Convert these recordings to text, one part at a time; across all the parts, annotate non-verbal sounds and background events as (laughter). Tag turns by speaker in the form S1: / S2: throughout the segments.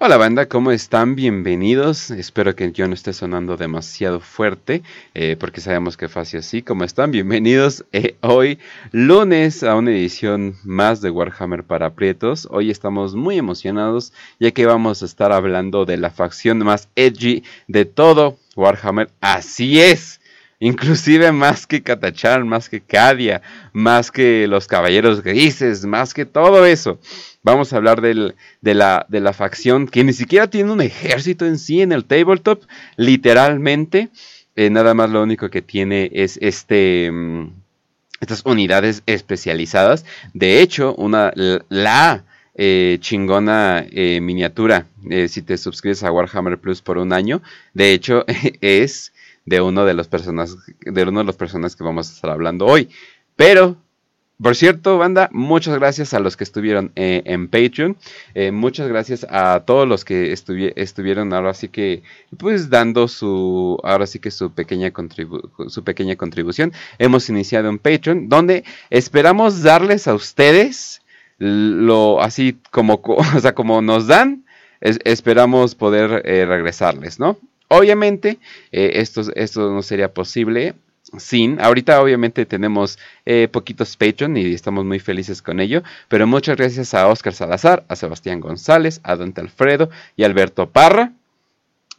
S1: Hola banda, ¿cómo están? Bienvenidos. Espero que yo no esté sonando demasiado fuerte, eh, porque sabemos que Facio así. ¿Cómo están? Bienvenidos eh, hoy lunes a una edición más de Warhammer para Prietos. Hoy estamos muy emocionados ya que vamos a estar hablando de la facción más edgy de todo Warhammer. Así es. Inclusive más que Katachan, más que Cadia, más que los Caballeros Grises, más que todo eso. Vamos a hablar de, la, de la facción que ni siquiera tiene un ejército en sí en el tabletop, literalmente. Eh, nada más lo único que tiene es este... Mm, estas unidades especializadas. De hecho, una, la eh, chingona eh, miniatura, si te suscribes a Warhammer Plus por un año, de hecho (laughs) es de uno de los personajes, de uno de los personajes que vamos a estar hablando hoy. Pero por cierto, banda, muchas gracias a los que estuvieron eh, en Patreon. Eh, muchas gracias a todos los que estuvieron ahora sí que, pues dando su, ahora sí que su pequeña, su pequeña contribución. Hemos iniciado en Patreon, donde esperamos darles a ustedes lo así como, (laughs) o sea, como nos dan, esperamos poder eh, regresarles, ¿no? Obviamente, esto, esto no sería posible sin. Ahorita obviamente tenemos eh, poquitos Patreon y estamos muy felices con ello, pero muchas gracias a Oscar Salazar, a Sebastián González, a Dante Alfredo y Alberto Parra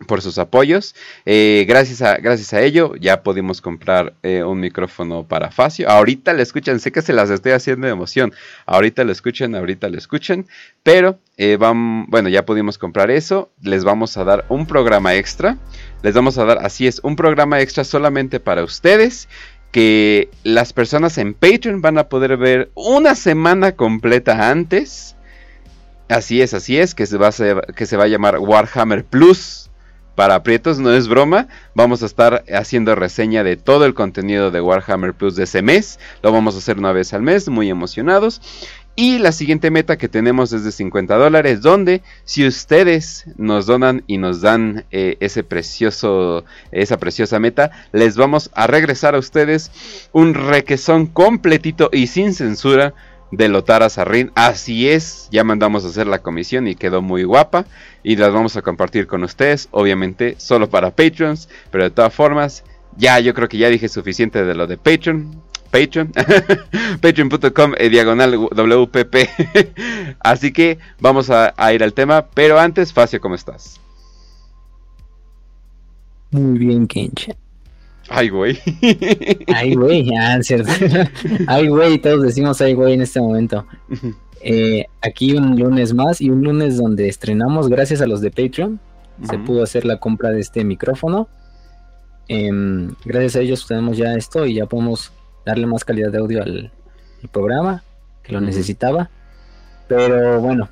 S1: por sus apoyos. Eh, gracias, a, gracias a ello ya pudimos comprar eh, un micrófono para Facio. Ahorita le escuchan, sé que se las estoy haciendo de emoción. Ahorita lo escuchan, ahorita lo escuchan. Pero vamos, bueno, ya pudimos comprar eso. Les vamos a dar un programa extra les vamos a dar, así es, un programa extra solamente para ustedes que las personas en Patreon van a poder ver una semana completa antes. Así es, así es, que se va a, que se va a llamar Warhammer Plus para aprietos, no es broma. Vamos a estar haciendo reseña de todo el contenido de Warhammer Plus de ese mes. Lo vamos a hacer una vez al mes, muy emocionados. Y la siguiente meta que tenemos es de 50 dólares, donde si ustedes nos donan y nos dan eh, ese precioso, esa preciosa meta, les vamos a regresar a ustedes un requesón completito y sin censura de Lotara Sarrin. Así es, ya mandamos a hacer la comisión y quedó muy guapa. Y las vamos a compartir con ustedes, obviamente solo para Patreons, pero de todas formas, ya yo creo que ya dije suficiente de lo de Patreon. Patreon, (laughs) patreon.com eh, diagonal WPP. (laughs) Así que vamos a, ir al tema, pero antes, Facio, ¿cómo estás?
S2: Muy bien, Kencha.
S1: Ay, güey.
S2: Ay, güey, ah, cierto. (laughs) Ay, güey, todos decimos ay, güey en este momento. Eh, aquí un lunes más y un lunes donde estrenamos, gracias a los de Patreon, se pudo hacer la compra de este micrófono. Em, gracias a ellos tenemos ya esto y ya podemos darle más calidad de audio al, programa, que lo necesitaba. Pero bueno,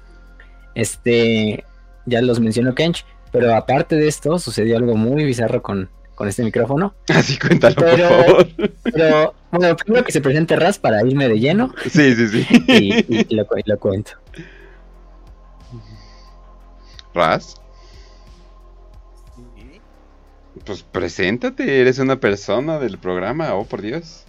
S2: este, ya los mencionó Kench, pero aparte de esto, sucedió algo muy bizarro con, con este micrófono. (laughs)
S1: Así cuéntalo, por favor.
S2: Pero, bueno, primero que se presente Raz para irme de lleno.
S1: Sí, sí, sí.
S2: Y, lo, lo, cuento.
S1: Raz. Pues preséntate, eres una persona del programa, oh por Dios.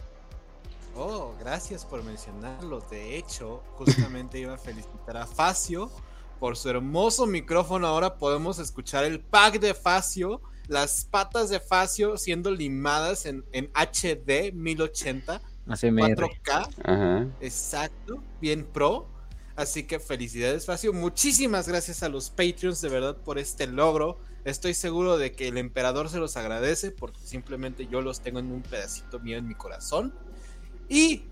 S3: Oh, gracias por mencionarlo. De hecho, justamente iba a felicitar a Facio por su hermoso micrófono. Ahora podemos escuchar el pack de Facio, las patas de Facio siendo limadas en, HD 1080, 4K. Exacto, bien pro. Así que felicidades, Facio. Muchísimas gracias a los Patreons de verdad por este logro. Estoy seguro de que el emperador se los agradece porque simplemente yo los tengo en un pedacito mío en mi corazón. Y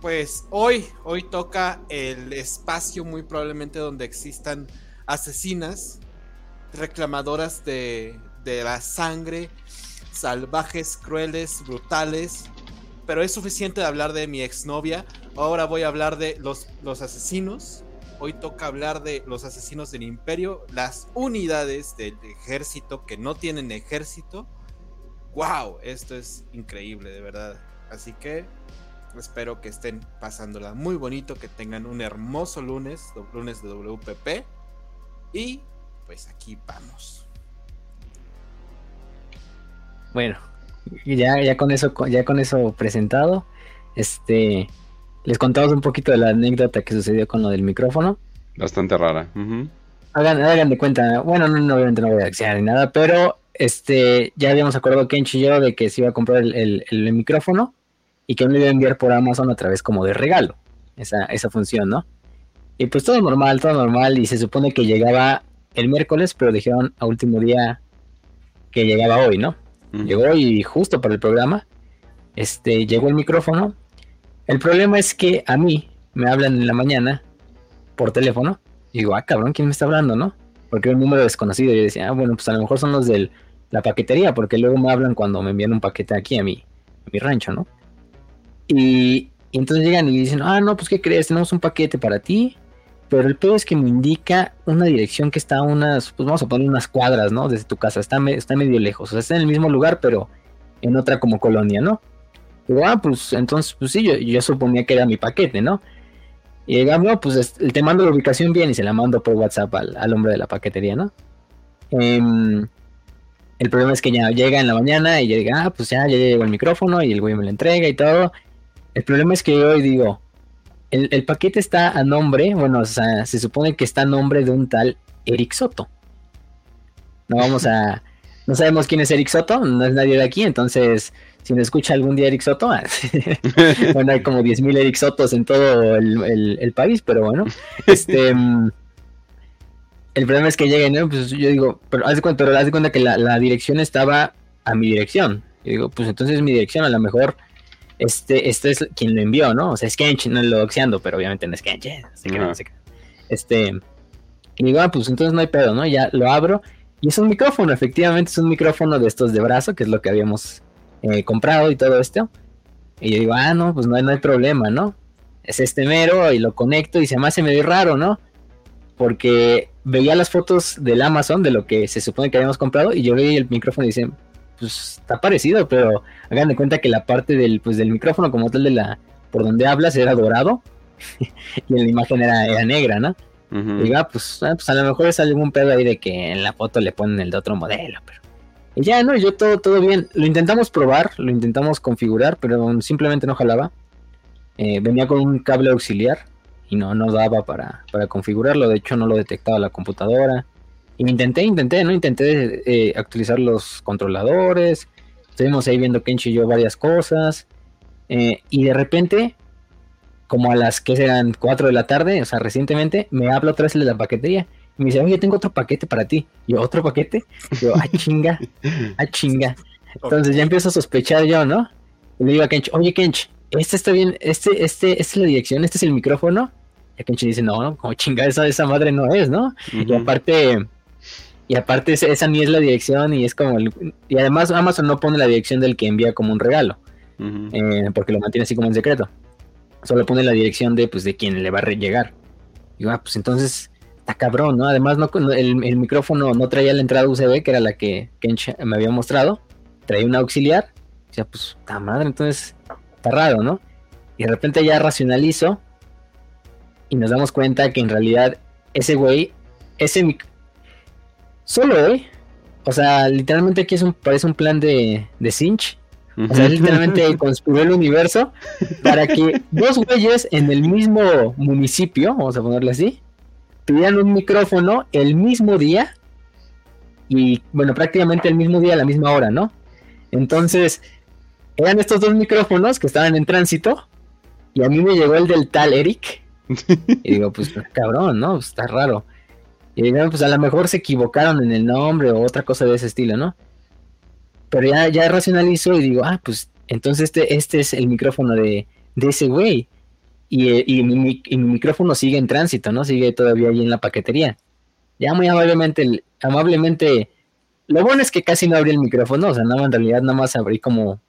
S3: pues hoy, hoy toca el espacio muy probablemente donde existan asesinas, reclamadoras de, de la sangre, salvajes, crueles, brutales. Pero es suficiente de hablar de mi exnovia. Ahora voy a hablar de los, los asesinos. Hoy toca hablar de los asesinos del imperio, las unidades del ejército que no tienen ejército. ¡Wow! Esto es increíble, de verdad. Así que Espero que estén pasándola muy bonito, que tengan un hermoso lunes, lunes de WPP. Y pues aquí vamos.
S2: Bueno, ya, ya con eso, ya con eso presentado, este les contamos un poquito de la anécdota que sucedió con lo del micrófono.
S1: Bastante rara.
S2: hagan, hagan de cuenta, bueno, no, obviamente no voy a accionar ni nada, pero este, ya habíamos acordado Kenchi y yo de que se iba a comprar el, el, micrófono y que me iba a enviar por Amazon a través como de regalo, esa, esa función, ¿no? Y pues todo normal, todo normal, y se supone que llegaba el miércoles, pero dijeron a último día que llegaba hoy, ¿no? Llegó y justo para el programa, este, llegó el micrófono. El problema es que a mí me hablan en la mañana por teléfono y digo, ah, cabrón, ¿quién me está hablando, no? Porque era un número desconocido. Y yo decía, ah, bueno, pues a lo mejor son los de la paquetería, porque luego me hablan cuando me envían un paquete aquí a mi, a mi rancho, ¿no? Y, y entonces llegan y dicen, ah, no, pues ¿qué crees? Tenemos un paquete para ti pero el peor es que me indica una dirección que está unas, pues vamos a poner unas cuadras, ¿no? Desde tu casa, está, está medio lejos, o sea, está en el mismo lugar, pero en otra como colonia, ¿no? Digo, ah, pues entonces, pues sí, yo, yo suponía que era mi paquete, ¿no? Y digamos, pues te mando la ubicación bien y se la mando por WhatsApp al, hombre de la paquetería, ¿no? Em, el problema es que ya llega en la mañana y llega, ah, pues ya, ya llegó el micrófono y el güey me lo entrega y todo. El problema es que hoy digo, el, paquete está a nombre, bueno, o sea, se supone que está a nombre de un tal Eric Soto. No vamos a. (laughs) No sabemos quién es Eric Soto, no es nadie de aquí, entonces, si me escucha algún día Eric Soto, (laughs) bueno, hay como 10.000 Eric Sotos en todo el, país, pero bueno, este. (laughs) Mm, el problema es que lleguen, ¿no? Pues yo digo, pero haz de cuenta, pero haz de cuenta que la, la dirección estaba a mi dirección. Yo digo, pues entonces mi dirección a lo mejor este, este es quien lo envió, ¿no? O sea, es Kench, no lo doxeando, pero obviamente no es Kench, ¿eh? Este, y digo, ah, pues entonces no hay pedo, ¿no? Ya lo abro y es un micrófono, efectivamente es un micrófono de estos de brazo, que es lo que habíamos eh, comprado y todo esto. Y yo digo, ah, no, pues no no hay problema, ¿no? Es este mero y lo conecto y se me hace medio raro, ¿no? Porque veía las fotos del Amazon de lo que se supone que habíamos comprado y yo veía el micrófono y dice, pues está parecido, pero hagan de cuenta que la parte del, pues, del micrófono como tal de la, por donde hablas era dorado (laughs) y en la imagen era, era negra, ¿no? Y diga, ah, pues, ah, pues a lo mejor es algún pedo ahí de que en la foto le ponen el de otro modelo, pero... Y ya, no, yo todo, todo bien. Lo intentamos probar, lo intentamos configurar, pero simplemente no jalaba. Eh, venía con un cable auxiliar y no, no daba para, para configurarlo. De hecho, no lo detectaba la computadora. Intenté, intenté, ¿no? Intenté eh, actualizar los controladores. Estuvimos ahí viendo Kenchi y yo varias cosas. Eh, y de repente, como a las que serán 4 de la tarde, o sea, recientemente, me habla otra vez de la paquetería. Y me dice, oye, tengo otro paquete para ti. Y yo, ¿otro paquete? Y yo, ah, chinga, ah, chinga. Entonces ya empiezo a sospechar yo, ¿no? Y le digo a Kench, oye, Kench, este está bien, este, este, esta es la dirección, este es el micrófono. Y Kench dice, no, no, como chinga, esa, esa madre no es, ¿no? Y aparte, y aparte esa ni es la dirección y es como... y además Amazon no pone la dirección del que envía como un regalo. Eh, porque lo mantiene así como en secreto. Solo pone la dirección de pues de quien le va a llegar. Y ah, pues entonces está cabrón, ¿no? Además no, el, micrófono no traía la entrada USB, que era la que Kench me había mostrado. Traía un auxiliar. O sea, pues, está madre, entonces está raro, ¿no? Y de repente ya racionalizo y nos damos cuenta que en realidad ese güey, ese, Solo hoy. O sea, literalmente aquí es un, parece un plan de, de Cinch. O sea, literalmente (laughs) construyó el universo para que dos güeyes en el mismo municipio, vamos a ponerle así, tuvieran un micrófono el mismo día y, bueno, prácticamente el mismo día a la misma hora, ¿no? Entonces, eran estos dos micrófonos que estaban en tránsito y a mí me llegó el del tal Eric. (laughs) Y digo, pues cabrón, ¿no? Está raro. Y dijeron, pues a lo mejor se equivocaron en el nombre o otra cosa de ese estilo, ¿no? Pero ya, ya racionalizo y digo, ah, pues entonces este, este es el micrófono de, de ese güey. Y, eh, y, mi, micrófono sigue en tránsito, ¿no? Sigue todavía ahí en la paquetería. Ya muy amablemente, amablemente, lo bueno es que casi no abrí el micrófono, o sea, nada, en realidad nada más abrí como,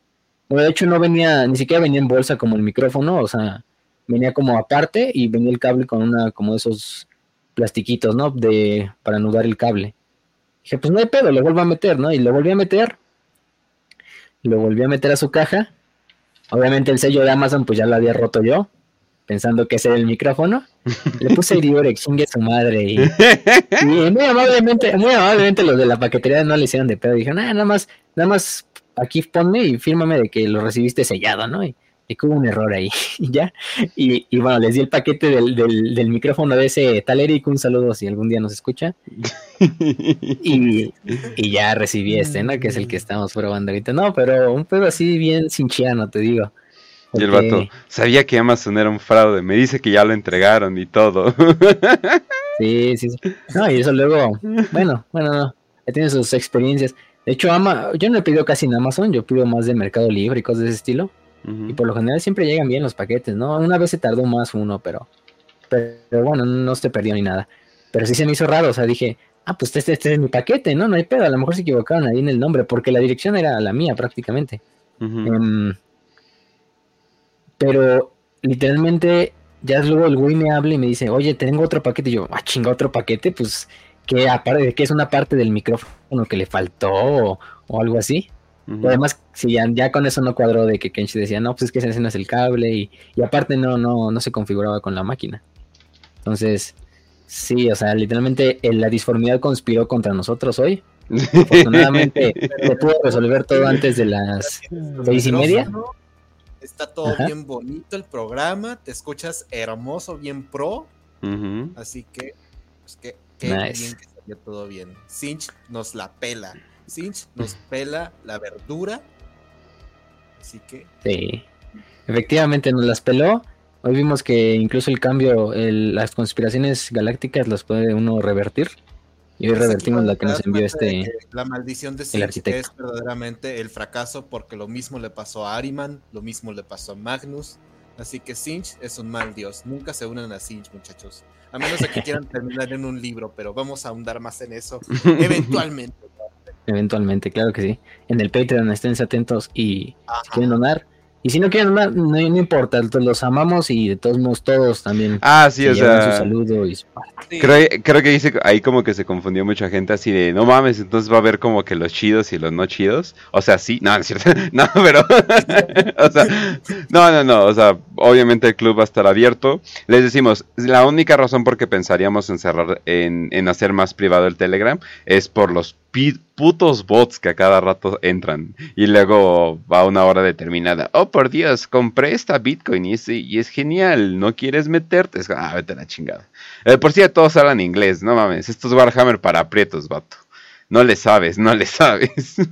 S2: bueno, de hecho no venía, ni siquiera venía en bolsa como el micrófono, o sea, venía como aparte y venía el cable con una, como esos plastiquitos, ¿no? De, para anudar el cable. Dije, pues no hay pedo, lo vuelvo a meter, ¿no? Y lo volví a meter. Lo volví a meter a su caja. Obviamente el sello de Amazon, pues ya lo había roto yo, pensando que ese era el micrófono. Le puse Iriborex, chingue su madre. (laughs) Y, muy amablemente, muy amablemente los de la paquetería no le hicieron de pedo. Dijeron, ah, nada más, nada más aquí ponme y fírmame de que lo recibiste sellado, ¿no? Y y que hubo un error ahí, (laughs) ya. Y, y, bueno, les di el paquete del, del, del, micrófono de ese tal Eric, un saludo si algún día nos escucha. (laughs) y, y, ya recibí este, ¿no? Que es el que estamos probando ahorita. No, pero un pedo así bien cinchiano, te digo.
S1: Y el vato, sabía que Amazon era un fraude, me dice que ya lo entregaron y todo. (laughs)
S2: sí, sí, sí. No, y eso luego, bueno, bueno, no, ya tiene sus experiencias. De hecho, ama, yo no he pedido casi en Amazon, yo pido más de Mercado Libre y cosas de ese estilo. Y por lo general siempre llegan bien los paquetes, ¿no? Una vez se tardó más uno, pero, pero, bueno, no se perdió ni nada. Pero sí se me hizo raro, o sea, dije, ah, pues este, este es mi paquete, ¿no? No hay pedo, a lo mejor se equivocaron ahí en el nombre, porque la dirección era la mía prácticamente. Um, pero literalmente, ya luego el güey me habla y me dice, oye, tengo otro paquete. Y yo, ah, chinga, otro paquete, pues, que aparte que es una parte del micrófono que le faltó o, algo así. Además, si ya, con eso no cuadró de que Kenshi decía, no, pues es que ese no es el cable y, y aparte no, no, no se configuraba con la máquina. Entonces, sí, o sea, literalmente la disformidad conspiró contra nosotros hoy. Afortunadamente (laughs) se pudo resolver todo antes de las seis y media.
S3: Está todo bien bonito el programa, te escuchas hermoso, bien pro. Así que, pues que, bien que salió todo bien. Cinch nos la pela. Cinch nos pela la verdura. Así que.
S2: Sí. Efectivamente nos las peló. Hoy vimos que incluso el cambio, las conspiraciones galácticas las puede uno revertir. Y hoy revertimos la que nos envió este.
S3: La maldición de Sinch, es verdaderamente el fracaso, porque lo mismo le pasó a Ariman, lo mismo le pasó a Magnus. Así que Sinch es un mal dios. Nunca se unan a Sinch, muchachos. A menos de que (laughs) quieran terminar en un libro, pero vamos a ahondar más en eso (laughs) eventualmente.
S2: Eventualmente, claro que sí. En el Patreon estén atentos y si quieren donar, y si no quieren, no, no, importa, los amamos y de todos modos todos también.
S1: Ah, sí, o sea.
S2: Su saludo y
S1: creo, creo, que dice, ahí como que se confundió mucha gente así de, no mames, entonces va a haber como que los chidos y los no chidos. O sea, sí, no, es cierto. (laughs) No, pero. (laughs) o sea, no, no, no. O sea, obviamente el club va a estar abierto. Les decimos, la única razón por que pensaríamos en cerrar, en, en hacer más privado el Telegram es por los putos bots que a cada rato entran y luego va a una hora determinada. Oh, por Dios, compré esta Bitcoin y es, y es genial. ¿No quieres meterte? Es, ah, vete a la chingada. Eh, por si todos hablan inglés, no mames. Esto es Warhammer para aprietos, vato. No le sabes, no le sabes. (laughs)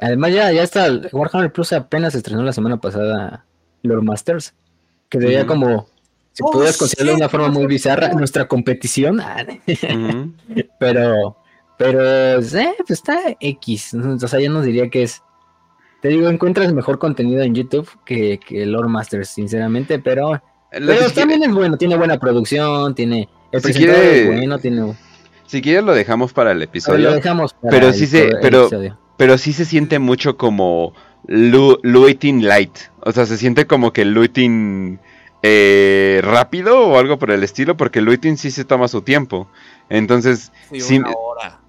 S2: Además, ya, ya está. Warhammer Plus apenas estrenó la semana pasada Lord Masters. Que veía como si oh, pudieras considerarlo de una forma muy bizarra, nuestra competición. (laughs) Pero, pero, eh, pues está X. O sea, yo no diría que es. Te digo, encuentras mejor contenido en YouTube que, que Lord Masters, sinceramente, pero. pero también es bueno, tiene buena producción, tiene. El si quiere, bueno, tiene.
S1: Si quieres lo dejamos para el episodio.
S2: Lo dejamos
S1: pero sí se, pero, pero sí se siente mucho como looting light. O sea, se siente como que looting eh, rápido o algo por el estilo, porque el looting sí se toma su tiempo. Entonces, sí,
S3: una hora.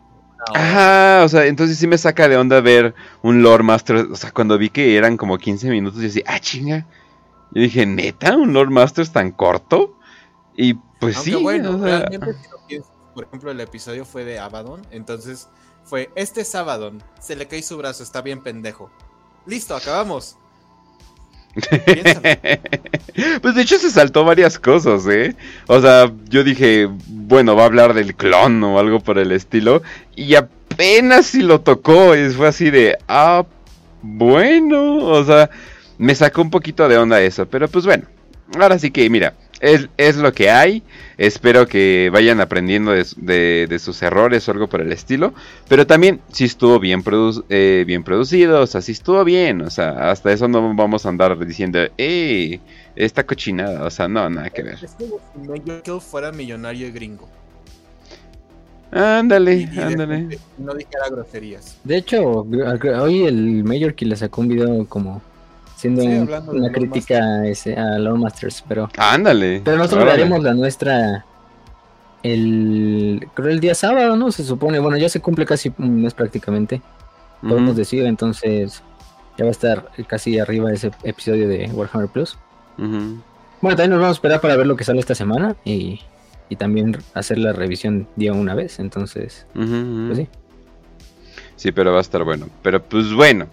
S1: Ajá, o sea, entonces sí me saca de onda ver un Lord Master. O sea, cuando vi que eran como 15 minutos, y decía, ah, chinga. Yo dije, neta, un Lord Master tan corto. Y pues sí.
S3: Bueno, por ejemplo, el episodio fue de Abaddon. Entonces fue, este es Abaddon. Se le cae su brazo, está bien pendejo. Listo, acabamos. (laughs)
S1: pues de hecho se saltó varias cosas, ¿eh? O sea, yo dije, bueno, va a hablar del clon o algo por el estilo. Y apenas si lo tocó, y fue así de, ah, bueno, o sea, me sacó un poquito de onda eso. Pero pues bueno, ahora sí que, mira, es, lo que hay. Espero que vayan aprendiendo de, sus errores o algo por el estilo. Pero también si estuvo bien, eh, bien producido, o sea, si estuvo bien. O sea, hasta eso no vamos a andar diciendo, ¡eh! Esta cochinada. O sea, no, nada que ver. Es como
S3: si fuera millonario y gringo.
S1: Ándale, ándale.
S3: No dijera groserías.
S2: De hecho, hoy el Major que le sacó un video como siendo una crítica ese, a Lord Masters, pero...
S1: Ándale.
S2: Pero nosotros haremos la nuestra el creo el día sábado, ¿no? Se supone, bueno, ya se cumple casi un mes prácticamente. Podemos decir, entonces ya va a estar casi arriba ese episodio de Warhammer Plus. Bueno, también nos vamos a esperar para ver lo que sale esta semana y, y también hacer la revisión día una vez, entonces, pues sí.
S1: Sí, pero va a estar bueno. Pero pues bueno,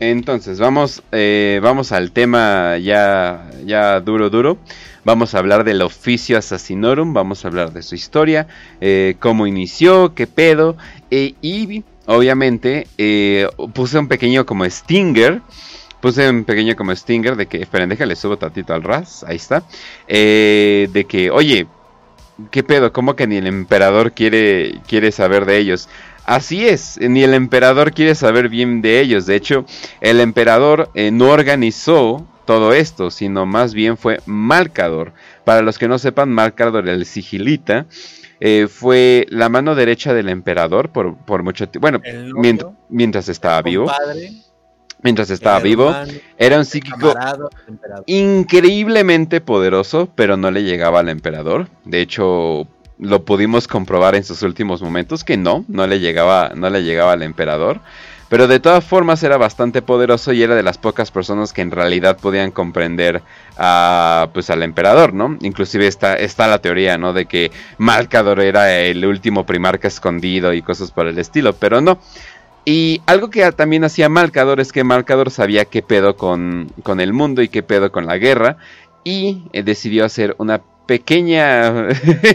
S1: Entonces, vamos, eh, vamos al tema ya, ya duro, duro. Vamos a hablar del oficio Assassinorum, vamos a hablar de su historia, eh, cómo inició, qué pedo. Eh, y obviamente puse un pequeño como stinger. Puse un pequeño como stinger de que, esperen, déjale subo tantito al ras, ahí está. de que, oye, ¿qué pedo? ¿Cómo que ni el emperador quiere, quiere saber de ellos? Así es, ni el emperador quiere saber bien de ellos. De hecho, el emperador eh, no organizó todo esto, sino más bien fue Malcador. Para los que no sepan, Malcador, el sigilita, eh, fue la mano derecha del emperador por, mucho tiempo. Bueno, mientras, estaba vivo. mientras estaba vivo, era un psíquico increíblemente poderoso, pero no le llegaba al emperador. De hecho, lo pudimos comprobar en sus últimos momentos que no, no le llegaba, no le llegaba al emperador. Pero de todas formas era bastante poderoso y era de las pocas personas que en realidad podían comprender a, pues, al emperador, ¿no? Inclusive está, está la teoría, ¿no? De que Malcador era el último primarca escondido y cosas por el estilo, pero no. Y algo que también hacía Malcador es que Malcador sabía qué pedo con, con el mundo y qué pedo con la guerra y eh, decidió hacer una pequeña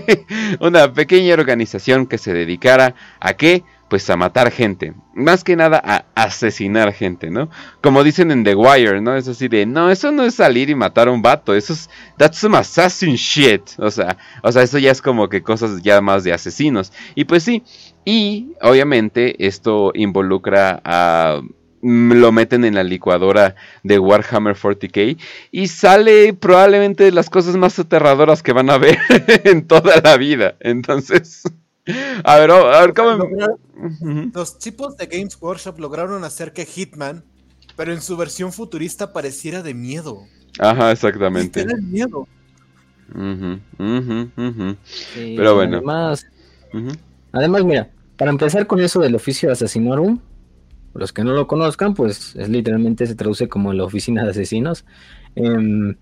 S1: (laughs) una pequeña organización que se dedicara a qué pues a matar gente más que nada a asesinar gente no como dicen en The Wire no es así de no eso no es salir y matar a un vato eso es that's some assassin shit o sea o sea eso ya es como que cosas ya más de asesinos. Y pues sí y obviamente esto involucra a lo meten en la licuadora de Warhammer 40k y sale probablemente de las cosas más aterradoras que van a ver (laughs) en toda la vida. Entonces, a ver, a ver ¿cómo?
S3: Los tipos de Games Workshop lograron hacer que Hitman, pero en su versión futurista pareciera de miedo.
S1: Ajá, exactamente.
S3: miedo.
S1: pero bueno.
S2: Además, además, mira, para empezar con eso del oficio de asesinorum, los que no lo conozcan, pues es literalmente se traduce como la oficina de asesinos. Em,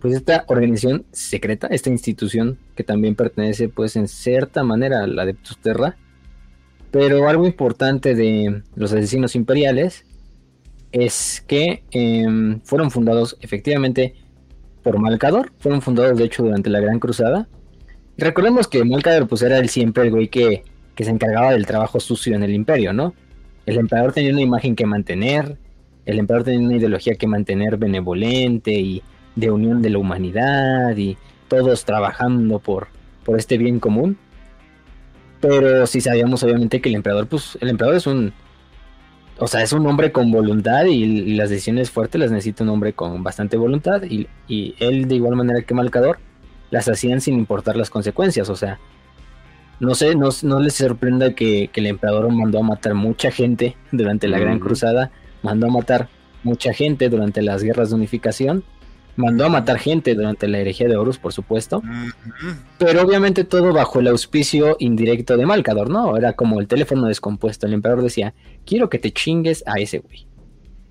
S2: pues esta organización secreta, esta institución que también pertenece pues en cierta manera al Adeptus Terra, pero algo importante de los asesinos imperiales es que em, fueron fundados efectivamente por Malcador, fueron fundados de hecho durante la Gran Cruzada. Recordemos que Malcador pues era el siempre el güey que, que se encargaba del trabajo sucio en el imperio, ¿no? El emperador tenía una imagen que mantener, el emperador tenía una ideología que mantener benevolente y de unión de la humanidad y todos trabajando por, por este bien común. Pero sí sabíamos obviamente que el emperador, pues el emperador es un, o sea, es un hombre con voluntad y, las decisiones fuertes las necesita un hombre con bastante voluntad y, y él de igual manera que Malcador las hacían sin importar las consecuencias, o sea, no sé, no, no les sorprenda que, el emperador mandó a matar mucha gente durante la Gran Cruzada, mandó a matar mucha gente durante las guerras de unificación, mandó a matar gente durante la herejía de Horus, por supuesto, pero obviamente todo bajo el auspicio indirecto de Malcador, ¿no? Era como el teléfono descompuesto, el emperador decía, quiero que te chingues a ese güey.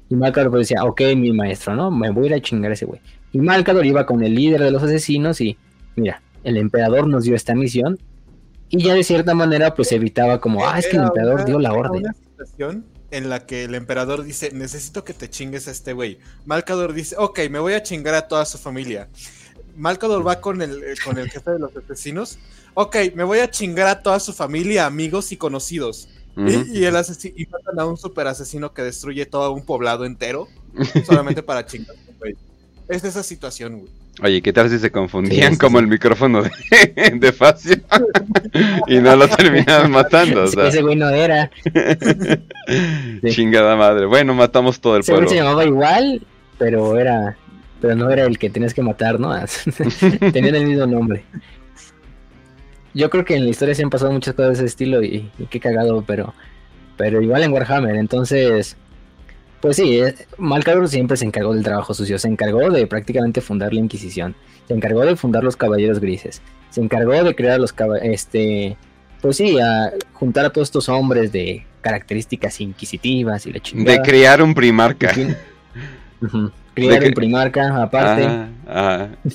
S2: Y Malcador pues decía, ok, mi maestro, ¿no? Me voy a ir a chingar a ese güey. Y Malcador iba con el líder de los asesinos y, mira, el emperador nos dio esta misión, y ya de cierta manera, pues evitaba como, ah, es que el emperador dio la orden.
S3: Una situación en la que el emperador dice, necesito que te chingues a este güey. Malcador dice, ok, me voy a chingar a toda su familia. Malcador va con el, eh, con el jefe de los asesinos. Ok, me voy a chingar a toda su familia, amigos y conocidos. y, el asesino, y matan a un super asesino que destruye todo un poblado entero solamente para chingar. Güey. Es esa situación, güey.
S1: Oye, ¿qué tal si se confundían como el micrófono de, (laughs) de Facio (laughs) y no lo terminaban matando?
S2: ese güey no era. (laughs)
S1: Chingada madre. Bueno, matamos todo el ese pueblo.
S2: se llamaba igual, pero era, pero no era el que tenías que matar, ¿no? Tenían el mismo nombre. Yo creo que en la historia se han pasado muchas cosas de ese estilo y, y qué cagado, pero, pero igual en Warhammer. Entonces, pues sí, eh, Malcador siempre se encargó del trabajo sucio, se encargó de prácticamente fundar la Inquisición, se encargó de fundar los Caballeros Grises, se encargó de crear los este, pues sí, a juntar a todos estos hombres de características inquisitivas y la chingada.
S1: De crear un primarca. (laughs)
S2: Criar en Primarca, aparte.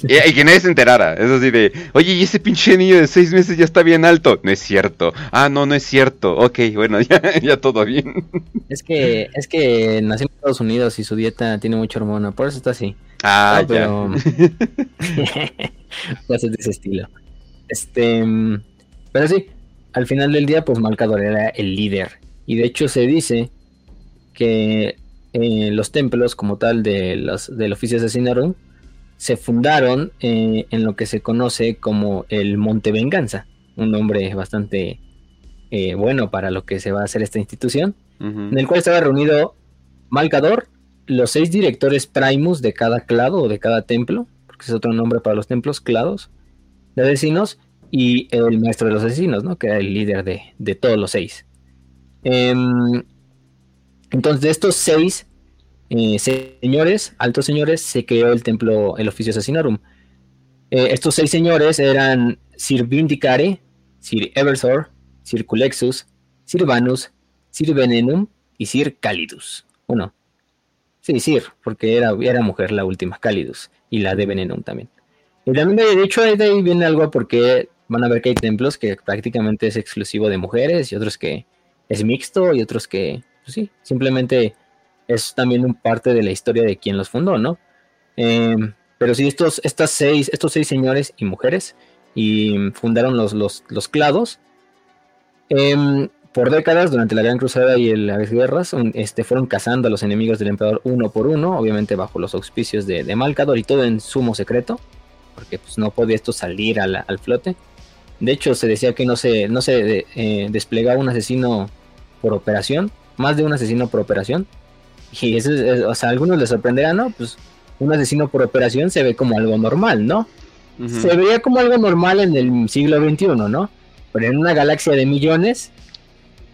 S1: Y, que nadie se enterara. Es así de, oye, y ese pinche niño de seis meses ya está bien alto. No es cierto. Ah, no, no es cierto. Ok, bueno, (laughs) ya, ya todo bien.
S2: Es que, es que nació en Estados Unidos y su dieta tiene mucha hormona, por eso está así.
S1: Ah, pero... (laughs)
S2: Cosas de ese estilo. Este, pero sí, al final del día, pues Malcador era el líder. Y de hecho se dice que eh, los templos como tal de los, del oficio asesinarum se fundaron eh, en lo que se conoce como el Monte Venganza, un nombre bastante eh, bueno para lo que se va a hacer esta institución, en el cual estaba reunido Malcador, los seis directores primus de cada clado o de cada templo, porque es otro nombre para los templos, clados de asesinos, y el maestro de los asesinos, ¿no? que era el líder de, de todos los seis. Em, entonces, de estos seis eh, señores, altos señores, se creó el templo, el oficio asesinarum. Eh, estos seis señores eran Sir Vindicare, Sir Eversor, Sir Culexus, Sir Vanus, Sir Venenum y Sir Calidus. Uno. Sí, Sir, porque era, era mujer la última, Calidus, y la de Venenum también. Y también, de hecho, de ahí viene algo porque van a ver que hay templos que prácticamente es exclusivo de mujeres y otros que es mixto y otros que pues sí, simplemente es también un parte de la historia de quien los fundó, ¿no? Em, pero sí, estos, estas seis, estos seis señores y mujeres y fundaron los, los, clados. Em, por décadas, durante la Gran Cruzada y las guerras, este, fueron cazando a los enemigos del emperador uno por uno, obviamente bajo los auspicios de, de Malcador y todo en sumo secreto, porque pues, no podía esto salir al, flote. De hecho, se decía que no se, no se eh, desplegaba un asesino por operación, más de un asesino por operación. Y eso, o sea, a algunos les sorprenderá, ¿no? Pues un asesino por operación se ve como algo normal, ¿no? Se veía como algo normal en el siglo XXI, ¿no? Pero en una galaxia de millones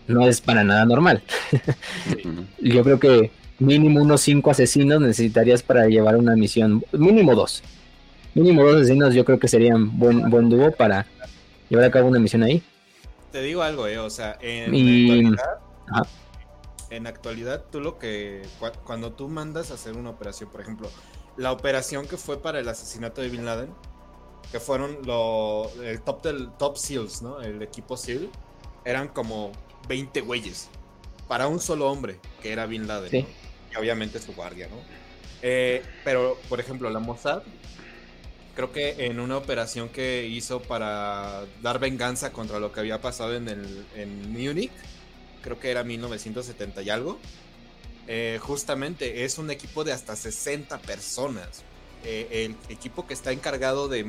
S2: no es para nada normal. (laughs) Yo creo que mínimo unos cinco asesinos necesitarías para llevar una misión, mínimo dos. Mínimo dos asesinos yo creo que serían buen, buen dúo para llevar a cabo una misión ahí.
S3: Te digo algo, eh, o sea, en en actualidad tú lo que cuando tú mandas a hacer una operación, por ejemplo, la operación que fue para el asesinato de Bin Laden, que fueron lo, el top del top SEALs, ¿no? El equipo SEAL eran como 20 güeyes para un solo hombre, que era Bin Laden, y obviamente su guardia, ¿no? Eh, pero, por ejemplo, la Mossad, creo que en una operación que hizo para dar venganza contra lo que había pasado en, el, en Múnich, creo que era 1970 y algo. Eh, justamente es un equipo de hasta 60 personas. Eh, el equipo que está encargado de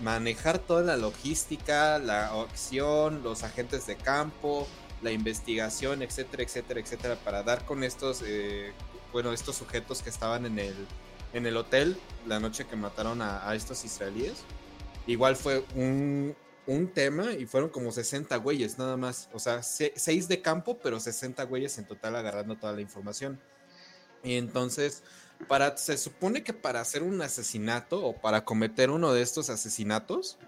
S3: manejar toda la logística, la acción, los agentes de campo, la investigación, etcétera, etcétera, etcétera, para dar con estos, eh, bueno, estos sujetos que estaban en el, en el hotel la noche que mataron a estos israelíes. Igual fue un, un tema y fueron como 60 güeyes nada más. O sea, 6 de campo, pero 60 güeyes en total agarrando toda la información. Y entonces, para, se supone que para hacer un asesinato o para cometer uno de estos asesinatos,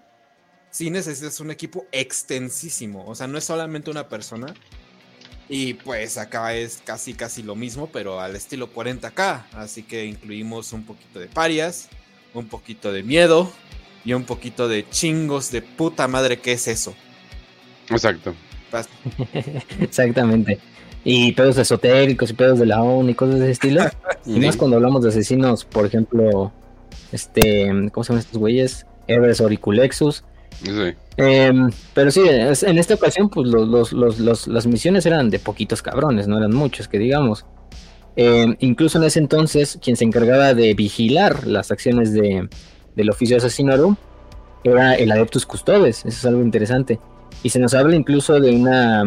S3: sí necesitas un equipo extensísimo. O sea, no es solamente una persona. Y pues acá es casi casi lo mismo, pero al estilo 40k. Así que incluimos un poquito de parias, un poquito de miedo, y un poquito de chingos de puta madre, ¿qué es eso?
S1: Exacto. (laughs)
S2: Exactamente. Y pedos esotéricos y pedos de la ONU y cosas de ese estilo. (laughs) y más cuando hablamos de asesinos, por ejemplo, este, ¿cómo se llaman estos güeyes? Everest Oriculexus. Sí. Em, pero sí, en esta ocasión, pues los, los, las misiones eran de poquitos cabrones, no eran muchos, que digamos. Em, incluso en ese entonces, quien se encargaba de vigilar las acciones de, del oficio asesinarum era el Adeptus Custodes, eso es algo interesante. Y se nos habla incluso de una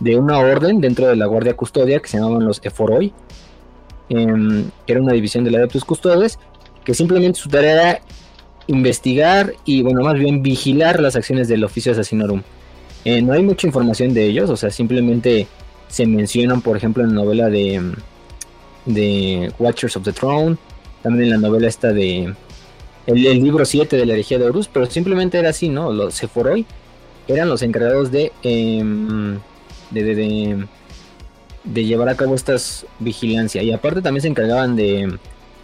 S2: de una orden dentro de la Guardia Custodia que se llamaban los Eforoi, em, que era una división del Adeptus Custodes, que simplemente su tarea era investigar y, bueno, más bien vigilar las acciones del oficio asesinarum. Eh, no hay mucha información de ellos, o sea, simplemente se mencionan, por ejemplo, en la novela de, de Watchers of the Throne, también en la novela esta de el, libro 7 de la herejía de Horus, pero simplemente era así, ¿no? Los Sephoroi eran los encargados de, em, de, de, de llevar a cabo estas vigilancia. Y aparte también se encargaban de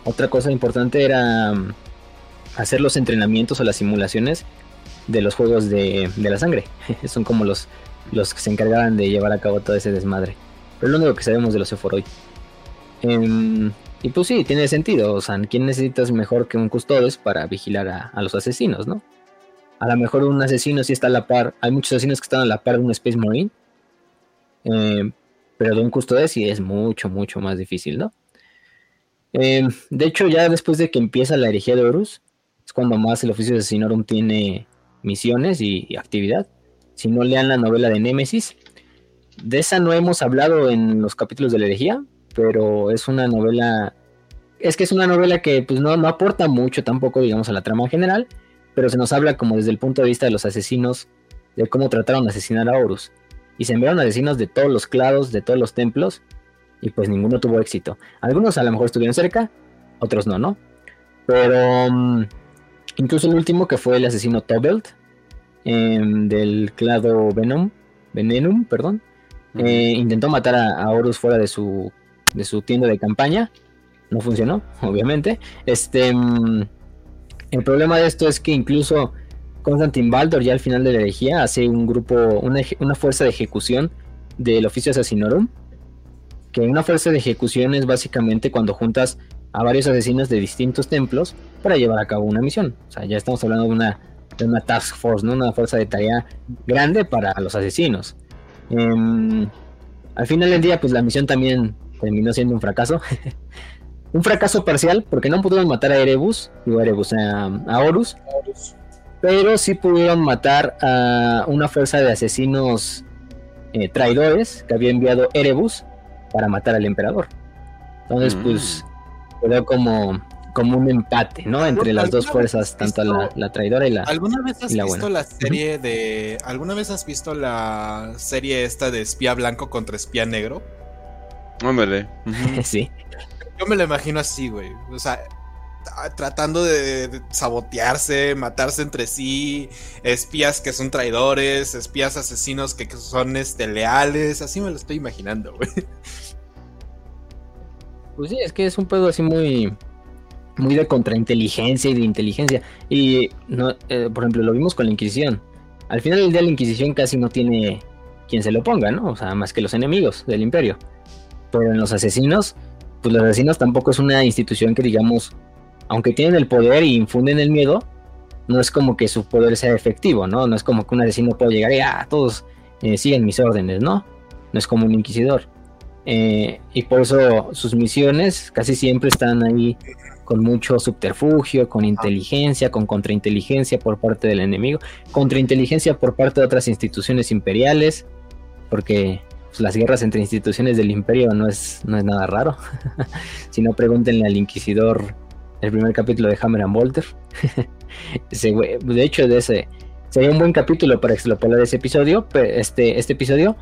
S2: otra cosa importante era mm, hacer los entrenamientos o las simulaciones de los juegos de, la sangre. (laughs) Son como los, los que se encargaban de llevar a cabo todo ese desmadre. Pero es lo único que sabemos de los Eforoi. Em, y pues sí, tiene sentido. O sea, ¿quién necesitas mejor que un custodes para vigilar a, los asesinos, no? A lo mejor un asesino sí está a la par. Hay muchos asesinos que están a la par de un Space Marine. Em, pero de un custodes sí es mucho, mucho más difícil, ¿no? Em, de hecho, ya después de que empieza la herejía de Horus, es cuando más el oficio de Asesinorum tiene misiones y, actividad. Si no lean la novela de Némesis, de esa no hemos hablado en los capítulos de la herejía, pero es una novela, es que es una novela que pues no, no aporta mucho tampoco, digamos, a la trama en general, pero se nos habla como desde el punto de vista de los asesinos, de cómo trataron de asesinar a Horus. Y se enviaron asesinos de todos los clados, de todos los templos, y pues ninguno tuvo éxito. Algunos a lo mejor estuvieron cerca, otros no, ¿no? Pero mm, incluso el último que fue el asesino Tobelt em, del clado Venom, Venenum, perdón, eh, intentó matar a, Horus fuera de su, de su tienda de campaña. No funcionó, (laughs) obviamente. Este, mm, el problema de esto es que incluso Constantin Baldor ya al final de la herejía hace un grupo, una, una fuerza de ejecución del oficio asesinorum que una fuerza de ejecución es básicamente cuando juntas a varios asesinos de distintos templos para llevar a cabo una misión. O sea, ya estamos hablando de una, de una task force, ¿no? Una fuerza de tarea grande para los asesinos. Em, al final del día, pues la misión también terminó siendo un fracaso. (laughs) un fracaso parcial, porque no pudieron matar a Erebus, digo Erebus, a, a Horus. Pero sí pudieron matar a una fuerza de asesinos eh, traidores que había enviado Erebus para matar al emperador. Entonces, mm. pues, quedó como, como un empate, ¿no? Entre las dos fuerzas, tanto la, traidora y la
S3: ¿Alguna vez has visto la serie de... ¿Alguna vez has visto la serie esta de espía blanco contra espía negro?
S1: Hombre. (laughs)
S2: sí.
S3: Yo me lo imagino así, güey. O sea, tratando de, sabotearse, matarse entre sí, espías que son traidores, espías asesinos que, son este, leales, así me lo estoy imaginando, güey.
S2: Pues sí, es que es un pedo así muy muy de contrainteligencia y de inteligencia. Y no, eh, por ejemplo, lo vimos con la Inquisición. Al final del día la Inquisición casi no tiene quien se lo ponga, ¿no? O sea, más que los enemigos del imperio. Pero en los asesinos, pues los asesinos tampoco es una institución que digamos aunque tienen el poder y infunden el miedo, no es como que su poder sea efectivo, ¿no? No es como que un asesino pueda llegar y, ah, todos eh, siguen mis órdenes, ¿no? No es como un inquisidor. Eh, y por eso sus misiones casi siempre están ahí con mucho subterfugio, con inteligencia, con contrainteligencia por parte del enemigo, contrainteligencia por parte de otras instituciones imperiales, porque pues, las guerras entre instituciones del imperio no es, no es nada raro. (laughs) si no, pregúntenle al inquisidor el primer capítulo de Hammer and Bolter. (laughs) de hecho, de ese sería un buen capítulo para extrapolar ese episodio, este, este episodio.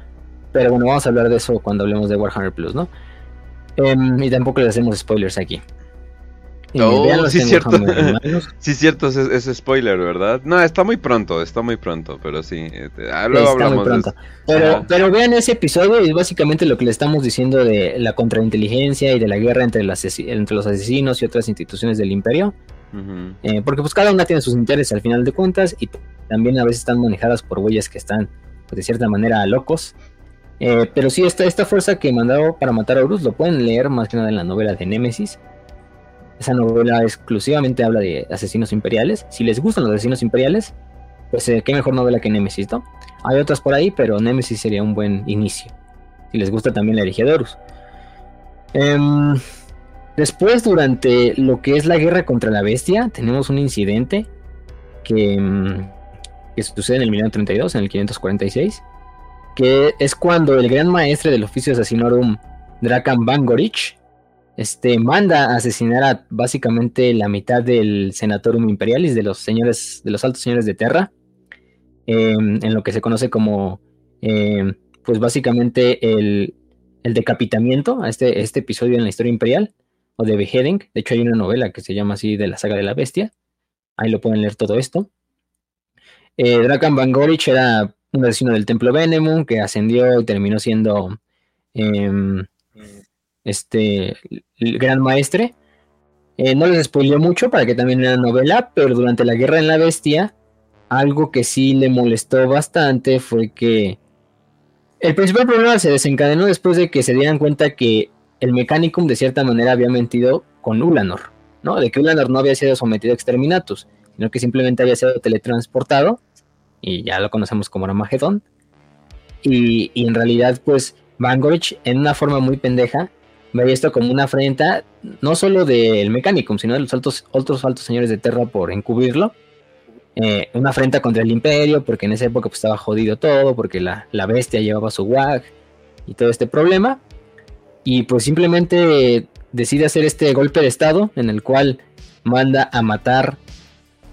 S2: Pero bueno, vamos a hablar de eso cuando hablemos de Warhammer Plus, ¿no? Em, y tampoco le hacemos spoilers aquí.
S1: Oh, (laughs) sí, cierto. sí, cierto, es, spoiler, ¿verdad? No, está muy pronto, está muy pronto, pero sí. Este, ah, luego hablamos
S2: pronto. Pero, pero vean ese episodio y es básicamente lo que le estamos diciendo de la contrainteligencia y de la guerra entre, entre los asesinos y otras instituciones del imperio. Eh, porque pues cada una tiene sus intereses al final de cuentas y también a veces están manejadas por güeyes que están pues, de cierta manera locos. Eh, pero sí, esta, esta fuerza que mandado para matar a Horus lo pueden leer más que nada en la novela de Némesis. Esa novela exclusivamente habla de asesinos imperiales. Si les gustan los asesinos imperiales, pues eh, qué mejor novela que Nemesis, ¿no? Hay otras por ahí, pero Nemesis sería un buen inicio. Si les gusta también la herejía de Horus. Em, después, durante lo que es la guerra contra la bestia, tenemos un incidente que, em, que sucede en el 1932, en el 546, que es cuando el gran maestre del oficio asesinorum, Drakan Bangorich, este, manda a asesinar a básicamente la mitad del Senatorum Imperialis, de los señores, de los altos señores de Terra, em, en lo que se conoce como, em, pues básicamente el, decapitamiento, a este, este episodio en la historia imperial, o de beheading, de hecho hay una novela que se llama así de la saga de la bestia, ahí lo pueden leer todo esto. Eh, Drakan Van era un vecino del templo Venemum que ascendió y terminó siendo em, este el gran maestre. Eh, no les spoileó mucho para que también era novela, pero durante la guerra en la bestia, algo que sí le molestó bastante fue que el principal problema se desencadenó después de que se dieran cuenta que el Mechanicum de cierta manera había mentido con Ulanor, ¿no? De que Ulanor no había sido sometido a exterminatus, sino que simplemente había sido teletransportado, y ya lo conocemos como Armagedón. Y, y en realidad, pues, Vangoich, en una forma muy pendeja, veía esto como una afrenta, no solo del Mechanicum, sino de los altos, otros altos señores de Terra por encubrirlo. Eh, una afrenta contra el Imperio, porque en esa época pues, estaba jodido todo, porque la, la bestia llevaba su WAG y todo este problema y pues simplemente decide hacer este golpe de estado en el cual manda a matar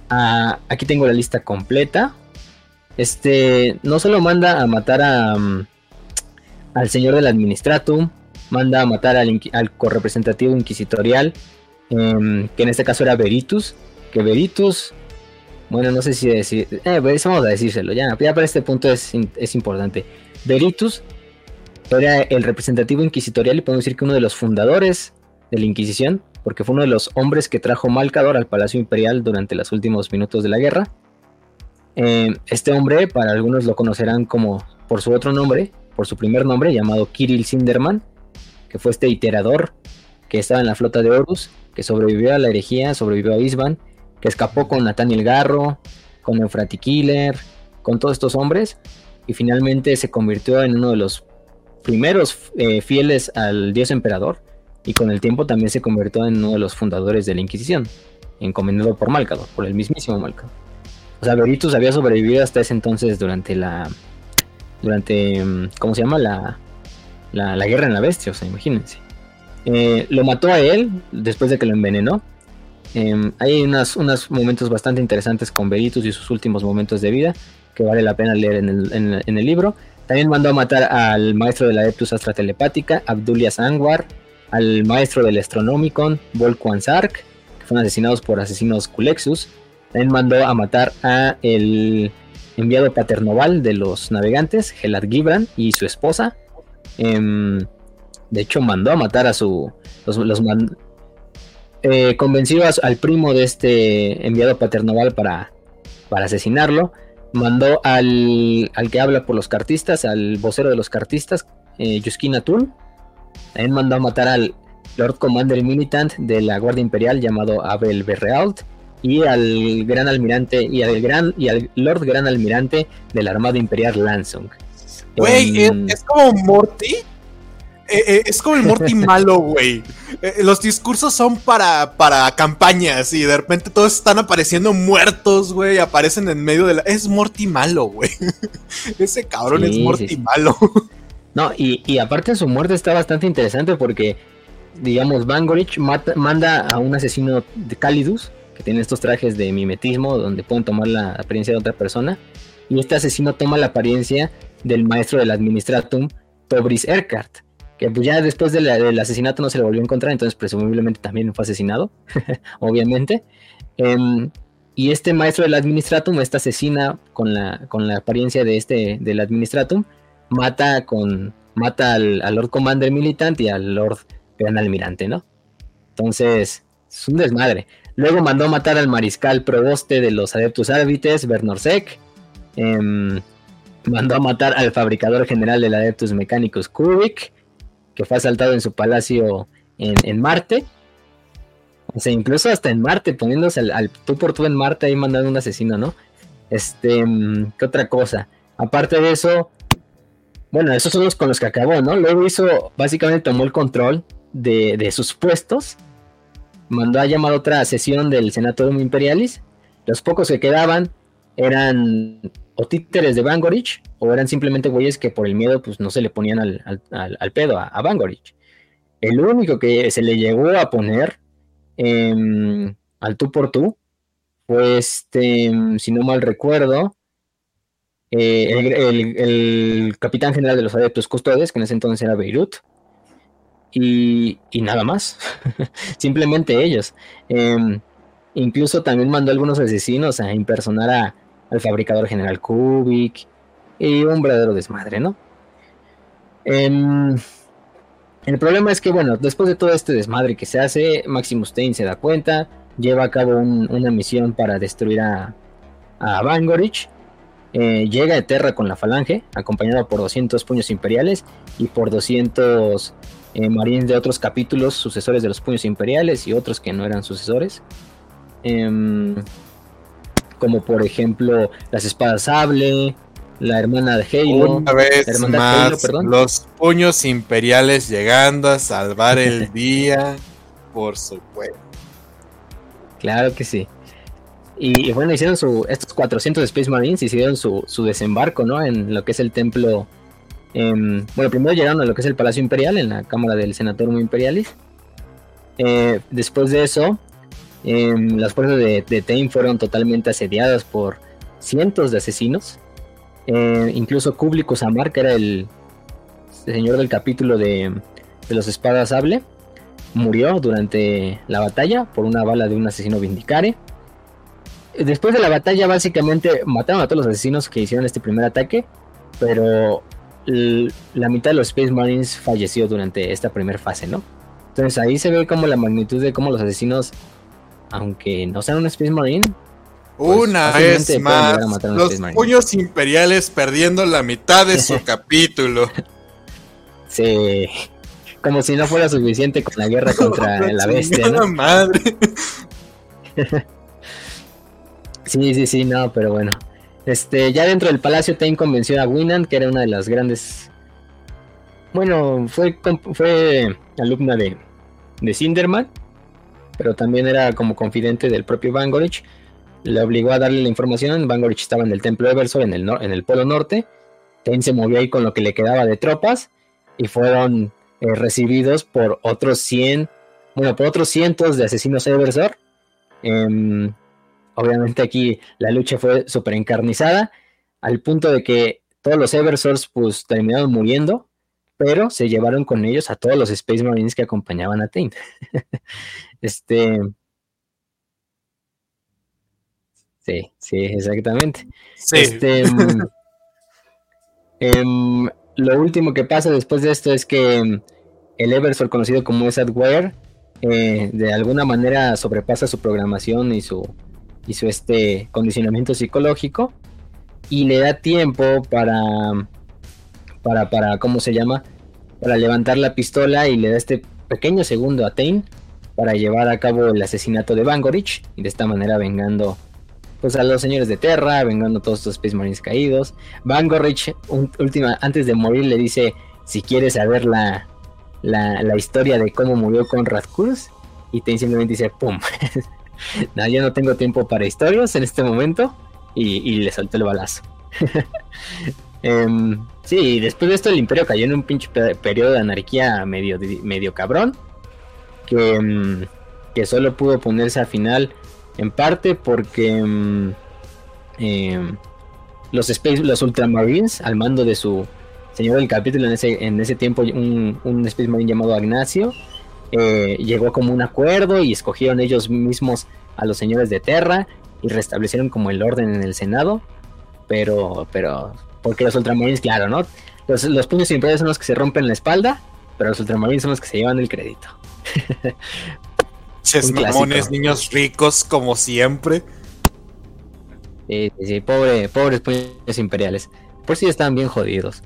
S2: a... Aquí tengo la lista completa. Este no solo manda a matar a, mm, al señor del administratum, manda a matar al, correpresentativo inquisitorial, em, que en este caso era Veritus, que Veritus, bueno, no sé si decir, eh, pues vamos a decírselo, ya, ya para este punto es, es importante. Veritus era el representativo inquisitorial y podemos decir que uno de los fundadores de la Inquisición, porque fue uno de los hombres que trajo Malcador al Palacio Imperial durante los últimos minutos de la guerra. Eh, este hombre, para algunos lo conocerán como por su otro nombre, por su primer nombre, llamado Kirill Sinderman, que fue este iterador que estaba en la flota de Horus, que sobrevivió a la herejía, sobrevivió a Isban, que escapó con Nathaniel Garro, con Eufrati Killer, con todos estos hombres, y finalmente se convirtió en uno de los primeros eh, fieles al dios emperador y con el tiempo también se convirtió en uno de los fundadores de la Inquisición, encomendado por Malcador, por el mismísimo Malcador. O sea, Veritus había sobrevivido hasta ese entonces durante la. Durante. Mm, ¿Cómo se llama? La, la, guerra en la bestia, o sea, imagínense. Eh, lo mató a él después de que lo envenenó. Em, hay unos momentos bastante interesantes con Veritus y sus últimos momentos de vida que vale la pena leer en el, en el libro. También mandó a matar al maestro de la Adeptus Astra Telepática, Abdulia Sangwar, al maestro del Astronomicon, Volquan Sark, que fueron asesinados por asesinos Culexus. También mandó a matar a el enviado paternoval de los navegantes, Gelad Gibran, y su esposa. Em, de hecho, mandó a matar a su. Los, los eh, convenció al primo de este enviado paternoval para, para asesinarlo mandó al, al que habla por los cartistas, al vocero de los cartistas, eh, Yuskin. También mandó a matar al Lord Commander Militant de la Guardia Imperial llamado Abel Berrealt y al gran almirante y al gran y al Lord Gran Almirante de la Armada Imperial Lansung.
S3: Güey, es como Morty eh, eh, es como el Morty (laughs) malo, güey. Eh, los discursos son para, para campañas y de repente todos están apareciendo muertos, güey. Aparecen en medio de la. Es Morty malo, güey. (laughs) Ese cabrón es Morty malo. (laughs)
S2: No, y, y, aparte su muerte está bastante interesante porque, digamos, Vangorich manda a un asesino de Calidus, que tiene estos trajes de mimetismo donde pueden tomar la apariencia de otra persona. Y este asesino toma la apariencia del maestro del Administratum, Tobris Erkart que pues ya después del asesinato no se le volvió a encontrar, entonces presumiblemente también fue asesinado, (laughs) obviamente. Em, y este maestro del Administratum, esta asesina con la, con la apariencia de este del Administratum, mata con mata al, Lord Commander Militant y al Lord Gran Almirante, ¿no? Entonces, es un desmadre. Luego mandó a matar al mariscal proboste de los Adeptus Arbites, Bernorsek. Em, mandó a matar al fabricador general del Adeptus Mecánicos, Kubik que fue asaltado en su palacio en, Marte. O sea, incluso hasta en Marte, poniéndose al, tú por tú en Marte ahí mandando un asesino, ¿no? Este, mm, ¿qué otra cosa? Aparte de eso, bueno, esos son los con los que acabó, ¿no? Luego hizo, básicamente tomó el control de, sus puestos, mandó a llamar otra sesión del Senatorium Imperialis. Los pocos que quedaban eran o títeres de Bangorich o eran simplemente güeyes que por el miedo pues no se le ponían al, pedo a, Bangorich. El único que se le llegó a poner em, al tú por tú fue este, si no mal recuerdo, eh, el, capitán general de los adeptos custodes, que en ese entonces era Beirut, y, y nada más, (laughs) simplemente ellos. Em, incluso también mandó a algunos asesinos a impersonar a, al fabricador general Kubik y un verdadero desmadre, ¿no? Em, El problema es que, bueno, después de todo este desmadre que se hace, Maximus Tain se da cuenta, lleva a cabo una misión para destruir a, a Vangorich. Eh, llega a Terra con la Falange, acompañado por 200 puños imperiales y por 200 eh, marines de otros capítulos, sucesores de los puños imperiales y otros que no eran sucesores. Em, como por ejemplo las espadas sable, la hermana de Halo.
S3: Una vez más, los puños imperiales llegando a salvar el (laughs) día, por supuesto.
S2: Claro que sí. Y, bueno, hicieron su, estos 400 Space Marines hicieron su, su desembarco, ¿no? En lo que es el templo. bueno, primero llegaron a lo que es el Palacio Imperial, en la Cámara del Senatorum Imperialis. Eh, después de eso, em, las fuerzas de, de fueron totalmente asediadas por cientos de asesinos eh, incluso Kublik Samar, que era el señor del capítulo de, los espadas sable, murió durante la batalla por una bala de un asesino vindicare. Después de la batalla, básicamente mataron a todos los asesinos que hicieron este primer ataque, pero la mitad de los Space Marines falleció durante esta primera fase, ¿no? Entonces ahí se ve como la magnitud de cómo los asesinos, aunque no sean un Space Marine,
S3: pues, Una vez más, los puños imperiales perdiendo la mitad de su (laughs) capítulo.
S2: Sí, como si no fuera suficiente con la guerra contra (laughs) la bestia. ¿no? madre. (laughs) sí, sí, sí, no, pero bueno. Este, ya dentro del palacio, Tain convenció a Winand, que era una de las grandes. Bueno, fue, fue alumna de, de Cinderman, pero también era como confidente del propio Vangorich le obligó a darle la información. Gorich estaba en el templo de Eversor en el, en el polo norte. Tain se movió ahí con lo que le quedaba de tropas y fueron eh, recibidos por otros 100, bueno, por otros cientos de asesinos Eversor. Em, obviamente aquí la lucha fue súper encarnizada, al punto de que todos los Eversors pues terminaron muriendo, pero se llevaron con ellos a todos los Space Marines que acompañaban a Tain. (laughs) este, Sí, sí, exactamente. Este, mm, (laughs) em, lo último que pasa después de esto es que em, el Eversol, conocido como Sadware, eh, de alguna manera sobrepasa su programación y su, y su este condicionamiento psicológico y le da tiempo para, para, para, ¿cómo se llama? Para levantar la pistola y le da este pequeño segundo a Tain para llevar a cabo el asesinato de Bangorich y de esta manera vengando pues a los señores de Terra, vengando todos estos Space Marines caídos. Van Gorrich, última, antes de morir, le dice si quieres saber la, la, historia de cómo murió con Radcus. Y te simplemente dice, ¡pum! (laughs) no, yo no tengo tiempo para historias en este momento. Y, le soltó el balazo. (laughs) um, sí, después de esto el imperio cayó en un pinche periodo de anarquía medio, medio cabrón. Que, em, que solo pudo ponerse al final en parte porque em, los, Space, los Ultramarines, al mando de su señor del capítulo en ese, en ese tiempo, un, un Space Marine llamado Agnacio, eh, llegó como un acuerdo y escogieron ellos mismos a los señores de Terra y restablecieron como el orden en el Senado. Pero, pero, porque los Ultramarines, claro, ¿no? Los, los puños imperiales son los que se rompen la espalda, pero los Ultramarines son los que se llevan el crédito.
S3: Ches (laughs) mamones, niños ricos, como siempre.
S2: Sí, sí, pobre, pobres puños imperiales. Por si están bien jodidos.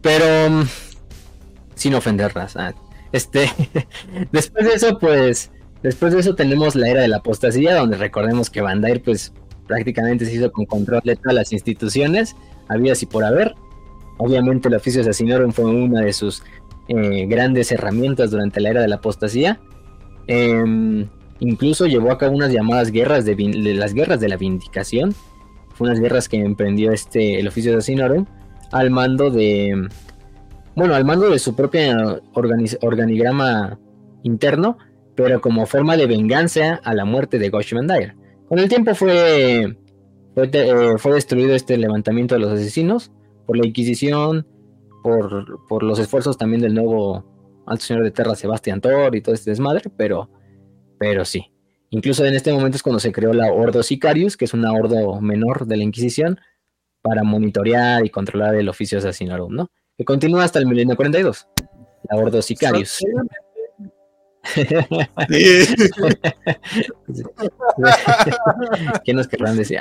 S2: Pero mm, sin ofenderlas. Ah, este, (laughs) después de eso, pues, después de eso tenemos la era de la apostasía, donde recordemos que Bandair, pues, prácticamente se hizo con control de todas las instituciones, había y por haber. Obviamente el oficio de Asinorum fue una de sus eh, grandes herramientas durante la era de la apostasía. Em, incluso llevó a cabo unas llamadas guerras de, las guerras de la vindicación. Fue unas guerras que emprendió este el oficio de Asinorum al mando de bueno, al mando de su propia organigrama interno, pero como forma de venganza a la muerte de Goshman Dyer. Con el tiempo fue fue, eh, fue, destruido este levantamiento de los asesinos por la Inquisición, por, por los esfuerzos también del nuevo Alto Señor de Terra Sebastián Thor y todo este desmadre, pero, pero sí. Incluso en este momento es cuando se creó la Ordo Sicarius, que es una ordo menor de la Inquisición, para monitorear y controlar el oficio asesinarum, ¿no? Que continúa hasta el milenio 42. la Ordo Sicarius. (laughs) (laughs) (laughs) ¿Qué nos querrán decir?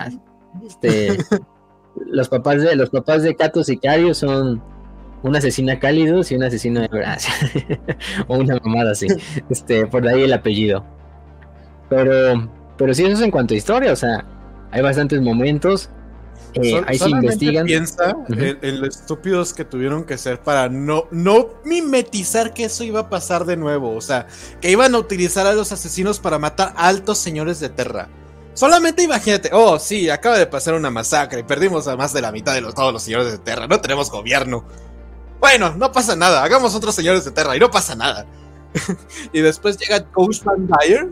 S2: Este, los papás de los papás de Cato Sicario son una asesina cálidos y un asesino de gracia. (laughs) o una mamada así. Este, por ahí el apellido. Pero, pero sí, eso es en cuanto a historia, o sea, hay bastantes momentos. Eh, ahí se investigan.
S3: Piensa en, lo estúpidos que tuvieron que ser para no, no mimetizar que eso iba a pasar de nuevo. O sea, que iban a utilizar a los asesinos para matar altos señores de Terra. Solamente imagínate, oh sí, acaba de pasar una masacre y perdimos a más de la mitad de los, todos los señores de Terra, no tenemos gobierno. Bueno, no pasa nada, hagamos otros señores de Terra y no pasa nada. (laughs) y después llega Coach Van Dyer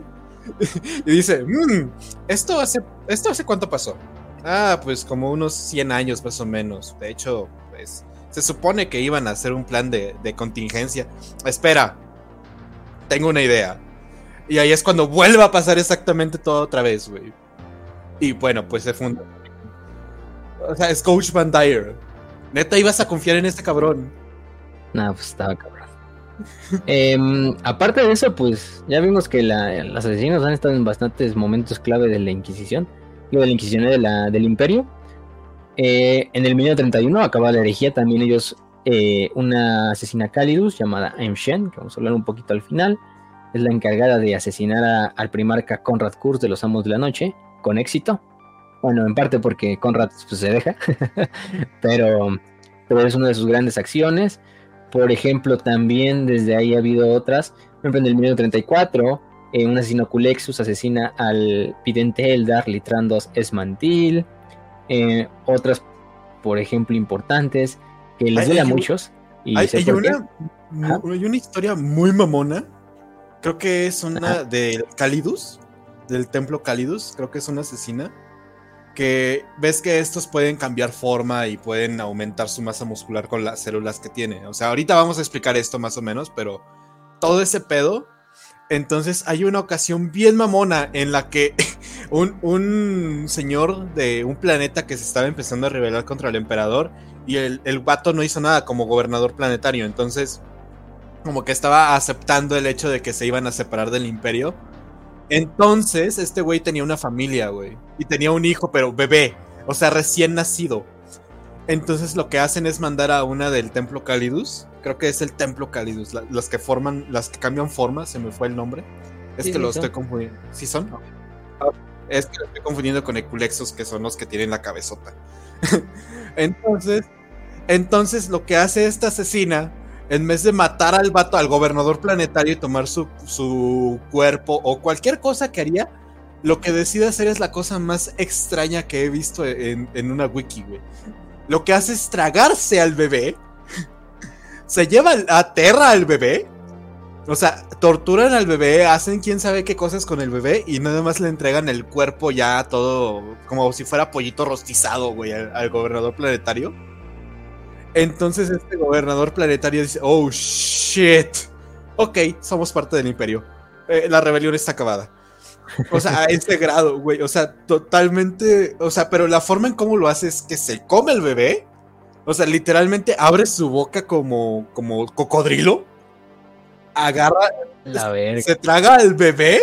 S3: (laughs) y dice, mmm, esto hace, esto hace cuánto pasó. Ah, pues como unos 100 años más o menos. De hecho, pues se supone que iban a hacer un plan de, de contingencia. Espera, tengo una idea y ahí es cuando vuelve a pasar exactamente todo otra vez, güey. Y bueno, pues se funda. O sea, es Coach Van Dyer. Neta, ibas a confiar en este cabrón.
S2: Nah, pues estaba cabrón. Em, aparte de eso, pues ya vimos que los asesinos han estado en bastantes momentos clave de la Inquisición. Lo de la Inquisición de la, del Imperio. Eh, en el 1031 acaba la herejía también ellos eh, una asesina Calidus llamada Aim Shen, que vamos a hablar un poquito al final es la encargada de asesinar al primarca Conrad Kurz de los Amos de la Noche, con éxito. Bueno, en parte porque Conrad pues, se deja, (laughs) pero, pero es una de sus grandes acciones. Por ejemplo, también desde ahí ha habido otras. Por ejemplo, en el 1934, eh, un asesino Culexus asesina al vidente Eldar Litrandos Esmantil. Eh, otras, por ejemplo, importantes, que les duele a muchos.
S3: Y hay, una, hay una historia muy mamona Creo que es una del Calidus, del templo Calidus, creo que es una asesina. Que ves que estos pueden cambiar forma y pueden aumentar su masa muscular con las células que tiene. O sea, ahorita vamos a explicar esto más o menos, pero todo ese pedo. Entonces hay una ocasión bien mamona en la que (laughs) un, un señor de un planeta que se estaba empezando a rebelar contra el emperador y el, el vato no hizo nada como gobernador planetario. Entonces como que estaba aceptando el hecho de que se iban a separar del imperio. Entonces, este güey tenía una familia, güey. Y tenía un hijo, pero bebé. O sea, recién nacido. Entonces lo que hacen es mandar a una del templo Calidus. Creo que es el templo Calidus. las que forman, las que cambian forma, se me fue el nombre. Es que lo estoy confundiendo. ¿Sí son? Es que lo estoy confundiendo con Eculexos, que son los que tienen la cabezota. (laughs) entonces, entonces lo que hace esta asesina en vez de matar al vato, al gobernador planetario y tomar su, su cuerpo o cualquier cosa que haría, lo que decide hacer es la cosa más extraña que he visto en, en una wiki, güey. Lo que hace es tragarse al bebé, (laughs) se lleva, aterra al bebé, o sea, torturan al bebé, hacen quién sabe qué cosas con el bebé y nada más le entregan el cuerpo ya todo como si fuera pollito rostizado, güey, al gobernador planetario. Entonces este gobernador planetario dice, oh shit, ok, somos parte del imperio. Eh, la rebelión está acabada. O sea, a (laughs) ese grado, güey. O sea, totalmente. O sea, pero la forma en cómo lo hace es que se come el bebé. O sea, literalmente abre su boca como, como cocodrilo. Agarra.
S2: La
S3: Se traga al bebé.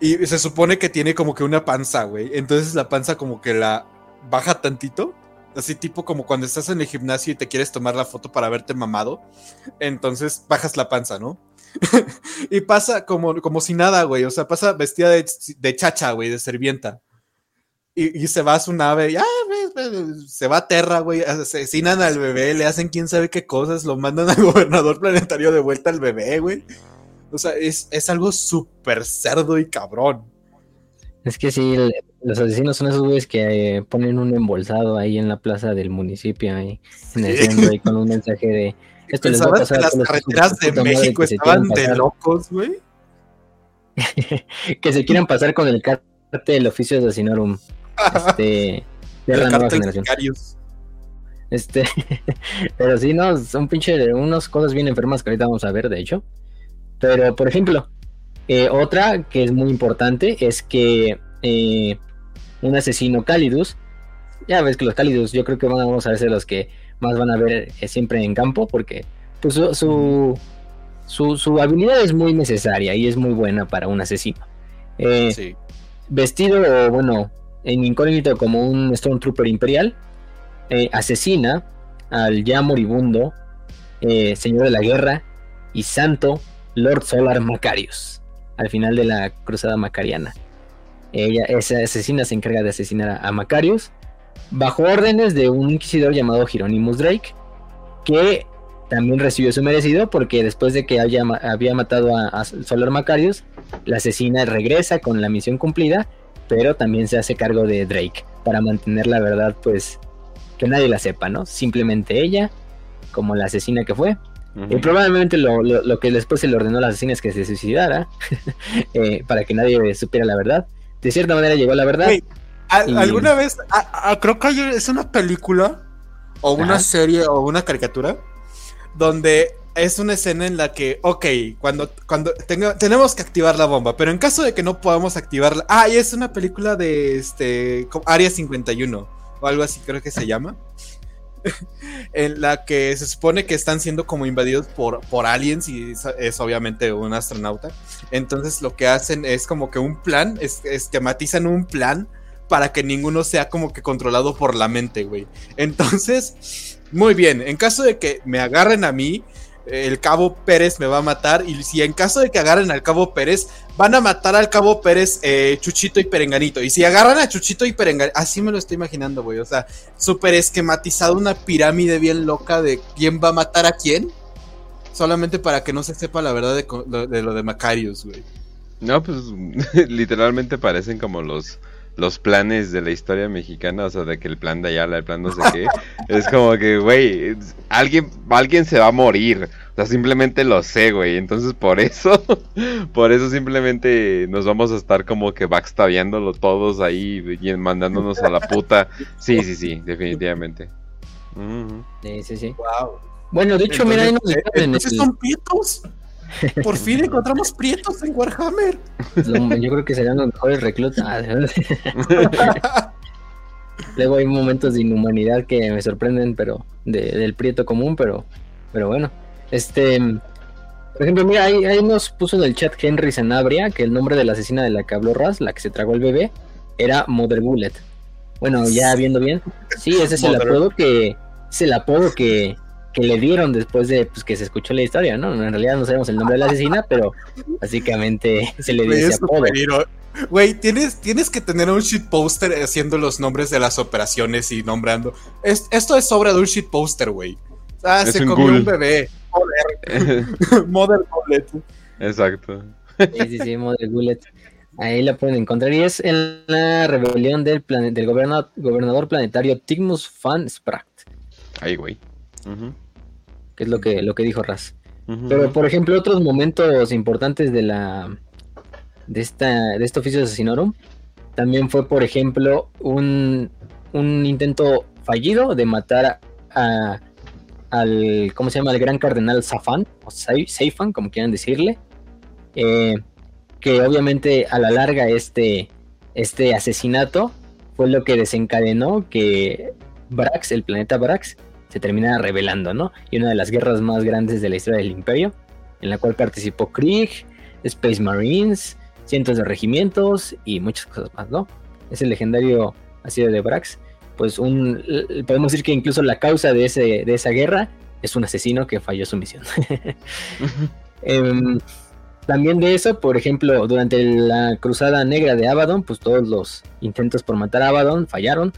S3: Y se supone que tiene como que una panza, güey. Entonces la panza como que la baja tantito Así tipo como cuando estás en el gimnasio y te quieres tomar la foto para verte mamado. Entonces bajas la panza, ¿no? (laughs) y pasa como, como si nada, güey. O sea, pasa vestida de, chacha, güey, de servienta. Y, se va a su nave y ah, se va a Terra, güey. Asesinan al bebé, le hacen quién sabe qué cosas, lo mandan al (laughs) gobernador planetario de vuelta al bebé, güey. O sea, es, es algo súper cerdo y cabrón.
S2: Es que sí, los asesinos son esos güeyes que eh, ponen un embolsado ahí en la plaza del municipio, ahí, en el centro, y con un mensaje de
S3: esto les va a pasar que las carreteras de México estaban de locos, güey. (laughs)
S2: que se quieran pasar con el cartel del oficio de asesinarum. Este, (laughs) de la nueva generación. Este, (laughs) pero sí, no, son pinche unas cosas bien enfermas que ahorita vamos a ver, de hecho. Pero, por ejemplo, eh, otra que es muy importante es que eh, un asesino Calidus, ya ves que los Calidus yo creo que vamos a ser los que más van a ver eh, siempre en campo, porque pues, su, su, habilidad es muy necesaria y es muy buena para un asesino. Eh, vestido, bueno, en incógnito como un Stormtrooper imperial, eh, asesina al ya moribundo Señor de la Guerra y Santo Lord Solar Macarius al final de la Cruzada Macariana. Ella, esa asesina se encarga de asesinar a, Macarius bajo órdenes de un inquisidor llamado Hieronymus Drake, que también recibió su merecido porque después de que haya, había matado a, Solar Macarius, la asesina regresa con la misión cumplida, pero también se hace cargo de Drake para mantener la verdad, pues que nadie la sepa, ¿no? Simplemente ella, como la asesina que fue. Y probablemente lo, que después se le ordenó a la asesina es que se suicidara (laughs) eh, para que nadie supiera la verdad. De cierta manera llegó la verdad.
S3: ¿Alguna vez, creo que es una película o una serie o una caricatura donde es una escena en la que, ok, cuando, cuando tenemos que activar la bomba, pero en caso de que no podamos activarla, ah, y es una película de este Área 51 o algo así creo que se llama. (laughs) en la que se supone que están siendo como invadidos por, por aliens y es, obviamente un astronauta. Entonces lo que hacen es como que un plan, es, esquematizan un plan para que ninguno sea como que controlado por la mente, güey. Entonces, muy bien, en caso de que me agarren a mí, el cabo Pérez me va a matar. Y si en caso de que agarren al cabo Pérez, van a matar al cabo Pérez, eh, Chuchito y Perenganito. Y si agarran a Chuchito y Perenganito, así me lo estoy imaginando, güey. O sea, súper esquematizado una pirámide bien loca de quién va a matar a quién. Solamente para que no se sepa la verdad de, de lo de Macarius, güey.
S1: No, pues (laughs) literalmente parecen como los los planes de la historia mexicana, o sea, de que el plan de Ayala, el plan no sé qué, es como que, güey, alguien, alguien se va a morir. O sea, simplemente lo sé, güey. Entonces, por eso, (laughs) por eso simplemente nos vamos a estar como que backstabiándolo todos ahí y mandándonos a la puta. Sí, sí, sí, definitivamente.
S2: Sí, sí, sí. Bueno, de hecho, mira, ahí nos
S3: ¿Entonces son pitos? Por fin encontramos prietos en Warhammer.
S2: Yo creo que serían los mejores reclutas. (laughs) Luego hay momentos de inhumanidad que me sorprenden, pero del prieto común, pero, pero bueno. Este, por ejemplo, mira, ahí, nos puso en el chat Henry Sanabria que el nombre de la asesina de la que habló Raz, la que se tragó el bebé, era Mother Bullet. Bueno, ya viendo bien, sí, ese es el apodo que es el apodo que, que le dieron después de pues, que se escuchó la historia, ¿no? En realidad no sabemos el nombre de la asesina, pero básicamente (laughs) se le dice apodo.
S3: Güey, tienes, tienes que tener un shitposter haciendo los nombres de las operaciones y nombrando. esto es obra de un shitposter, güey. Ah, se comió un bebé. (laughs) Mother. Mother (laughs) Bullet.
S1: Exacto.
S2: Sí, sí, sí, Mother Bullet. Ahí la pueden encontrar. Y es en la rebelión del, del gobernador, gobernador planetario Tigmus Fan Spracht.
S1: Ahí, güey
S2: que es lo que, lo que dijo Raz. Pero, por ejemplo, otros momentos importantes de la de esta de este oficio de asesinorum también fue, por ejemplo, un, un intento fallido de matar a, al, ¿cómo se llama? El gran cardenal Safan, o Seifan, como quieran decirle, eh, que obviamente a la larga este, este asesinato fue lo que desencadenó que Brax, el planeta Brax, se termina revelando, ¿no? Y una de las guerras más grandes de la historia del imperio, en la cual participó Krieg, Space Marines, cientos de regimientos y muchas cosas más, ¿no? Ese legendario asedio de Brax, pues un, podemos decir que incluso la causa de, ese, de esa guerra es un asesino que falló su misión. (laughs) Em, también de eso, por ejemplo, durante la cruzada negra de Abaddon, pues todos los intentos por matar a Abaddon fallaron.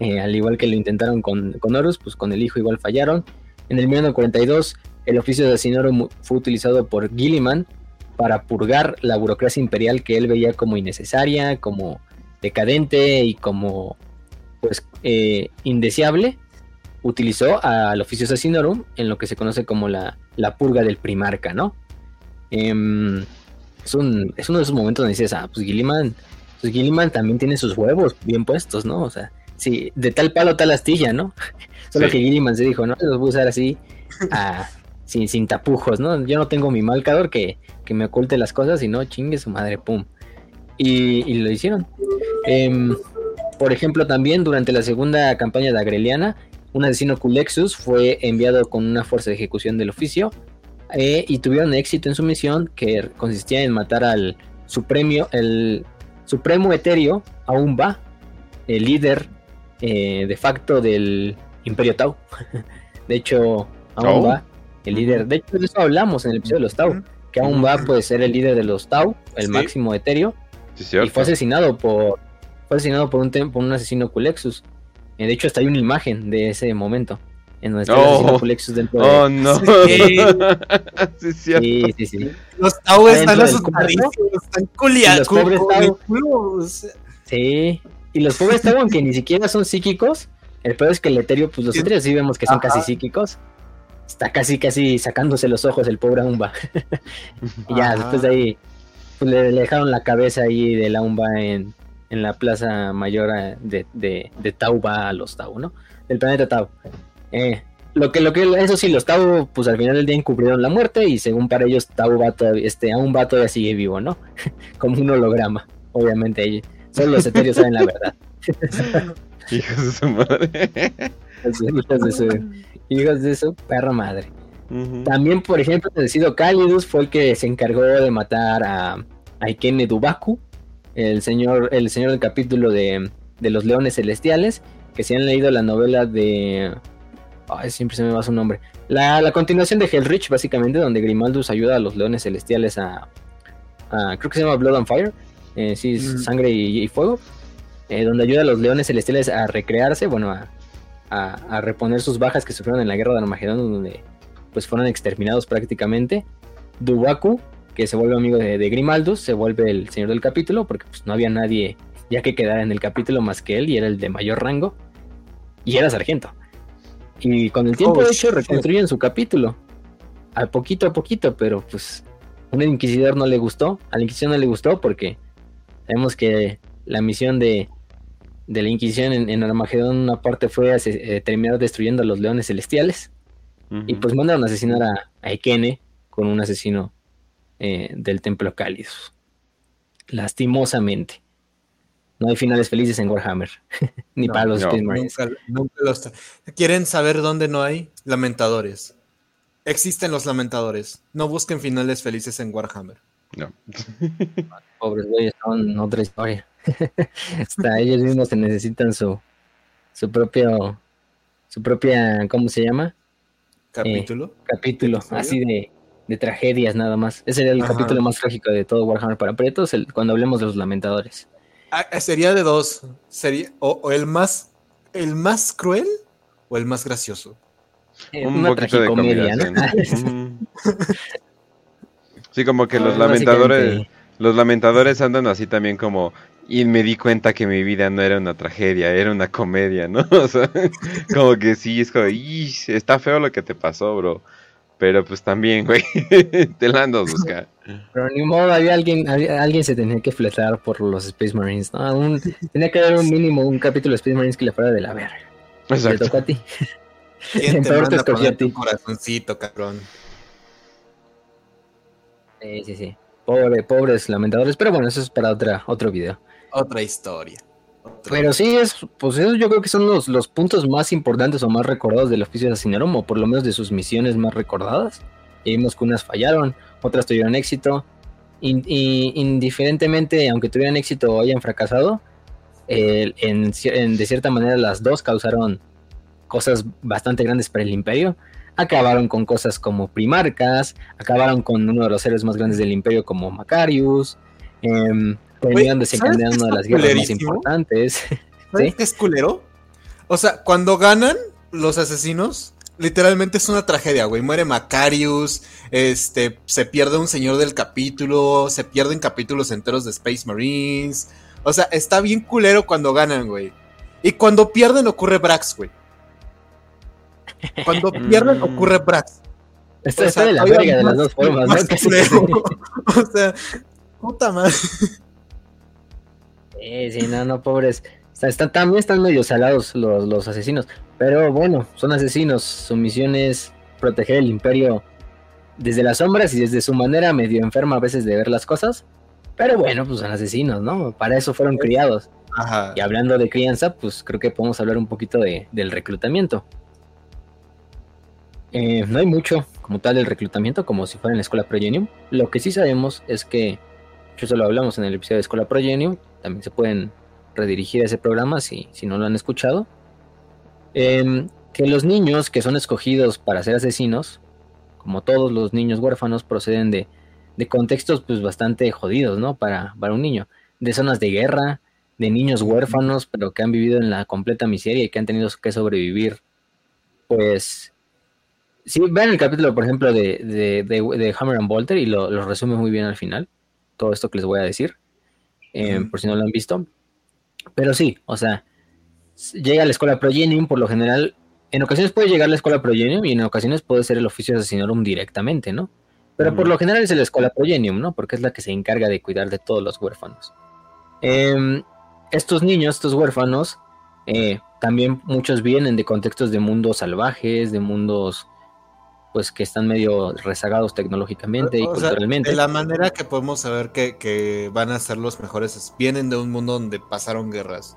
S2: Eh, al igual que lo intentaron con, con, Horus, pues con el hijo igual fallaron. En el 1942, el oficio de Asinoro fue utilizado por Gilliman para purgar la burocracia imperial que él veía como innecesaria, como decadente y como pues eh, indeseable. Utilizó al oficio Asinorum en lo que se conoce como la, la purga del primarca, ¿no? Em, es, un, es uno de esos momentos donde dices, ah, pues Gilliman, pues Gilliman también tiene sus huevos bien puestos, ¿no? O sea, sí, de tal palo tal astilla, ¿no? (laughs) Solo que Gilliman se dijo, no, los voy a usar así, (laughs) sin, sin tapujos, ¿no? Yo no tengo mi malcador que, que me oculte las cosas, sino chingue su madre, pum. Y, lo hicieron. Em, por ejemplo, también durante la segunda campaña de Agreliana, un asesino Culexus fue enviado con una fuerza de ejecución del oficio eh, y tuvieron éxito en su misión que consistía en matar al supremo, el supremo etéreo Aumba, el líder eh, de facto del Imperio Tau. (laughs) de hecho, Aumba, oh. el líder, de hecho de eso hablamos en el episodio de los Tau, que Aumba puede ser el líder de los Tau, el máximo etéreo, y fue asesinado por fue asesinado por un, por un asesino Culexus. Eh, de hecho, hasta hay una imagen de ese momento en donde está oh, Culexus dentro
S1: oh, no.
S2: Sí, (laughs) sí, sí, sí,
S3: Los Tau están asustadísimos, están culiados. Los pobres Tau.
S2: Sí. Y los pobres Tau, aunque ni siquiera son psíquicos, el peor es que el etéreo, pues los etéreos sí vemos que son casi psíquicos. Está casi, casi sacándose los ojos el pobre Umba. (laughs) y ya, después de ahí, pues le, dejaron la cabeza ahí de la Umba en, en la plaza mayor eh, de, de, de Tauba a los Tau, ¿no? Del planeta Tau. Eh, lo que, lo que, eso sí, los Tau, pues al final del día encubrieron la muerte y según para ellos Tau va todavía, este, aún va todavía sigue vivo, ¿no? (laughs) Como un holograma, obviamente. Solo los etéreos saben la verdad. (laughs)
S1: Hijos de su madre.
S2: Hijos de su, hijos de su perra madre. También, por ejemplo, el Sido Calidus fue el que se encargó de matar a, Aikene Dubaku, el señor, el señor del capítulo de, los Leones Celestiales, que si han leído la novela de... Ay, siempre se me va su nombre. La, continuación de Hellrich, básicamente, donde Grimaldus ayuda a los Leones Celestiales a... creo que se llama Blood and Fire. Eh, sí, sangre y, fuego. Eh, donde ayuda a los Leones Celestiales a recrearse, bueno, a, a, reponer sus bajas que sufrieron en la guerra de Armagedón, donde pues fueron exterminados prácticamente. Dubaku que se vuelve amigo de, Grimaldus, se vuelve el señor del capítulo, porque pues no había nadie ya que quedara en el capítulo más que él, y era el de mayor rango, y era sargento. Y con el tiempo, oh, de hecho, reconstruyen su capítulo, a poquito a poquito, pero pues un inquisidor no le gustó, a la Inquisición no le gustó porque sabemos que la misión de, de la Inquisición en, Armagedón, una parte fue eh, terminar destruyendo a los leones celestiales, y pues mandaron a asesinar a, a Ekene con un asesino eh, del Templo Cálido. Lastimosamente. No hay finales felices en Warhammer. (laughs) Ni para los
S3: ¿Quieren saber dónde no hay? Lamentadores. Existen los lamentadores. No busquen finales felices en Warhammer.
S1: No. (laughs)
S2: Pobres güeyes son otra historia. (laughs) Hasta ellos mismos se necesitan su, su propio, su propia, ¿cómo se llama?
S3: Capítulo.
S2: Eh, capítulo, así de de tragedias nada más. Ese sería el capítulo más trágico de todo Warhammer para Pretos, el, cuando hablemos de los lamentadores.
S3: Ah, eh, sería de dos. Sería o, el más el más cruel o el más gracioso.
S2: Eh, una tragicomedia, ¿no? (laughs)
S1: sí, como que los lamentadores los lamentadores andan así también como y me di cuenta que mi vida no era una tragedia, era una comedia, ¿no? (laughs) O sea, como que sí, es como, está feo lo que te pasó, bro. Pero pues también, güey, (laughs) te la ando a buscar.
S2: Pero ni modo, había alguien, alguien se tenía que fletar por los Space Marines, ¿no? tenía que haber un mínimo, un capítulo de Space Marines que le fuera de la verga. Exacto. Te tocó a ti. (laughs)
S3: ¿Quién te manda te a ti? corazoncito, cabrón.
S2: Sí, sí, sí. Pobre, pobres lamentadores, pero bueno, eso es para otra, otro video.
S3: Otra historia.
S2: Pero sí, es, pues esos yo creo que son los, los puntos más importantes o más recordados del oficio de Asinarum, o por lo menos de sus misiones más recordadas. Y vimos que unas fallaron, otras tuvieron éxito. Y, indiferentemente, aunque tuvieran éxito o hayan fracasado, en, de cierta manera las dos causaron cosas bastante grandes para el imperio. Acabaron con cosas como primarcas, acabaron con uno de los héroes más grandes del imperio como Macarius. Eh, desencadenando una de las guerras más importantes. (laughs)
S3: ¿Sabes qué es culero? O sea, cuando ganan los asesinos, literalmente es una tragedia, güey. Muere Macarius, este, se pierde un señor del capítulo, se pierden capítulos enteros de Space Marines. O sea, está bien culero cuando ganan, güey. Y cuando pierden ocurre Brax, güey. Cuando pierden mm. ocurre Brax.
S2: Está, está de la verga de las dos formas, ¿no? (laughs)
S3: o sea, puta madre.
S2: Sí, sí, no, no, pobres. Están, también están medio salados los, los asesinos. Pero bueno, son asesinos. Su misión es proteger el imperio desde las sombras y desde su manera medio enferma a veces de ver las cosas. Pero bueno, pues son asesinos, ¿no? Para eso fueron criados. Ajá. Y hablando de crianza, pues creo que podemos hablar un poquito de, del reclutamiento. Eh, no hay mucho como tal del reclutamiento, como si fuera en la escuela Progenium. Lo que sí sabemos es que, eso lo hablamos en el episodio de Escuela Progenium, también se pueden redirigir a ese programa si, si no lo han escuchado. Em, que los niños que son escogidos para ser asesinos, como todos los niños huérfanos, proceden de, de contextos pues bastante jodidos, ¿no? Para, para un niño. De zonas de guerra, de niños huérfanos, pero que han vivido en la completa miseria y que han tenido que sobrevivir, pues... Sí, vean el capítulo, por ejemplo, de, de, Hammer and Bolter y lo, resume muy bien al final, todo esto que les voy a decir, eh, por si no lo han visto. Pero sí, o sea, llega a la escuela Progenium, por lo general, en ocasiones puede llegar a la escuela Progenium y en ocasiones puede ser el oficio de asesinorum directamente, ¿no? Pero por lo general es la escuela Progenium, ¿no? Porque es la que se encarga de cuidar de todos los huérfanos. Em, estos niños, estos huérfanos, eh, también muchos vienen de contextos de mundos salvajes, de mundos pues que están medio rezagados tecnológicamente y culturalmente.
S3: de la manera que podemos saber que, que, van a ser los mejores es vienen de un mundo donde pasaron guerras.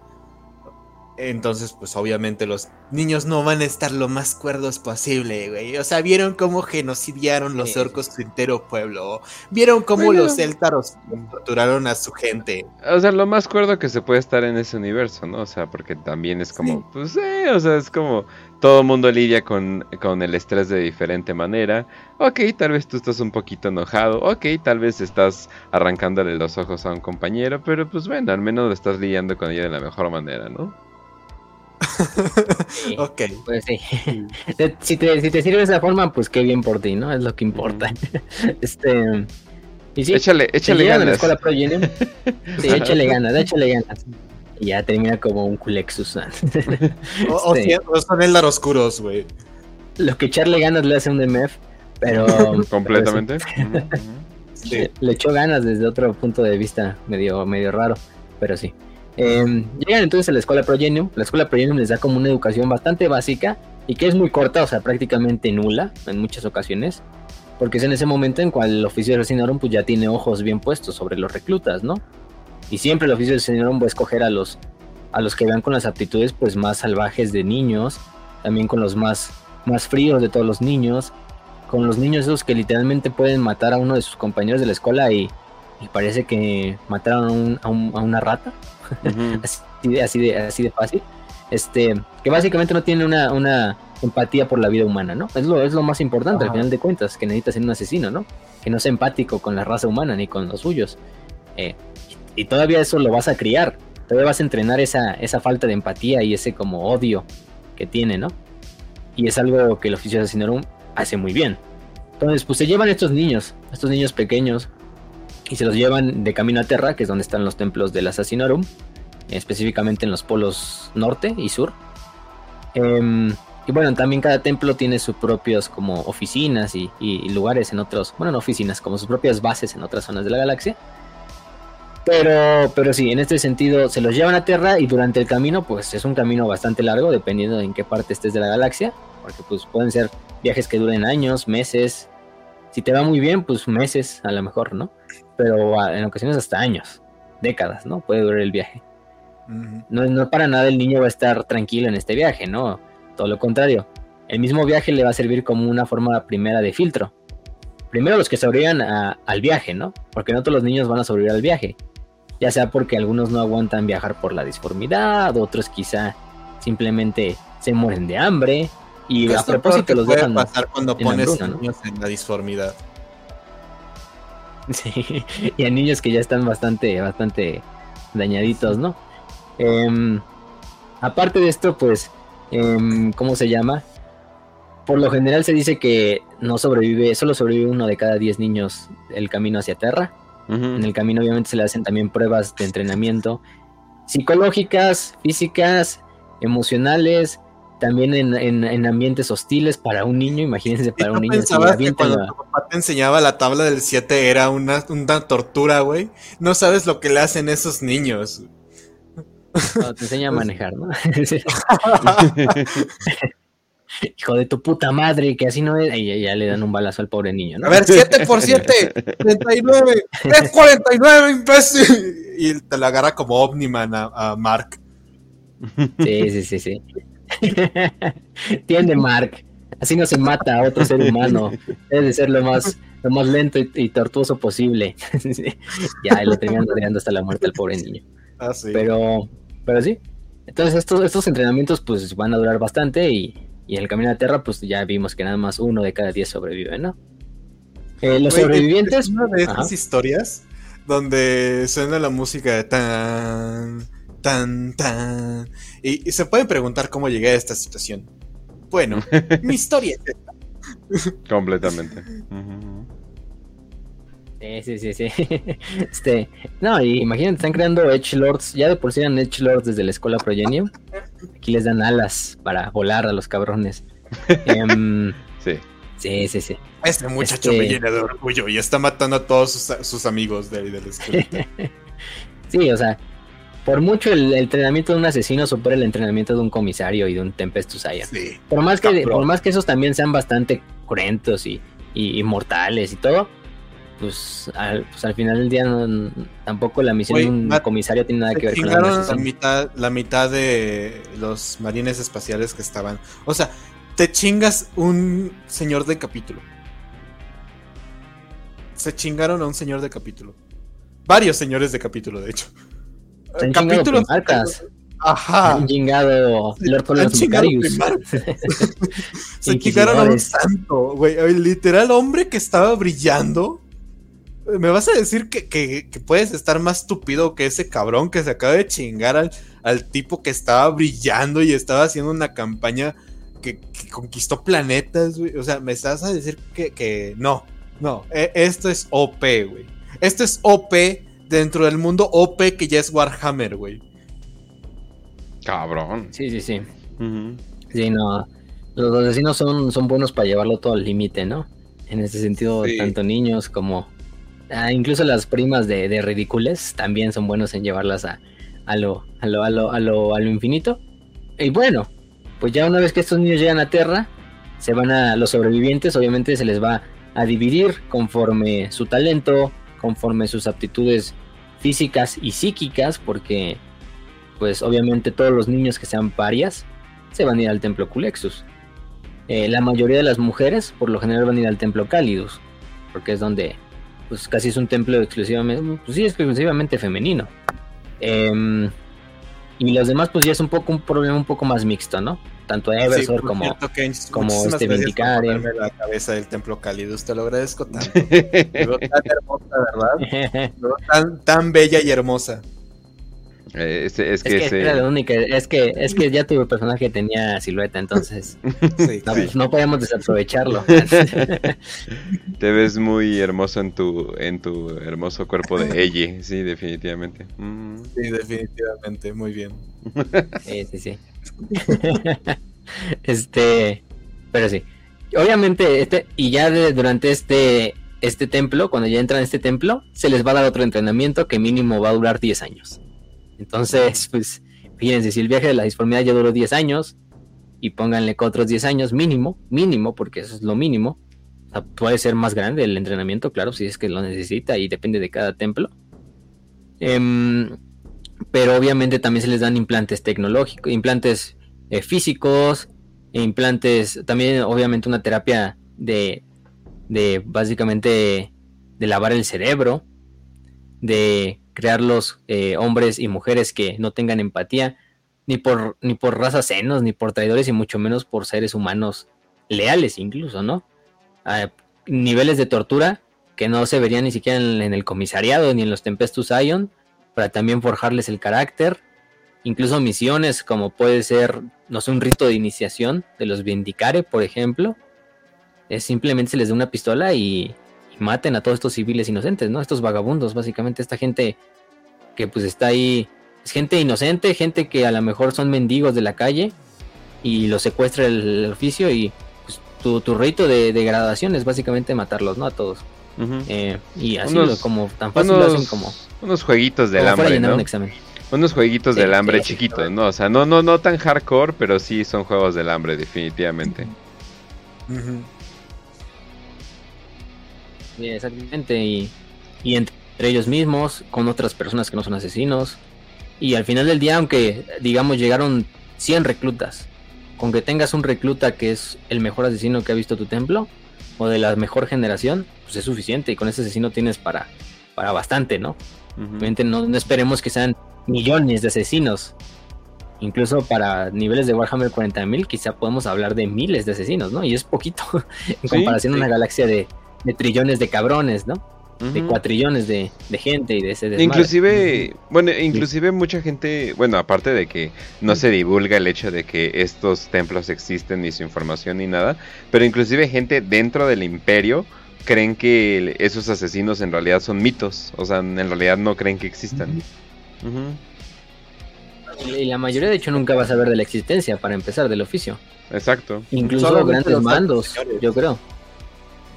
S3: Entonces, pues obviamente los niños no van a estar lo más cuerdos posible, güey. O sea, vieron cómo genocidiaron los orcos su entero pueblo. Vieron cómo los celtaros torturaron a su gente.
S1: O sea, lo más cuerdo que se puede estar en ese universo, ¿no? O sea, porque también es como, pues, eh, o sea, es como todo el mundo lidia con, con el estrés de diferente manera. Ok, tal vez tú estás un poquito enojado. Ok, tal vez estás arrancándole los ojos a un compañero. Pero pues bueno, al menos estás lidiando con ella de la mejor manera, ¿no? (laughs)
S2: ok. Pues sí. si, te, si te sirve de esa forma, pues qué bien por ti, ¿no? Es lo que importa. (laughs) este.
S1: Y sí, échale, échale ganas. la escuela Pro
S2: sí, (laughs) échale ganas, échale ganas. Y ya termina como un Culexus. (laughs)
S3: o, este, o, son Eldar oscuros, güey.
S2: Lo que echarle ganas le hace un DMF, pero. (laughs)
S1: Completamente. (laughs)
S2: sí. Le echó ganas desde otro punto de vista medio, medio raro, pero sí. Em, llegan entonces a la escuela Progenium. La escuela Progenium les da como una educación bastante básica y que es muy corta, o sea, prácticamente nula en muchas ocasiones. Porque es en ese momento en cual el oficio de pues ya tiene ojos bien puestos sobre los reclutas, ¿no? Y siempre el oficio de Sinorum va a escoger a los, a los que vean con las aptitudes pues más salvajes de niños, también con los más, más fríos de todos los niños, con los niños esos que literalmente pueden matar a uno de sus compañeros de la escuela y, parece que mataron a una rata (laughs) así, de, así, de, así de fácil. Este, que básicamente no tiene una, una empatía por la vida humana, ¿no? Es lo, es lo más importante al final de cuentas, que necesita ser un asesino, ¿no? Que no sea empático con la raza humana ni con los suyos. Eh, y todavía eso lo vas a criar, todavía vas a entrenar esa, esa falta de empatía y ese como odio que tiene, ¿no? Y es algo que el oficio de asesino hace muy bien. Entonces, pues se llevan estos niños, estos niños pequeños, y se los llevan de camino a Terra, que es donde están los templos del Assassinorum, específicamente en los polos norte y sur. Em, y bueno, también cada templo tiene sus propios como oficinas y, lugares en otros, bueno, no oficinas, como sus propias bases en otras zonas de la galaxia. Pero, pero sí, en este sentido se los llevan a Terra y durante el camino, pues es un camino bastante largo, dependiendo de en qué parte estés de la galaxia, porque pues pueden ser viajes que duren años, meses. Si te va muy bien, pues meses a lo mejor, ¿no? pero en ocasiones hasta años, décadas, ¿no? Puede durar el viaje. no, no para nada el niño va a estar tranquilo en este viaje, ¿no? Todo lo contrario. El mismo viaje le va a servir como una forma primera de filtro. Primero los que sobrevivan al viaje, ¿no? Porque no todos los niños van a sobrevivir al viaje. Ya sea porque algunos no aguantan viajar por la disformidad, otros quizá simplemente se mueren de hambre. Y a propósito los dejan
S3: pasar cuando pones niños en la disformidad.
S2: Sí, (laughs) y a niños que ya están bastante, bastante dañaditos, ¿no? Em, aparte de esto, pues, em, ¿cómo se llama? Por lo general se dice que no sobrevive, solo sobrevive uno de cada diez niños el camino hacia En el camino obviamente se le hacen también pruebas de entrenamiento psicológicas, físicas, emocionales, también en, ambientes hostiles para un niño, imagínense para un niño.
S3: Pensabas que cuando tu papá te enseñaba la tabla del 7 era una, una tortura, güey? No sabes lo que le hacen esos niños.
S2: te enseña a (laughs) manejar, ¿no? (laughs) (laughs) Hijo de tu puta madre, que así no es. Y ya le dan un balazo al pobre niño, ¿no?
S3: A ver, 7 por (laughs) 7, 39, es 49, imbécil. Y te la agarra como Omniman a, a Mark.
S2: Sí, sí, sí, sí. (laughs) Tiende Mark. así no se mata a otro ser humano. Debe ser lo más, lo más lento y, tortuoso posible. (laughs) ya, lo tenían rodeando hasta la muerte al pobre niño. Ah, sí. Pero, pero sí. Entonces estos, estos entrenamientos pues van a durar bastante y, en el camino a tierra pues ya vimos que nada más uno de cada diez sobrevive, ¿no?
S3: Eh, los sobrevivientes... una de estas historias donde suena la música de tan, tan, tan... Y, se pueden preguntar cómo llegué a esta situación. Bueno, (laughs) mi historia
S1: Completamente.
S2: Sí, sí, sí, sí. (laughs) Este, no, imagínate, están creando Edge Lords. Ya de por sí eran Edge Lords desde la escuela Progenium. Aquí les dan alas para volar a los cabrones. (laughs) Em, sí. Sí, sí, sí.
S3: Este muchacho me este llena de orgullo y está matando a todos sus, amigos de, de la escuela. (laughs)
S2: sí, o sea, por mucho el, entrenamiento de un asesino supera el entrenamiento de un comisario y de un Tempestus Sí, por más que por más que esos también sean bastante cruentos y, y, mortales y todo, pues al, pues al final del día tampoco la misión de un comisario tiene nada que ver con
S3: la, la mitad la mitad de los marines espaciales que estaban, o sea, te chingas un señor de capítulo. Se chingaron a un señor de capítulo. Varios señores de capítulo, de hecho.
S2: Se han capítulos. (laughs) Ajá. Han chingado Lord
S3: Se chingaron (laughs) (laughs) a un santo, güey. Literal, hombre que estaba brillando. ¿Me vas a decir que, puedes estar más estúpido que ese cabrón que se acaba de chingar al, al tipo que estaba brillando y estaba haciendo una campaña que, conquistó planetas, güey? O sea, me estás a decir que, que no, no, e, esto es OP, güey. Esto es OP dentro del mundo OP que ya es Warhammer, güey.
S1: Cabrón.
S2: Sí, sí, sí. Sí, no. Los asesinos son, son buenos para llevarlo todo al límite, ¿no? En ese sentido, tanto niños como. Ah, incluso las primas de, de ridicules también son buenos en llevarlas a, a, lo, a, lo, a, lo, a, lo, infinito. Y bueno, pues ya una vez que estos niños llegan a Tierra, se van a. Los sobrevivientes, obviamente, se les va a dividir conforme su talento, conforme sus aptitudes físicas y psíquicas, porque pues obviamente todos los niños que sean parias se van a ir al templo Culexus. Eh, la mayoría de las mujeres por lo general van a ir al templo Cálidus, porque es donde pues casi es un templo exclusivamente, pues sí, exclusivamente femenino. Em, y los demás pues ya es un poco un problema un poco más mixto, ¿no? tanto Eversor como, como este Vindicare.
S3: la cabeza del templo Calidus, te lo agradezco tanto. (laughs) tan hermosa, ¿verdad? tan, tan bella y hermosa.
S1: Eh, es, es, que,
S2: era la única, es que es que ya tu personaje tenía silueta, entonces (laughs) no, podíamos desaprovecharlo. (laughs) (laughs)
S1: Te ves muy hermoso en tu en tu hermoso cuerpo de ella, sí, definitivamente.
S3: Mm. Sí, definitivamente, muy bien.
S2: Sí, sí, sí. este, pero sí. Obviamente, este, y ya durante este, este templo, cuando ya entran a este templo, se les va a dar otro entrenamiento que mínimo va a durar 10 años. Entonces, (laughs) pues, fíjense, si el viaje de la disformidad ya duró 10 años, y pónganle otros 10 años mínimo, mínimo, porque eso es lo mínimo. puede ser más grande el entrenamiento, claro, si es que lo necesita y depende de cada templo. Em, pero obviamente también se les dan implantes tecnológicos, implantes eh, físicos, e implantes, también obviamente una terapia de, de básicamente de lavar el cerebro, de crear los eh, hombres y mujeres que no tengan empatía, ni por, ni por razas senos, ni por traidores, y mucho menos por seres humanos leales incluso, ¿no? A niveles de tortura que no se verían ni siquiera en, el comisariado ni en los Tempestus Ion, para también forjarles el carácter, incluso misiones como puede ser, no sé, un rito de iniciación de los Vindicare, por ejemplo, es simplemente se les da una pistola y, maten a todos estos civiles inocentes, ¿no? Estos vagabundos, básicamente, esta gente que pues está ahí, es gente inocente, gente que a lo mejor son mendigos de la calle y los secuestra el, oficio y pues, tu, rito de, de, graduación es básicamente matarlos, ¿no? A todos. Eh, y así como tan fácil lo hacen como
S1: unos jueguitos del hambre, ¿no? Unos jueguitos del hambre chiquitos, ¿no? O sea, no, no, no tan hardcore, pero sí son juegos del hambre, definitivamente.
S2: Exactamente. Y, y entre ellos mismos, con otras personas que no son asesinos. Y al final del día, aunque digamos llegaron 100 reclutas con que tengas un recluta que es el mejor asesino que ha visto tu templo, o de la mejor generación, pues es suficiente. Y con ese asesino tienes para, para bastante, ¿no? Obviamente no, esperemos que sean millones de asesinos. Incluso para niveles de Warhammer 40.000 quizá podemos hablar de miles de asesinos, ¿no? Y es poquito (laughs) en comparación a una galaxia de, de trillones de cabrones, ¿no? de cuatrillones de, gente y de ese
S1: Inclusive, bueno, inclusive mucha gente, bueno, aparte de que no se divulga el hecho de que estos templos existen ni su información ni nada, pero inclusive gente dentro del imperio creen que esos asesinos en realidad son mitos, o sea, en realidad no creen que existan.
S2: Y la mayoría de hecho nunca va a saber de la existencia para empezar del oficio.
S1: Exacto.
S2: Incluso grandes mandos, yo creo.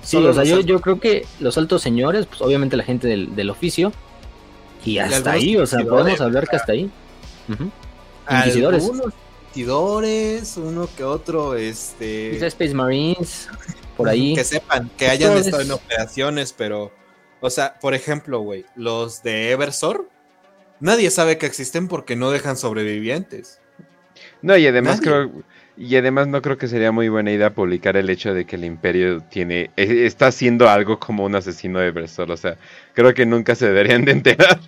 S2: Sí, o sea, yo, yo, creo que los altos señores, pues obviamente la gente del, oficio, y hasta ahí, o sea, podemos hablar que hasta ahí.
S3: Inquisidores. inquisidores, uno que otro, este...
S2: Space Marines, por ahí.
S3: Que sepan, que hayan estado en operaciones, pero... O sea, por ejemplo, güey, los de Eversor, nadie sabe que existen porque no dejan sobrevivientes.
S1: No, y además creo y además no creo que sería muy buena idea publicar el hecho de que el imperio tiene está haciendo algo como un asesino de Bresol. O sea, creo que nunca se deberían de enterar.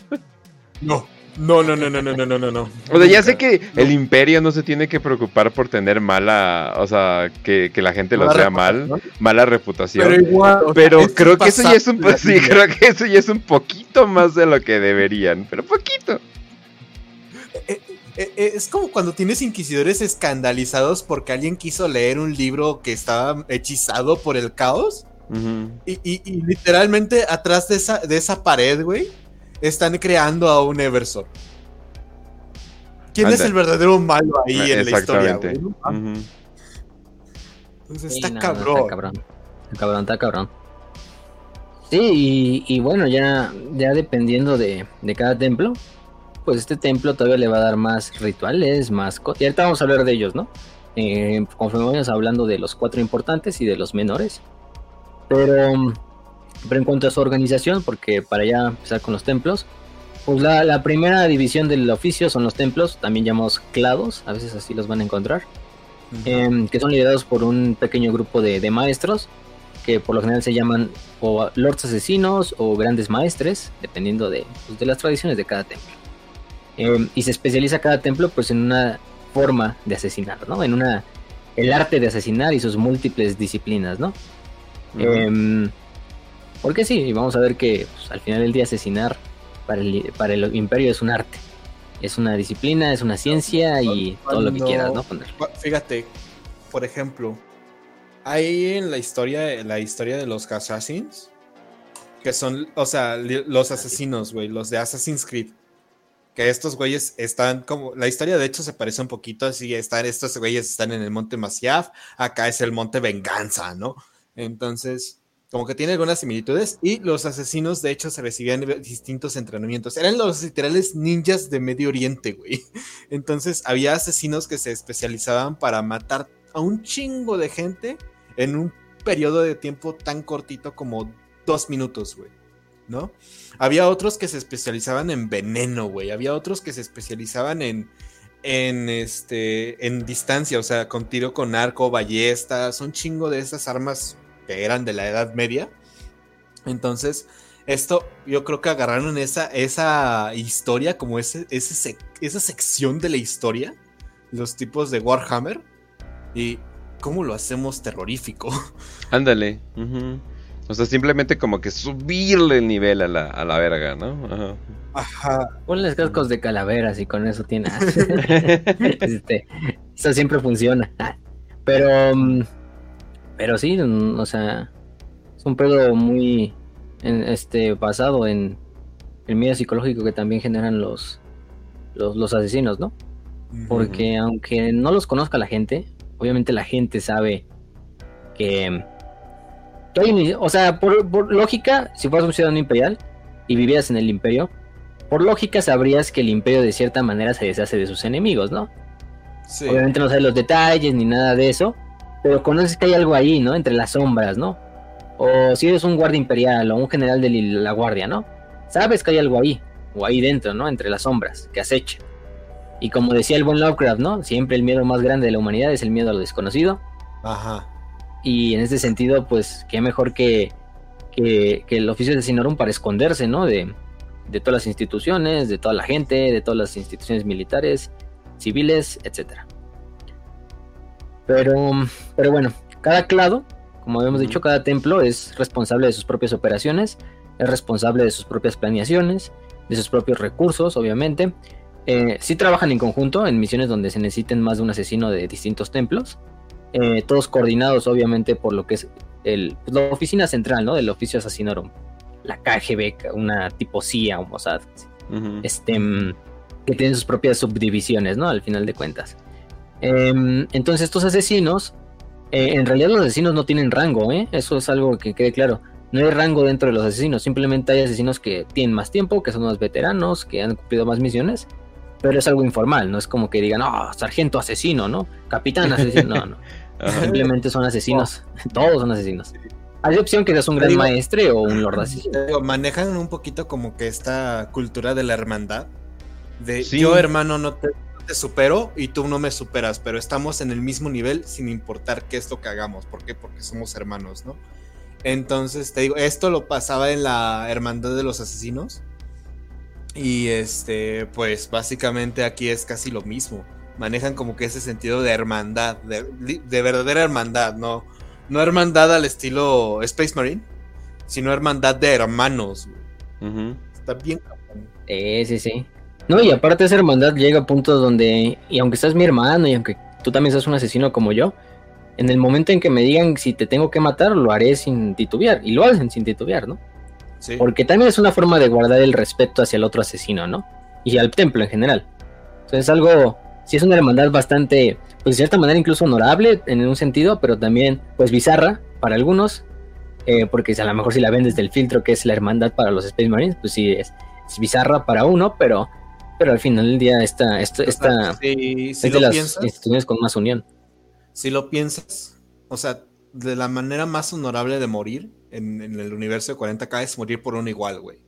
S3: No. No, no, no, no, no, no, no, no.
S1: O sea, ya sé que el imperio no se tiene que preocupar por tener mala, o sea, que, que la gente lo sea mal, mala reputación. Pero igual, pero creo que eso ya es un (laughs) sí, creo que eso ya es un poquito más de lo que deberían, pero poquito.
S3: Eh, eh, es como cuando tienes inquisidores escandalizados porque alguien quiso leer un libro que estaba hechizado por el caos. y, literalmente atrás de esa, de esa pared, güey, están creando a un Eversor. ¿Quién es el verdadero malo ahí en la historia, güey? Entonces está, cabrón. está cabrón.
S2: Está cabrón, está cabrón. Sí, y, bueno, ya, ya dependiendo de, de cada templo, pues este templo todavía le va a dar más rituales, más... Y ahorita vamos a hablar de ellos, ¿no? Eh, conforme vamos hablando de los cuatro importantes y de los menores. Pero, pero en cuanto a su organización, porque para ya empezar con los templos, pues la, primera división del oficio son los templos, también llamados clados, a veces así los van a encontrar, em, que son liderados por un pequeño grupo de, maestros, que por lo general se llaman o lords asesinos o grandes maestres, dependiendo de, pues, de las tradiciones de cada templo. Em, y se especializa cada templo pues en una forma de asesinar, ¿no? En una el arte de asesinar y sus múltiples disciplinas, ¿no? Em, porque sí, vamos a ver que pues, al final del día asesinar para el, para el imperio es un arte, es una disciplina, es una ciencia y todo lo que quieras, ¿no?
S3: Fíjate, por ejemplo, hay en la historia, la historia de los assassins, que son, o sea, los asesinos, güey, los de Assassin's Creed que estos güeyes están como, la historia de hecho se parece un poquito así, están, estos güeyes están en el monte Masyaf, acá es el monte Venganza, ¿no? Entonces, como que tiene algunas similitudes y los asesinos de hecho se recibían distintos entrenamientos, eran los literales ninjas de Medio Oriente, güey. (laughs) Entonces, había asesinos que se especializaban para matar a un chingo de gente en un periodo de tiempo tan cortito como dos minutos, güey. ¿No? Había otros que se especializaban en veneno, güey. Había otros que se especializaban en, en, este, en distancia, o sea, con tiro con arco, ballestas, un chingo de esas armas que eran de la Edad Media. Entonces, esto yo creo que agarraron esa, esa historia, como ese, esa sección de la historia, los tipos de Warhammer, y cómo lo hacemos terrorífico.
S1: Ándale. O sea, simplemente como que subirle el nivel a la, a la verga, ¿no? Ajá.
S2: Ajá. Ponles cascos de calaveras y con eso tienes. (laughs) (laughs) este, eso siempre funciona. Pero, mm, pero sí, mm, o sea, es un pedo muy este, basado en el miedo psicológico que también generan los, los, los asesinos, ¿no? Porque aunque no los conozca la gente, obviamente la gente sabe que o sea, por, lógica, si fueras un ciudadano imperial y vivieras en el imperio, por lógica sabrías que el imperio de cierta manera se deshace de sus enemigos, ¿no? Obviamente no sabes los detalles ni nada de eso, pero conoces que hay algo ahí, ¿no? Entre las sombras, ¿no? O si eres un guardia imperial o un general de la guardia, ¿no? Sabes que hay algo ahí, o ahí dentro, ¿no? Entre las sombras, que acecha. Y como decía el buen Lovecraft, ¿no? Siempre el miedo más grande de la humanidad es el miedo a lo desconocido.
S3: Ajá.
S2: Y en ese sentido, pues, qué mejor que, que, el oficio de asesinorum para esconderse, ¿no? De, de todas las instituciones, de toda la gente, de todas las instituciones militares, civiles, etcétera. Pero, pero bueno, cada clado, como habíamos dicho, cada templo es responsable de sus propias operaciones, es responsable de sus propias planeaciones, de sus propios recursos, obviamente. Eh, sí trabajan en conjunto en misiones donde se necesiten más de un asesino de distintos templos, eh, todos coordinados obviamente por lo que es el, pues, la oficina central, ¿no? Del oficio asesinorum, la KGB, una tipo CIA o Mossad, este, mm, que tienen sus propias subdivisiones, ¿no? Al final de cuentas. Em, entonces estos asesinos, eh, en realidad los asesinos no tienen rango, ¿eh? Eso es algo que quede claro. No hay rango dentro de los asesinos, simplemente hay asesinos que tienen más tiempo, que son más veteranos, que han cumplido más misiones, pero es algo informal, no es como que digan, oh, sargento asesino, ¿no? Capitán asesino, no, no. (laughs) Simplemente son asesinos, (laughs) todos son asesinos. Hay opción que seas un gran maestre o un lord asesino.
S3: manejan un poquito como que esta cultura de la hermandad, de yo hermano no te te supero y tú no me superas, pero estamos en el mismo nivel sin importar qué es lo que hagamos. ¿Por qué? Porque somos hermanos, ¿no? Entonces, te digo, esto lo pasaba en la Hermandad de los Asesinos. Y este, pues básicamente aquí es casi lo mismo. Manejan como que ese sentido de hermandad, de, verdadera hermandad, ¿no? No hermandad al estilo Space Marine, sino hermandad de hermanos. Está bien.
S2: Sí, sí, sí. No, y aparte esa hermandad llega a puntos donde, y aunque seas mi hermano, y aunque tú también seas un asesino como yo, en el momento en que me digan si te tengo que matar, lo haré sin titubear, y lo hacen sin titubear, ¿no? Sí. Porque también es una forma de guardar el respeto hacia el otro asesino, ¿no? Y al templo en general. Entonces es algo, sí es una hermandad bastante, pues de cierta manera incluso honorable en un sentido, pero también pues bizarra para algunos, eh, porque a lo mejor si la ven desde el filtro que es la hermandad para los Space Marines, pues sí es, es bizarra para uno, pero pero al final del día esta, esta, esta es de las instituciones con más unión.
S3: Si lo piensas, o sea, de la manera más honorable de morir en, el universo de 40k es morir por un igual, güey.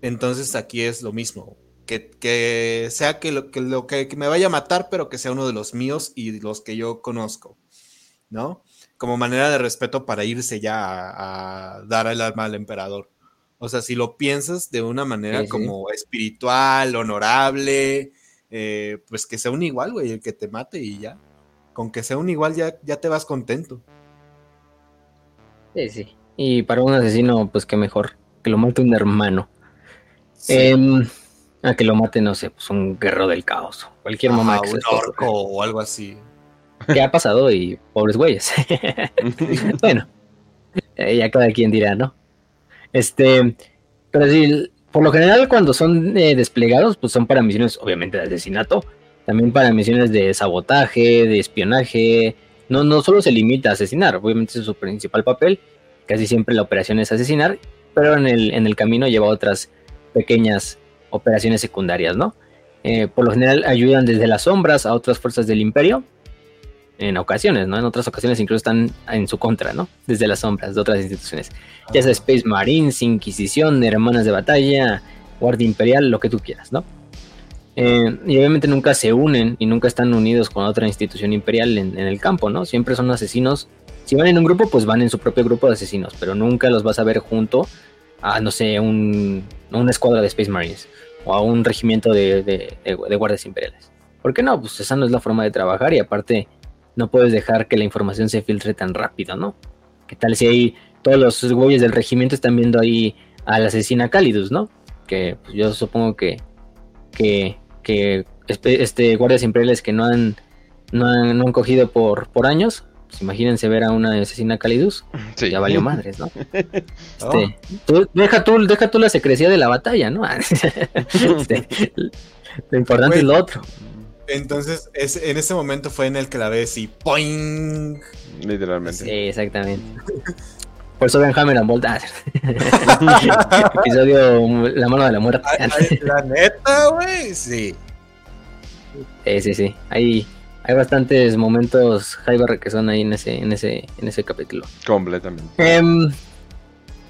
S3: Entonces aquí es lo mismo. Que, sea que lo, que lo que, me vaya a matar, pero que sea uno de los míos y los que yo conozco. ¿No? Como manera de respeto para irse ya a, a dar el alma al emperador. O sea, si lo piensas de una manera como espiritual, honorable, eh, pues que sea un igual, güey, el que te mate y ya. Con que sea un igual ya, ya te vas contento.
S2: Sí, sí. Y para un asesino, pues qué mejor. Que lo mate un hermano. Em, a que lo mate, no sé, pues un guerrero del caos. Cualquier mamá.
S3: un orco o algo así.
S2: ¿Qué ha pasado y pobres güeyes. (laughs) bueno, eh, ya cada quien dirá, ¿no? Este, pero sí, por lo general cuando son eh, desplegados, pues son para misiones obviamente de asesinato, también para misiones de sabotaje, de espionaje. No, no solo se limita a asesinar, obviamente es su principal papel, casi siempre la operación es asesinar, pero en el, en el camino lleva otras pequeñas operaciones secundarias, ¿no? Eh, por lo general ayudan desde las sombras a otras fuerzas del imperio, en ocasiones, ¿no? En otras ocasiones incluso están en su contra, ¿no? Desde las sombras de otras instituciones. Ya sea Space Marines, Inquisición, Hermanas de Batalla, Guardia Imperial, lo que tú quieras, ¿no? Eh, y obviamente nunca se unen y nunca están unidos con otra institución imperial en, el campo, ¿no? Siempre son asesinos. Si van en un grupo, pues van en su propio grupo de asesinos, pero nunca los vas a ver junto a, no sé, un, una escuadra de Space Marines o a un regimiento de, de guardias imperiales. ¿Por qué no? Pues esa no es la forma de trabajar y aparte no puedes dejar que la información se filtre tan rápido, ¿no? ¿Qué tal si ahí todos los güeyes del regimiento están viendo ahí a la asesina Calidus, ¿no? Que pues, yo supongo que, que, que este, guardias imperiales que no han, no han, cogido por, por años, pues imagínense ver a una asesina Calidus, ya valió madres, ¿no? (laughs) Este, tú, deja, tú, deja tú la secrecía de la batalla, ¿no? (laughs) Este, lo importante es lo otro.
S3: Entonces, en ese momento fue en el que la ves y ¡poing!
S1: Literalmente.
S2: Sí, exactamente. (laughs) Por eso ven Hammer and Bolt. Ah, (laughs) episodio La mano de la muerte.
S3: la neta, güey, sí.
S2: Sí, sí, sí. Hay, hay bastantes momentos Hyber que son ahí en ese, en ese, en ese capítulo.
S1: Completamente.
S2: Eh,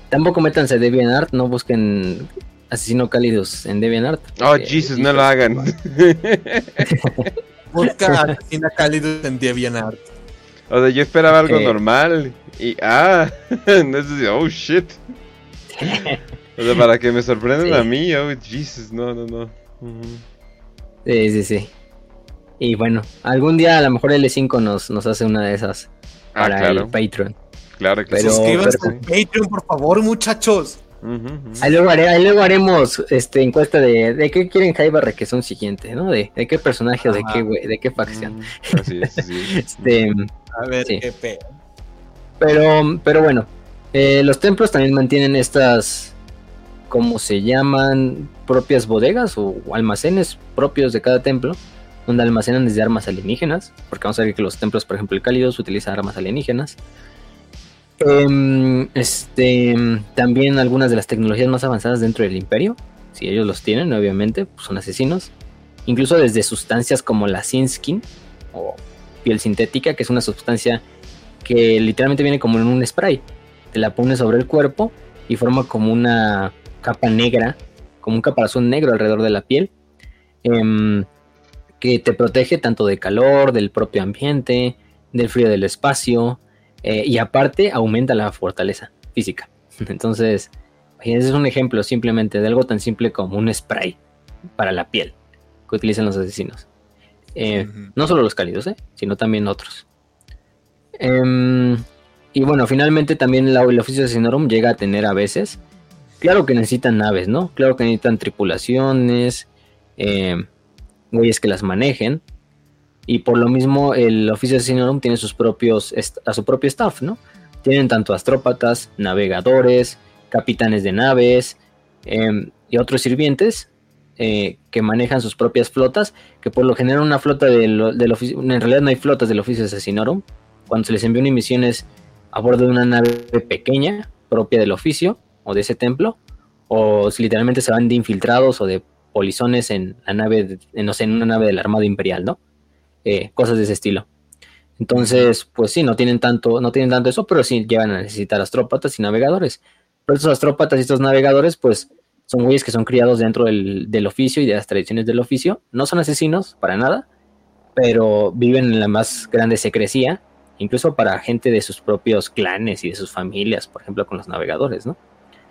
S2: tampoco métanse de Art, no busquen Asesino Cálidos en DeviantArt.
S1: Oh, Jesus, no lo hagan. (laughs)
S3: Busca Asesina Cálidos en DeviantArt.
S1: O sea, yo esperaba algo normal. Y, ah, (laughs) oh shit. (laughs) O sea, para que me sorprendan a mí, oh Jesus, no, no, no.
S2: Sí, sí, sí. Y bueno, algún día a lo mejor L5 nos, nos hace una de esas ah, para el Patreon.
S1: Claro que
S3: sí. Suscríbanse al Patreon, por favor, muchachos.
S2: ahí, luego haremos este, encuesta de, de qué quieren Jaiba que son siguiente, ¿no? De, de qué personaje o de qué, de qué facción.
S1: Así es, sí. (laughs)
S3: este, a ver, qué pe...
S2: Pero, pero bueno, eh, los templos también mantienen estas, ¿cómo se llaman? Propias bodegas o almacenes propios de cada templo, donde almacenan desde armas alienígenas, porque vamos a ver que los templos, por ejemplo, el Cálidos utiliza armas alienígenas. Em, este, también algunas de las tecnologías más avanzadas dentro del imperio, si ellos los tienen, obviamente, pues son asesinos. Incluso desde sustancias como la Sinskin o piel sintética, que es una sustancia que literalmente viene como en un spray. Te la pones sobre el cuerpo y forma como una capa negra, como un caparazón negro alrededor de la piel, em, que te protege tanto de calor, del propio ambiente, del frío del espacio, eh, y aparte aumenta la fortaleza física. (laughs) Entonces, ese es un ejemplo simplemente de algo tan simple como un spray para la piel que utilizan los asesinos. Eh, no solo los cálidos, ¿eh? sino también otros. Em, y bueno, finalmente también el oficio de Asesinorum llega a tener a veces. Claro que necesitan naves, ¿no? Claro que necesitan tripulaciones, em, güeyes que las manejen. Y por lo mismo, el oficio de Asesinorum tiene sus propios, a su propio staff, ¿no? Tienen tanto astrópatas, navegadores, capitanes de naves em, y otros sirvientes eh, que manejan sus propias flotas, que por lo general una flota del, del oficio, en realidad no hay flotas del oficio de Asesinorum, cuando se les envía una misión es a bordo de una nave pequeña, propia del oficio o de ese templo, o si literalmente se van de infiltrados o de polizones en la nave, no sé, en una nave de la Armada Imperial, ¿no? Eh, cosas de ese estilo. Entonces, pues sí, no tienen tanto, no tienen tanto eso, pero sí llegan a necesitar astrópatas y navegadores. Pero estos astrópatas y estos navegadores, pues, son güeyes que son criados dentro del, del, oficio y de las tradiciones del oficio. No son asesinos, para nada, pero viven en la más grande secrecía incluso para gente de sus propios clanes y de sus familias, por ejemplo, con los navegadores, ¿no?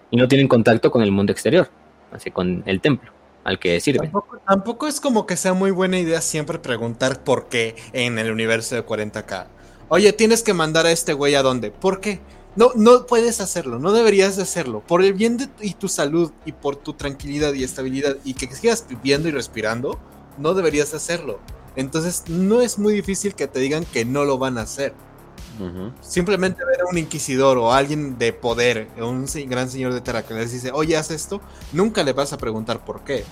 S2: Y no tienen contacto con el mundo exterior, así con el templo al que sirven.
S3: Tampoco, es como que sea muy buena idea siempre preguntar por qué en el universo de 40k. Oye, tienes que mandar a este güey a dónde. ¿Por qué? No, no puedes hacerlo, no deberías de hacerlo. Por el bien de y tu salud y por tu tranquilidad y estabilidad y que sigas viviendo y respirando, no deberías hacerlo. Entonces no es muy difícil que te digan que no lo van a hacer. Simplemente ver a un inquisidor o alguien de poder, un gran señor de Terra que les dice, oye, haz esto, nunca le vas a preguntar por qué.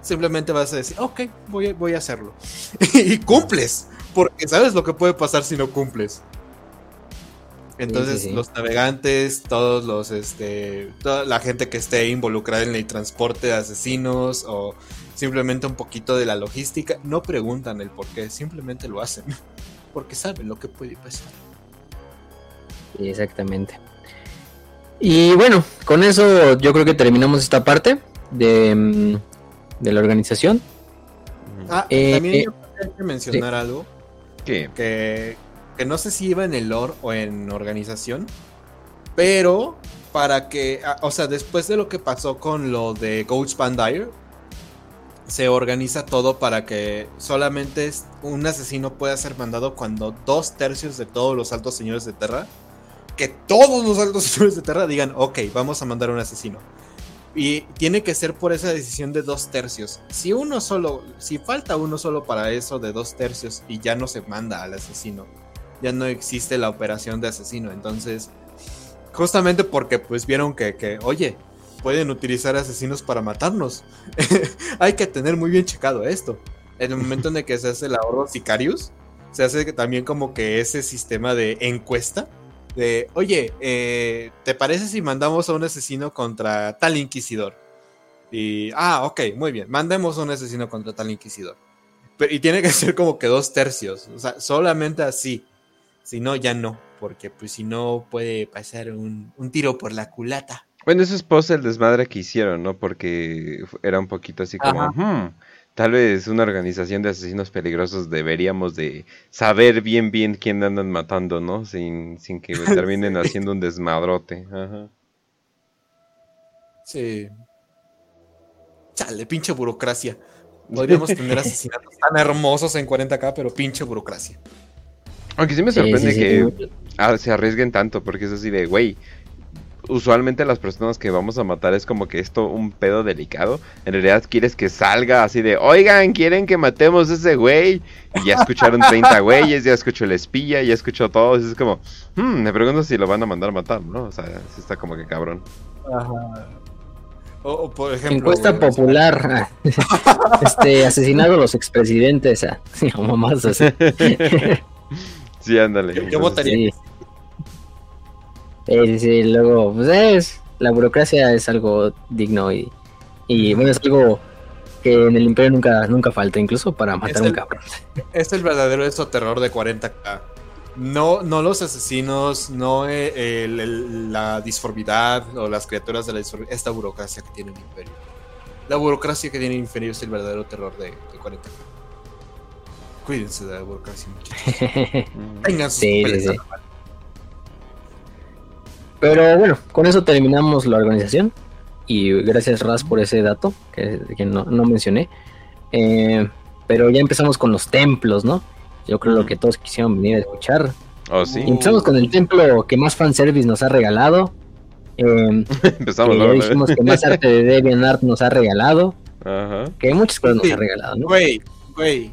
S3: Simplemente vas a decir, ok, voy a, voy a hacerlo. (laughs) y cumples, porque sabes lo que puede pasar si no cumples. Entonces, los navegantes, todos los, este, toda la gente que esté involucrada en el transporte de asesinos o simplemente un poquito de la logística, no preguntan el por qué, simplemente lo hacen, (laughs) porque saben lo que puede pasar.
S2: exactamente. Y bueno, con eso yo creo que terminamos esta parte de, mm, de la organización.
S3: Ah, eh, también eh, yo que mencionar algo. Que, que no sé si iba en el lore o en organización, pero para que, ah, o sea, después de lo que pasó con lo de Bandire, se organiza todo para que solamente un asesino pueda ser mandado cuando dos tercios de todos los altos señores de Terra, que todos los altos (laughs) señores de Terra digan, ok, vamos a mandar un asesino. Y tiene que ser por esa decisión de dos tercios. Si uno solo, si falta uno solo para eso de dos tercios y ya no se manda al asesino, ya no existe la operación de asesino. Entonces, justamente porque pues vieron que, oye, pueden utilizar asesinos para matarnos. (laughs) Hay que tener muy bien checado esto. En el momento en que se hace la orden Sicarius, se hace también como que ese sistema de encuesta. De, oye, eh, ¿te parece si mandamos a un asesino contra tal inquisidor? Y, ah, ok, muy bien, mandemos a un asesino contra tal inquisidor. y tiene que ser como que dos tercios, o sea, solamente así. Si no, ya no, porque pues si no puede pasar un, un tiro por la culata.
S1: Bueno, eso es post el desmadre que hicieron, ¿no? Porque era un poquito así como, hmm, tal vez una organización de asesinos peligrosos deberíamos de saber bien bien quién andan matando, ¿no? Sin, sin que (laughs) terminen haciendo un desmadrote. Ajá.
S3: Sí. Chale, pinche burocracia. Podríamos tener (laughs) asesinatos tan hermosos en 40k, pero pinche burocracia.
S1: Aunque sí me sorprende que ah, se arriesguen tanto, porque es así de, güey, usualmente las personas que vamos a matar es como que esto un pedo delicado. En realidad quieres que salga así de, oigan, quieren que matemos a ese güey. Y ya escucharon 30 güeyes, ya escuchó el espía, ya escuchó todo. es como, hmm, me pregunto si lo van a mandar a matar, ¿no? O sea, sí está como que cabrón. Ajá.
S2: O, por ejemplo, Encuesta popular. (laughs) este, asesinado los expresidentes. Ah, (laughs) o más así. (laughs)
S1: sí, ándale.
S3: Yo votaría.
S2: Sí. sí, luego, pues es. La burocracia es algo digno y, y bueno, es algo que en el imperio nunca, nunca falta, incluso para matar a un cabrón.
S3: Es el verdadero eso terror de 40k. No, no los asesinos, no eh, la disformidad o las criaturas de la disformidad, esta burocracia que tiene el imperio. La burocracia que tiene el imperio es el verdadero terror de, de 40. Cuídense de la burocracia, muchachos. (laughs) Tengan sus sí,
S2: Pero bueno, con eso terminamos la organización. Y gracias Raz por ese dato que, no, mencioné. Eh, pero ya empezamos con los templos, ¿no? Yo creo lo que todos quisieron venir a escuchar.
S1: Oh, sí.
S2: empezamos con el templo que más fanservice nos ha regalado. Eh, (laughs)
S1: Empezamos,
S2: ya dijimos que más arte de (laughs) DeviantArt nos ha regalado. Ajá. Que muchas cosas nos ha regalado, ¿no?
S3: Güey, güey.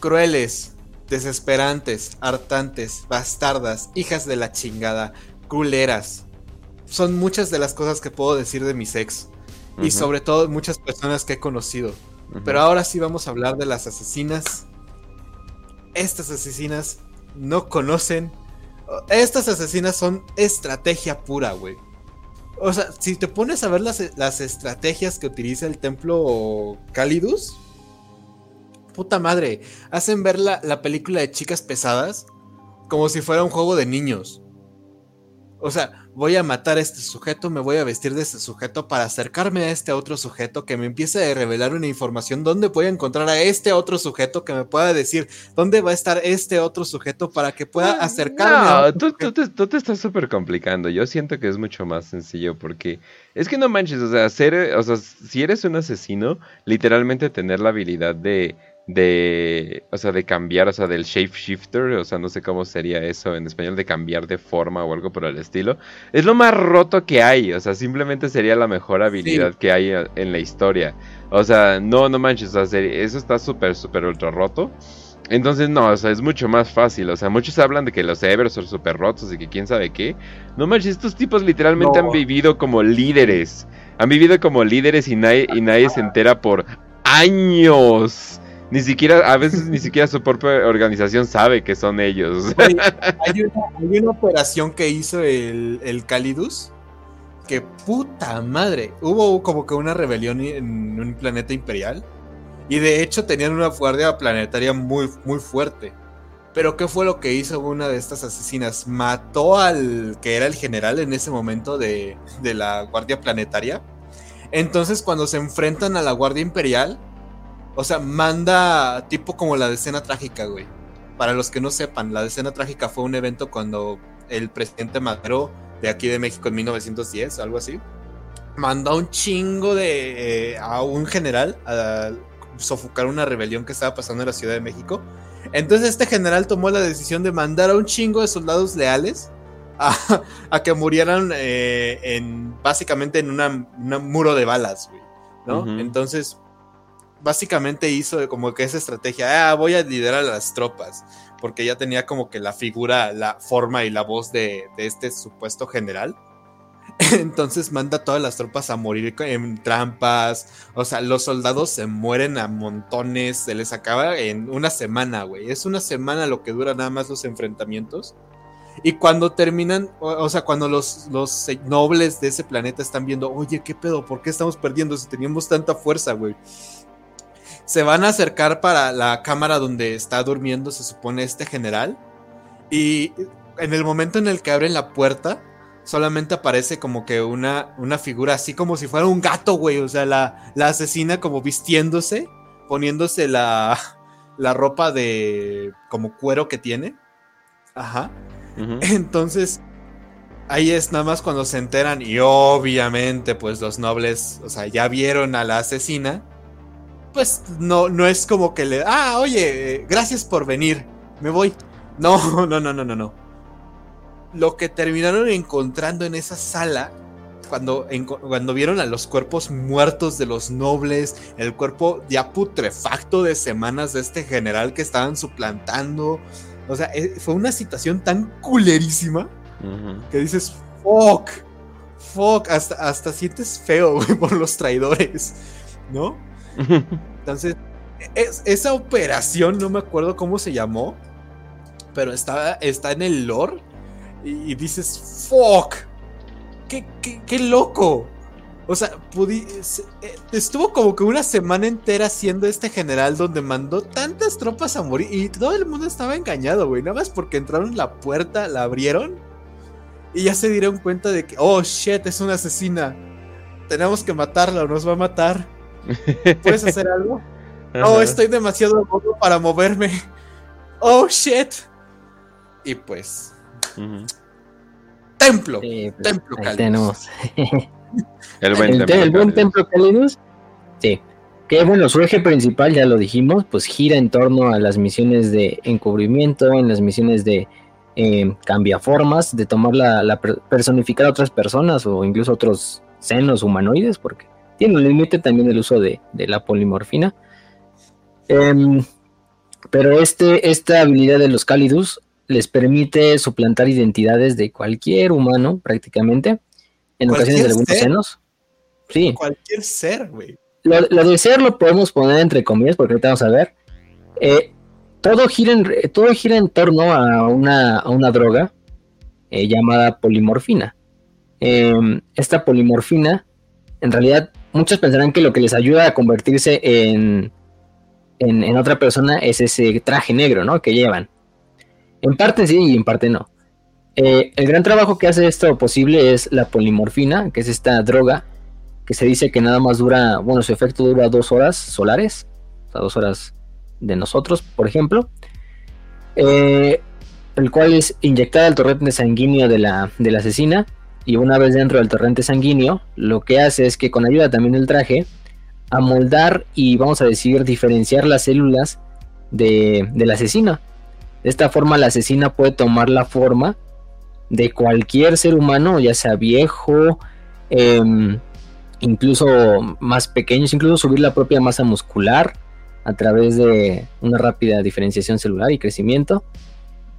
S3: Crueles, desesperantes, hartantes, bastardas, hijas de la chingada, culeras. Son muchas de las cosas que puedo decir de mis ex. Y sobre todo muchas personas que he conocido. Pero ahora sí vamos a hablar de las asesinas estas asesinas no conocen. Estas asesinas son estrategia pura, güey. O sea, si te pones a ver las, estrategias que utiliza el templo Calidus, puta madre, hacen ver la, la película de chicas pesadas como si fuera un juego de niños. O sea, voy a matar a este sujeto, me voy a vestir de este sujeto para acercarme a este otro sujeto que me empiece a revelar una información, dónde voy a encontrar a este otro sujeto que me pueda decir dónde va a estar este otro sujeto para que pueda ah, acercarme.
S1: No, tú, tú, te, estás súper complicando. Yo siento que es mucho más sencillo porque es que no manches, o sea, ser, o sea, si eres un asesino, literalmente tener la habilidad de de, o sea, de cambiar, o sea, del shapeshifter, o sea, no sé cómo sería eso en español, de cambiar de forma o algo por el estilo. Es lo más roto que hay, o sea, simplemente sería la mejor habilidad que hay en la historia. O sea, no, no manches, o sea, eso está súper, súper ultra roto. Entonces, no, o sea, es mucho más fácil. O sea, muchos hablan de que los Evers son súper rotos y que quién sabe qué. No manches, estos tipos literalmente han vivido como líderes. Han vivido como líderes y nadie, y nadie se entera por años. Ni siquiera, a veces ni siquiera su propia organización sabe que son ellos.
S3: hay, una, operación que hizo el, el Calidus. Que puta madre. Hubo como que una rebelión en un planeta imperial. Y de hecho tenían una guardia planetaria muy, muy fuerte. Pero ¿qué fue lo que hizo una de estas asesinas? Mató al que era el general en ese momento de, de la guardia planetaria. Entonces cuando se enfrentan a la guardia imperial, o sea, manda tipo como la decena trágica, güey. Para los que no sepan, la decena trágica fue un evento cuando el presidente Madero de aquí de México en 1910, algo así, mandó un chingo de eh, a un general a sofocar una rebelión que estaba pasando en la Ciudad de México. Entonces este general tomó la decisión de mandar a un chingo de soldados leales a, (laughs) que murieran eh, en básicamente en un muro de balas, güey, ¿no? Entonces básicamente hizo como que esa estrategia, ah, voy a liderar a las tropas, porque ya tenía como que la figura, la forma y la voz de, este supuesto general. (laughs) Entonces manda a todas las tropas a morir en trampas. O sea, los soldados se mueren a montones. Se les acaba en una semana, güey. Es una semana lo que dura nada más los enfrentamientos. Y cuando terminan, o, sea, cuando los, los nobles de ese planeta están viendo, oye, ¿qué pedo? ¿Por qué estamos perdiendo si teníamos tanta fuerza, güey? Se van a acercar para la cámara donde está durmiendo, se supone, este general. Y en el momento en el que abren la puerta, solamente aparece como que una, una figura así como si fuera un gato, güey. O sea, la, la asesina como vistiéndose, poniéndose la, la ropa de como cuero que tiene. Ajá. Entonces, ahí es nada más cuando se enteran y obviamente pues los nobles, o sea, ya vieron a la asesina. Pues no, no es como que le, ah, oye, gracias por venir, me voy. No, (laughs) no, no, no, no, no lo que terminaron encontrando en esa sala, cuando, cuando vieron a los cuerpos muertos de los nobles, el cuerpo ya putrefacto de semanas de este general que estaban suplantando, o sea, eh, fue una situación tan culerísima que dices, fuck, fuck, hasta, hasta sientes feo, (laughs) por los traidores, ¿no? (laughs) Entonces, esa operación, no me acuerdo cómo se llamó, pero está, está en el lore y, dices, fuck, qué, qué, loco. O sea, eh, estuvo como que una semana entera siendo este general donde mandó tantas tropas a morir y todo el mundo estaba engañado, güey. Nada más porque entraron la puerta, la abrieron y ya se dieron cuenta de que, oh shit, es una asesina. Tenemos que matarla o nos va a matar. (laughs) ¿Puedes hacer algo? Oh, estoy demasiado loco para moverme. Oh shit. Y pues Templo. Pues, templo
S2: Tenemos. (laughs) el buen, templo, templo Calidus. Sí. Que bueno, su eje principal, ya lo dijimos, pues gira en torno a las misiones de encubrimiento, en las misiones de eh, cambiaformas, de tomar la, personificar a otras personas o incluso otros senos humanoides, porque tiene un límite también el uso de, la polimorfina. Em, pero este, esta habilidad de los Calidus les permite suplantar identidades de cualquier humano, prácticamente. En ocasiones de algunos senos. Sí.
S3: Cualquier ser, güey.
S2: Lo, de ser lo podemos poner entre comillas, porque ahorita vamos a ver. Eh, todo, gira en, todo gira en torno a una, a una droga eh, llamada polimorfina. Em, esta polimorfina, en realidad, muchos pensarán que lo que les ayuda a convertirse en, en, otra persona es ese traje negro, ¿no? Que llevan. En parte sí y en parte no. Eh, el gran trabajo que hace esto posible es la polimorfina, que es esta droga que se dice que nada más dura, bueno, su efecto dura dos horas solares, o sea, dos horas de nosotros, por ejemplo, eh, el cual es inyectada al torrente sanguíneo de la, de la asesina, y una vez dentro del torrente sanguíneo, lo que hace es que con ayuda también del traje, amoldar y vamos a decir diferenciar las células de, la asesina. De esta forma la asesina puede tomar la forma de cualquier ser humano, ya sea viejo, em, incluso más pequeños, incluso subir la propia masa muscular a través de una rápida diferenciación celular y crecimiento.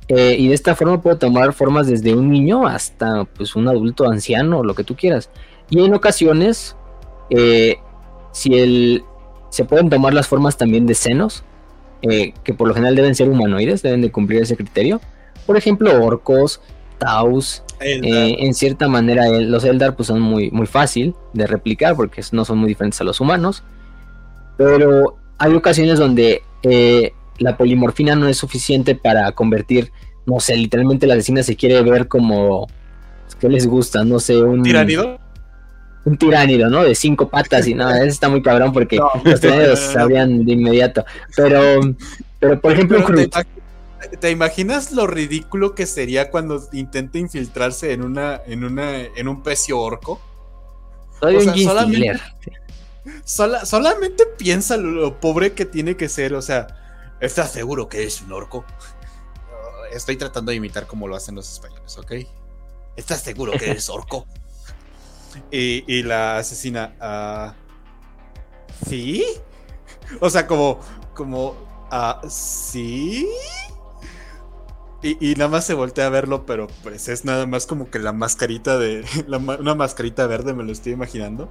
S2: Eh, y de esta forma puede tomar formas desde un niño hasta pues, un adulto anciano, lo que tú quieras. Y en ocasiones, eh, si el, se pueden tomar las formas también de senos, eh, que por lo general deben ser humanoides, deben de cumplir ese criterio. Por ejemplo, orcos, taus, eh, en cierta manera los Eldar pues son muy, muy fácil de replicar porque no son muy diferentes a los humanos. Pero hay ocasiones donde eh, la polimorfina no es suficiente para convertir, no sé, literalmente la asesina se quiere ver como... ¿Qué les gusta? No sé, un...
S3: ¿Tiránido?
S2: un tiránido, ¿no? De cinco patas y nada, (laughs) eso está muy cabrón porque los tiránidos sabían de inmediato. Pero, pero por ejemplo,
S3: te, imaginas lo ridículo que sería cuando intenta infiltrarse en una, en una, en un pecio orco? solamente, solamente piensa lo, pobre que tiene que ser, o sea, ¿estás seguro que es un orco? (laughs) Estoy tratando de imitar como lo hacen los españoles, ¿ok? ¿Estás seguro que eres orco? (laughs) Y, la asesina, uh, ¿sí? O sea, como, como, uh, ¿sí? Y, nada más se voltea a verlo, pero pues es nada más como que la mascarita de. (laughs) una mascarita verde, me lo estoy imaginando.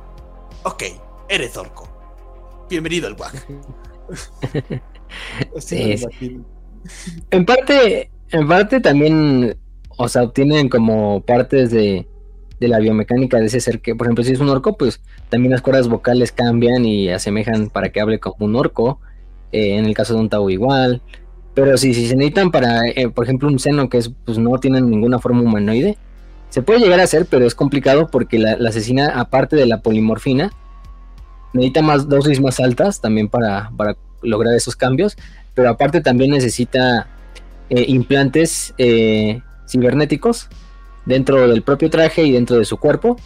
S3: Ok, eres orco. Bienvenido al WAG.
S2: En parte, en parte también, o sea, obtienen como partes de, de la biomecánica de ese ser que, por ejemplo, si es un orco, pues también las cuerdas vocales cambian y asemejan para que hable como un orco. Eh, en el caso de un Tau igual. Pero si, si se necesitan para, eh, por ejemplo, un seno que es, pues no tienen ninguna forma humanoide, Se puede llegar a hacer, pero es complicado porque la, asesina, aparte de la polimorfina, necesita más dosis más altas también para, lograr esos cambios, pero aparte también necesita eh, implantes eh, cibernéticos dentro del propio traje y dentro de su cuerpo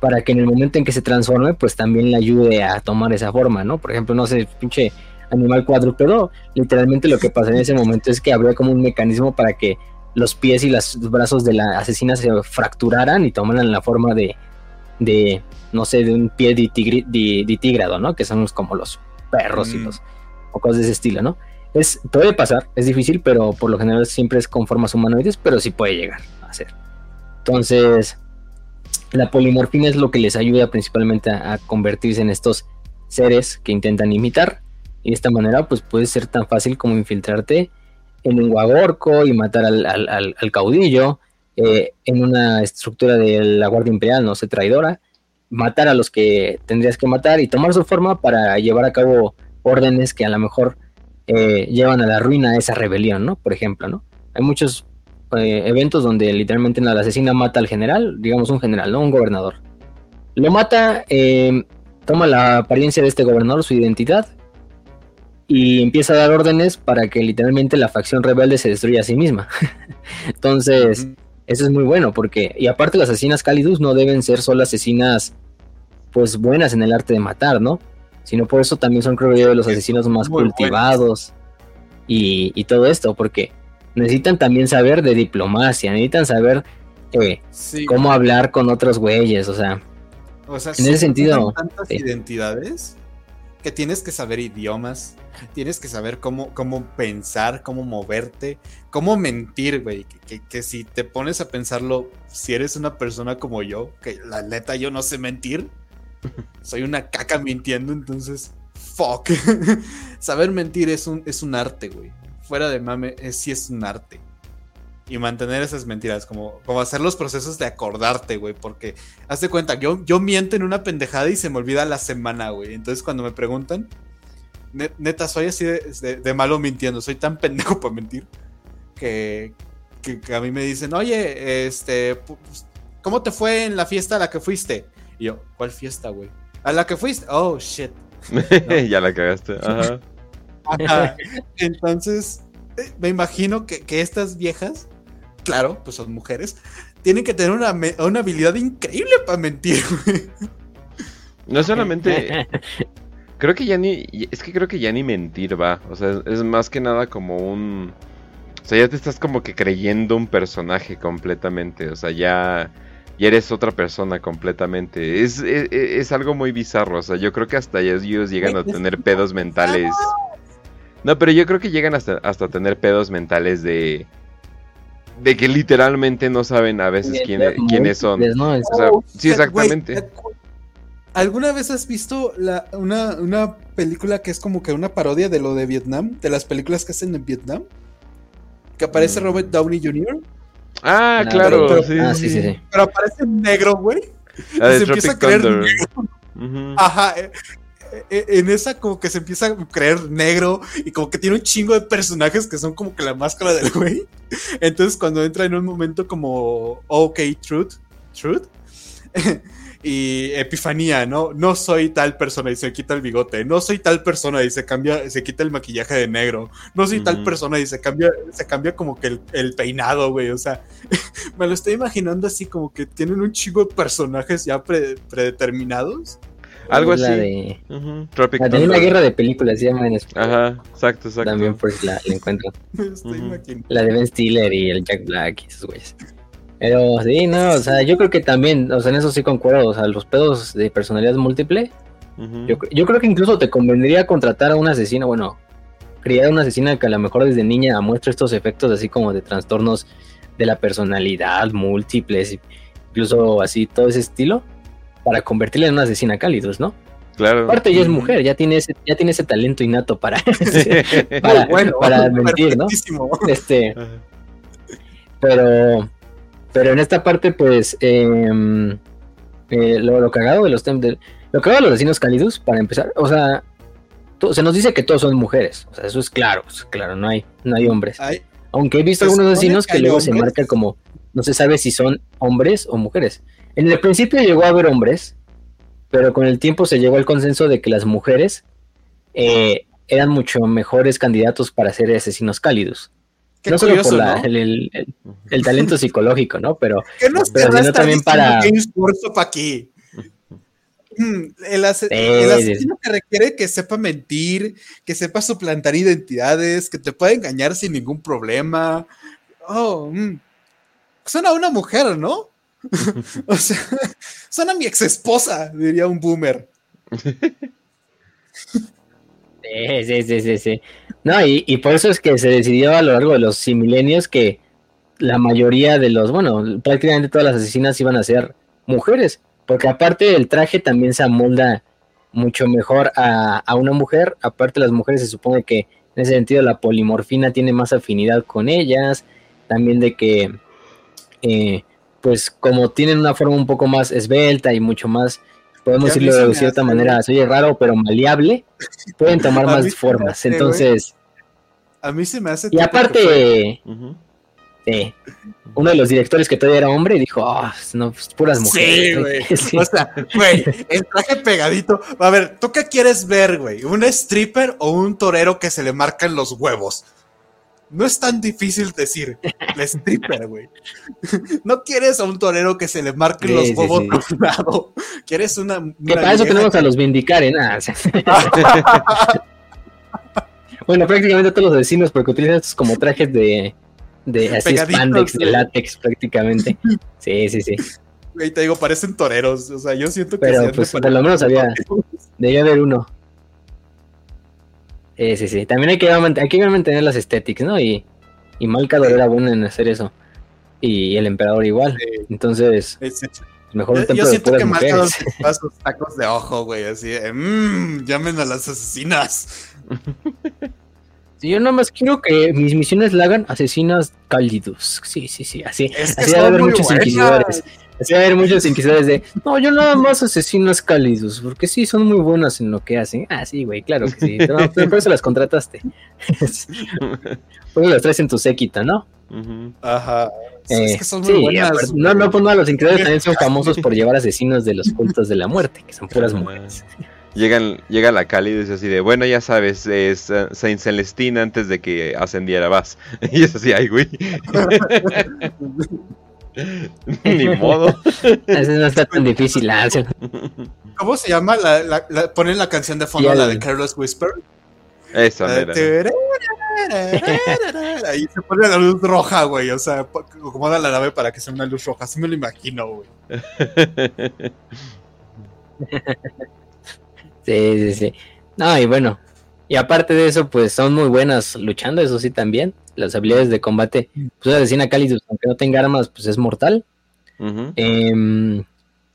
S2: para que en el momento en que se transforme, pues también le ayude a tomar esa forma, ¿no? Por ejemplo, no sé, pinche animal cuadrúpedo, literalmente lo que pasa en ese momento es que habría como un mecanismo para que los pies y los brazos de la asesina se fracturaran y tomaran la forma de, de no sé, de un pie de, ¿no? Que son como los perros y mm. los o cosas de ese estilo, ¿no? Es, puede pasar, es difícil, pero por lo general siempre es con formas humanoides, pero sí puede llegar a ser. Entonces, la polimorfina es lo que les ayuda principalmente a, convertirse en estos seres que intentan imitar. Y de esta manera, pues puede ser tan fácil como infiltrarte en un guagorco y matar al, caudillo, eh, en una estructura de la Guardia Imperial, no sé, traidora, matar a los que tendrías que matar y tomar su forma para llevar a cabo órdenes que a lo mejor eh, llevan a la ruina a esa rebelión, ¿no? Por ejemplo, ¿no? Hay muchos eh, eventos donde literalmente la asesina mata al general, digamos un general, ¿no? Un gobernador. Lo mata, toma la apariencia de este gobernador, su identidad, y empieza a dar órdenes para que literalmente la facción rebelde se destruya a sí misma. (laughs) Entonces, eso es muy bueno porque, y aparte las asesinas Calidus no deben ser solo asesinas pues buenas en el arte de matar, ¿no? Sino por eso también son creo yo de los asesinos más cultivados y, todo esto, porque necesitan también saber de diplomacia, necesitan saber eh, cómo hablar con otros güeyes, o sea,
S3: o sea en ese sentido... tantas identidades que tienes que saber idiomas, tienes que saber cómo, cómo pensar, cómo moverte, cómo mentir, güey. Que, si te pones a pensarlo, si eres una persona como yo, que la neta yo no sé mentir, soy una caca mintiendo, entonces, fuck. (laughs) saber mentir es un, es un arte, güey. Fuera de mame, es, sí es un arte y mantener esas mentiras, como, como hacer los procesos de acordarte, güey, porque hazte cuenta, yo, yo miento en una pendejada y se me olvida la semana, güey. Entonces cuando me preguntan, neta, soy así de, malo mintiendo, soy tan pendejo para mentir que, que, a mí me dicen, oye, este, pues, ¿cómo te fue en la fiesta a la que fuiste? Y yo, ¿cuál fiesta, güey? A la que fuiste, oh, shit. (laughs)
S1: ya la cagaste, ajá.
S3: Entonces, eh, me imagino que, que estas viejas claro, pues son mujeres, tienen que tener una, una habilidad increíble para mentir.
S1: No solamente... creo que ya ni... Es que creo que ya ni mentir va. O sea, es más que nada como un... O sea, ya te estás como que creyendo un personaje completamente. O sea, ya... Y eres otra persona completamente. Es, es, es, algo muy bizarro. O sea, yo creo que hasta ellos llegan a tener pedos mentales. No, pero yo creo que llegan hasta, hasta tener pedos mentales de de que literalmente no saben a veces quiénes son. sí, exactamente.
S3: ¿Alguna vez has visto la, una, película que es como que una parodia de lo de Vietnam? De las películas que hacen en Vietnam. Que aparece mm. Robert Downey Jr.
S1: Ah, claro,
S3: pero, sí, sí, sí, Pero aparece negro, güey. se empieza a creer Ajá. Eh, eh, en esa como que se empieza a creer negro y como que tiene un chingo de personajes que son como que la máscara del güey. Entonces cuando entra en un momento como OK Truth, Truth y Epifanía, ¿no? No soy tal persona y se quita el bigote. No soy tal persona y se cambia, se quita el maquillaje de negro. No soy tal persona y se cambia, se cambia como que el, peinado, güey. O sea, (laughs) me lo estoy imaginando así como que tienen un chingo de personajes ya predeterminados
S1: algo así.
S2: De... una guerra de películas, se llama en
S1: español. Ajá, exacto, exacto.
S2: También pues la, la encuentro. (laughs) La de Ben Stiller y el Jack Black y esos güeyes. Pero sí, no, o sea, yo creo que también, o sea, en eso sí concuerdo, o sea, los pedos de personalidad múltiple, yo, yo, creo que incluso te convendría contratar a una asesina, bueno, criar a una asesina que a lo mejor desde niña muestra estos efectos así como de trastornos de la personalidad múltiples, incluso así todo ese estilo, para convertirla en una asesina cálidos, ¿no?
S1: Claro.
S2: Aparte ella es mujer, ya tiene ese, ya tiene ese talento innato para, (laughs) (laughs) para, mentir, ¿no? Este, pero, pero en esta parte, pues, em, eh, lo, cagado de los de, lo cagado de los asesinos cálidos, para empezar, o sea, se nos dice que todos son mujeres, o sea, eso es claro, claro, no hay, no hay hombres. Aunque he visto algunos asesinos que luego se marcan como no se sabe si son hombres o mujeres. En el principio llegó a haber hombres, pero con el tiempo se llegó al consenso de que las mujeres eh, eran mucho mejores candidatos para ser asesinos cálidos. No solo por El, talento psicológico, ¿no? Pero, (laughs)
S3: pero también para... aquí. Mm, el, asesino que requiere que sepa mentir, que sepa suplantar identidades, que te pueda engañar sin ningún problema. Oh, mm. suena una mujer, ¿no? (laughs) o sea, suena mi ex esposa, diría un boomer. (laughs)
S2: Sí, sí, sí, sí, sí. No, y, y, por eso es que se decidió a lo largo de los milenios que la mayoría de los, bueno, prácticamente todas las asesinas iban a ser mujeres, porque aparte el traje también se amolda mucho mejor a, a una mujer, aparte las mujeres se supone que en ese sentido la polimorfina tiene más afinidad con ellas, también de que, eh, pues como tienen una forma un poco más esbelta y mucho más podemos decirlo de cierta manera, se oye raro, pero maleable, pueden (laughs) tomar más formas. Entonces.
S3: A mí se me hace.
S2: Y aparte. uno de los directores que todavía era hombre dijo, ah, no, pues, puras mujeres. (laughs)
S3: Sí, güey. O sea, güey, el traje pegadito. A ver, ¿tú qué quieres ver, güey? ¿Un stripper o un torero que se le marcan los huevos? No es tan difícil decir la stripper, güey. (laughs) No quieres a un torero que se le marque los huevos por un lado. Quieres una.
S2: que para eso tenemos a los vindicar, ¿eh? Nada. (laughs) bueno, prácticamente todos los vecinos, porque utilizan estos como trajes de. de así spandex, de látex, prácticamente. (laughs) Sí, sí, sí.
S3: Güey, te digo, parecen toreros. O sea, yo siento
S2: que. Pero pues por lo menos había. Debía haber uno. Sí, sí, sí. También hay que, hay que mantener las estéticas, ¿no? Y, y Malcador era bueno en hacer eso. Y el emperador igual. Entonces, mejor un templo yo siento que Malcador
S3: se sus tacos de ojo, güey. Así de, mmm, llamen a las asesinas.
S2: Sí, yo nada más quiero que mis misiones la hagan asesinas cálidos. Sí, sí, sí. Así, es que así debe haber muchos inquisidores. Así va a haber muchos inquisidores de, no, yo nada más asesinos cálidos, porque sí, son muy buenas en lo que hacen. Ah, sí, güey, claro que sí. (laughs) por eso las contrataste. (laughs) por eso las traes en tu séquita, ¿no?
S3: Ajá.
S2: es que son muy buenas. no, no, pues no, los inquisidores también son famosos por llevar asesinos de los (laughs) cultos de la muerte, que son puras mujeres.
S1: Llegan, llega la Cali y dice así de, bueno, ya sabes, es Saint Celestina antes de que ascendiera Vas. Y es así, ay, güey. (laughs) Ni modo. (laughs)
S2: Eso no está tan difícil. Ah,
S3: ¿Cómo se llama? La, la, ponen la canción de fondo, la de Carlos Whisper.
S1: Esa, mira.
S3: Ahí se pone la luz roja, güey. O sea, acomoda la nave para que sea una luz roja. Así me lo imagino, güey. (laughs)
S2: sí, sí, sí. No, y bueno. Y aparte de eso, pues son muy buenas luchando, eso sí también las habilidades de combate. Pues asesina Calidus, aunque no tenga armas, pues es mortal. eh,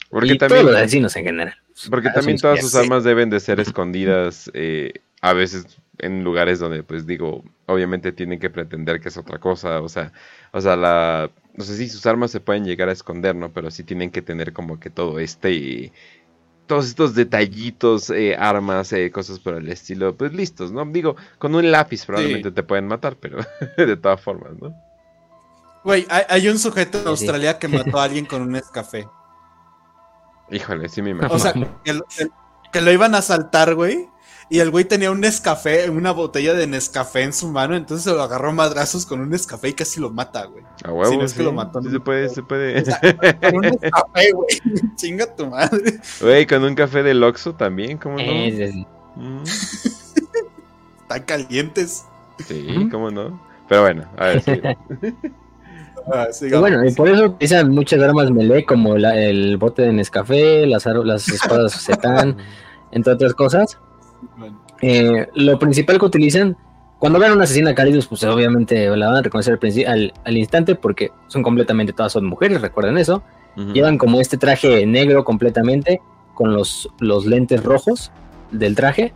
S2: porque y también, todos los asesinos en general.
S1: Porque también todas sus armas deben de ser escondidas eh, a veces en lugares donde, pues digo, obviamente tienen que pretender que es otra cosa. O sea, o sea, la, no sé si sus armas se pueden llegar a esconder, ¿no? Pero sí tienen que tener como que todo este todos estos detallitos, eh, armas, eh, cosas por el estilo, pues listos, ¿no? Digo, con un lápiz probablemente te pueden matar, pero (laughs) de todas formas, ¿no?
S3: Güey, hay, un sujeto en Australia que (laughs) mató a alguien con un escafé.
S1: Híjole, sí me imagino.
S3: O sea, que lo iban a asaltar, güey. Y el güey tenía un Nescafé, una botella de Nescafé en su mano, entonces se lo agarró madrazos con un Nescafé y casi lo mata, güey.
S1: A huevo, si no es que lo mató. Sí, se puede, se puede. (laughs)
S3: con un Nescafé, güey. (laughs) Chinga tu madre.
S1: Güey, con un café del Oxxo también, ¿cómo no?
S3: Mm. Están calientes.
S1: Sí, ¿cómo no? Pero bueno, a ver, sí. (laughs)
S2: Ah, y bueno, y por eso utilizan muchas armas melee, como el bote de Nescafé, las, las espadas Zetán, entre otras cosas. Eh, lo principal que utilizan, cuando vean una asesina Calidus, pues obviamente la van a reconocer al, al, instante porque son completamente todas son mujeres, recuerden eso. Llevan como este traje negro completamente, con los, los lentes rojos del traje,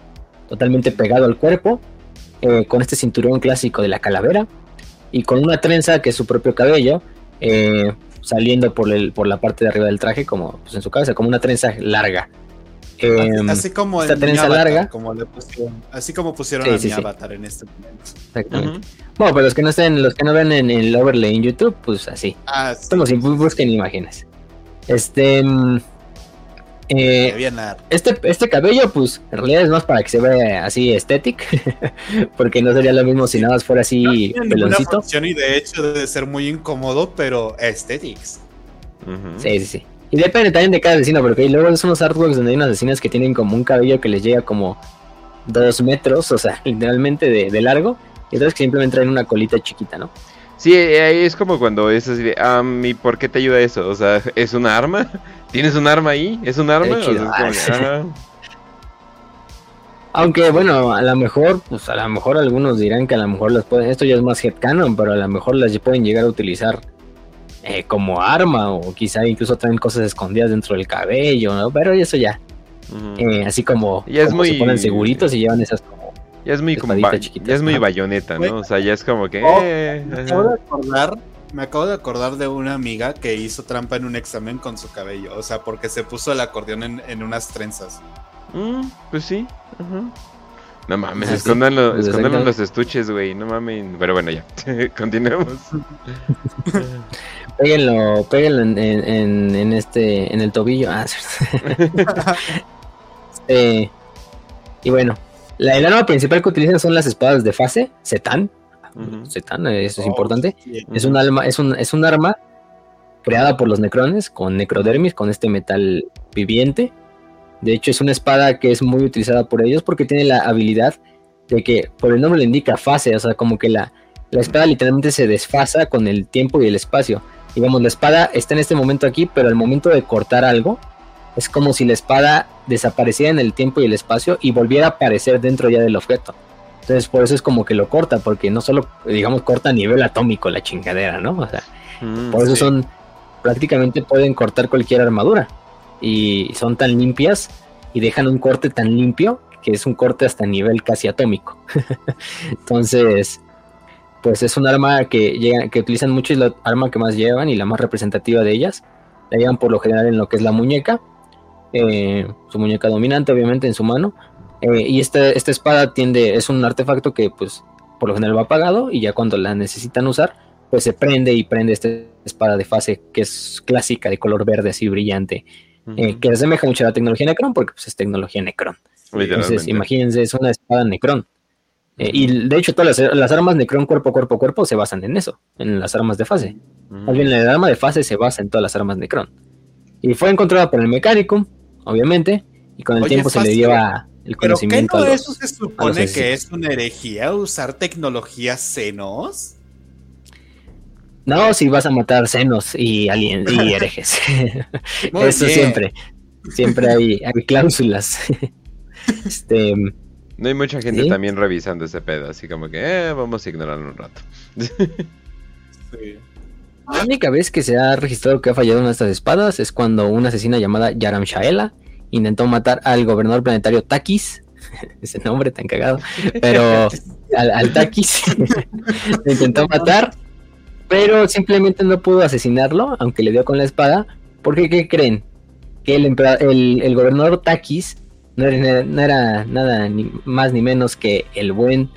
S2: totalmente pegado al cuerpo, eh, con este cinturón clásico de la calavera y con una trenza que es su propio cabello, eh, saliendo por, el, por la parte de arriba del traje, como pues, en su cabeza, como una trenza larga. Em,
S3: así como
S2: esta trenza
S3: avatar,
S2: larga.
S3: como le pusieron- así como pusieron
S2: Sí,
S3: a
S2: sí,
S3: mi
S2: sí.
S3: avatar en este momento.
S2: Exactamente. Bueno, pero los que no estén, los que no ven en el overlay en YouTube, pues así.
S3: Ah, sí.
S2: Como si busquen imágenes. Este. mm, eh, este, este cabello, pues, en realidad es más para que se vea así estético. (laughs) porque no sería lo mismo si nada más fuera así
S3: No
S2: peloncito.
S3: función y de hecho debe ser muy incómodo, pero.
S1: Ujú.
S2: Sí, sí, sí. Y depende también de cada asesino, porque luego son unos artworks donde hay unas asesinas que tienen como un cabello que les llega como dos metros, o sea, (laughs) literalmente de, de largo, y otros que simplemente traen una colita chiquita, ¿no?
S1: Sí, ahí es como cuando es así de, ah, ¿y por qué te ayuda eso? O sea, ¿es un arma? (laughs) ¿Tienes un arma ahí? ¿Es un arma? O sea, es como (laughs) ajá.
S2: Aunque bueno, a lo mejor, pues a lo mejor algunos dirán que a lo mejor las pueden, esto ya es más headcanon, pero a lo mejor las pueden llegar a utilizar eh, como arma o quizá incluso traen cosas escondidas dentro del cabello, ¿no? Pero eso ya, eh, así como,
S1: Ya es
S2: como se
S1: muy-
S2: ponen seguritos y llevan esas como...
S1: Ya es muy como ba- ya es muy bayoneta, ¿no? O sea, ya es como que
S3: Oh,
S1: eh,
S3: Me acabo de acordar, me acabo de acordar de una amiga que hizo trampa en un examen con su cabello, o sea, porque se puso el acordeón en, en unas trenzas.
S1: Mm, pues sí. ajá. No mames,
S2: sí.
S1: escondan, lo-
S2: Pues
S1: escondan los estuches, güey. No mames. Pero bueno, ya. (laughs) Continuemos. (laughs)
S2: Péguenlo, péguenlo en, en, en- en este, en el tobillo. Ah, cierto. (laughs) Este, y bueno, la, el arma principal que utilizan son las espadas de fase, Zetan.
S1: Ujú.
S2: Zetan, eso es
S3: Oh,
S2: importante.
S3: sí.
S2: Es un alma, es un, es un arma creada por los necrones con necrodermis, con este metal viviente. De hecho, es una espada que es muy utilizada por ellos porque tiene la habilidad de que, por el nombre le indica fase, o sea, como que la, la espada literalmente se desfasa con el tiempo y el espacio. Digamos, la espada está en este momento aquí, pero al momento de cortar algo, es como si la espada desapareciera en el tiempo y el espacio y volviera a aparecer dentro ya del objeto. Entonces, por eso es como que lo corta, porque no solo, digamos, corta a nivel atómico la chingadera, ¿no? O sea,
S1: Mm,
S2: por eso
S3: sí.
S2: son, prácticamente pueden cortar cualquier armadura. Y son tan limpias y dejan un corte tan limpio que es un corte hasta nivel casi atómico. (laughs) Entonces, pues es un arma que, llega, que utilizan mucho y la arma que más llevan y la más representativa de ellas. La llevan por lo general en lo que es la muñeca. eh, su muñeca dominante, obviamente, en su mano. Eh, y esta, esta espada tiende, es un artefacto que pues por lo general va apagado y ya cuando la necesitan usar, pues se prende y prende esta espada de fase que es clásica de color verde así brillante,
S1: ujú.
S2: eh, que asemeja mucho a la tecnología Necron porque pues es tecnología Necron. Entonces imagínense, es una espada Necron. Eh, y de hecho todas las, las armas Necron cuerpo, cuerpo, cuerpo se basan en eso, en las armas de fase.
S1: Ujú.
S2: Más bien el arma de fase se basa en todas las armas Necron. Y fue encontrada por el Mechanicum, obviamente, y con el
S3: Oye,
S2: tiempo se le lleva el
S3: Pero ¿qué
S2: conocimiento
S3: no
S2: a los-
S3: eso se supone que es una herejía usar tecnología senos?
S2: No, si vas a matar senos y aliens y (laughs) herejes. Eso
S3: bien.
S2: siempre. Siempre hay, hay cláusulas. (laughs) este,
S1: No hay mucha gente
S2: ¿Sí?
S1: también revisando ese pedo, así como que eh, vamos a ignorarlo un rato.
S3: Sí.
S2: la única vez que se ha registrado que ha fallado una de estas espadas es cuando una asesina llamada Yaram Shaela intentó matar al gobernador planetario Takis. (laughs) Ese nombre tan cagado. Pero al, al Takis (laughs) lo intentó matar. Pero simplemente no pudo asesinarlo, aunque le dio con la espada. Porque, ¿qué creen? Que el, el gobernador Takis no era, no era nada ni más ni menos que el buen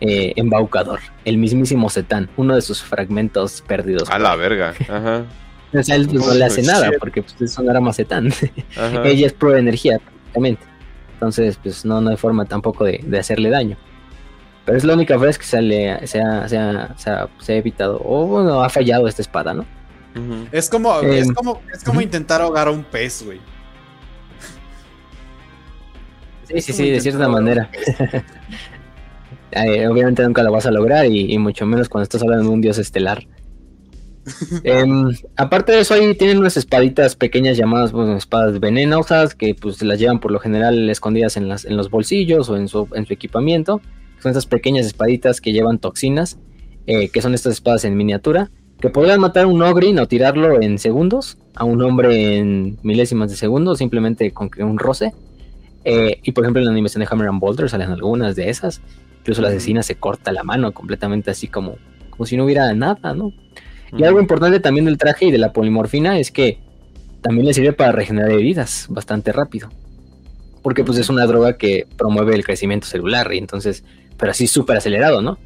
S2: eh, embaucador, el mismísimo Setán, uno de sus fragmentos perdidos.
S1: A la verga. Ajá.
S2: O sea, él pues, no le hace nada porque pues, es un arma Setán. (laughs) Ella es prueba de energía, prácticamente. Entonces, pues no, no hay forma tampoco de, de hacerle daño. Pero es la única vez que se, le, se, ha, se, ha, se, ha, se ha evitado, o bueno, ha fallado esta espada, ¿no?
S3: Es como,
S2: Em,
S3: es como, es como intentar ahogar a un pez, güey.
S2: Sí, sí, sí, de cierta manera. (laughs) Eh, obviamente nunca lo vas a lograr y, y mucho menos cuando estás hablando de un dios estelar. (laughs) Em, aparte de eso, ahí tienen unas espaditas pequeñas llamadas bueno, espadas venenosas que pues las llevan por lo general escondidas en, las, en los bolsillos o en su, en su equipamiento. Son estas pequeñas espaditas que llevan toxinas, eh, que son estas espadas en miniatura, que podrían matar a un ogrin o tirarlo en segundos, a un hombre en milésimas de segundo, simplemente con que un roce. Eh, y por ejemplo en la animación de Hammer and Boulder salen algunas de esas. Incluso la asesina se corta la mano completamente así como, como si no hubiera nada, ¿no? Y algo importante también del traje y de la polimorfina es que también le sirve para regenerar heridas bastante rápido. porque pues es una droga que promueve el crecimiento celular y entonces, pero así súper acelerado, ¿no?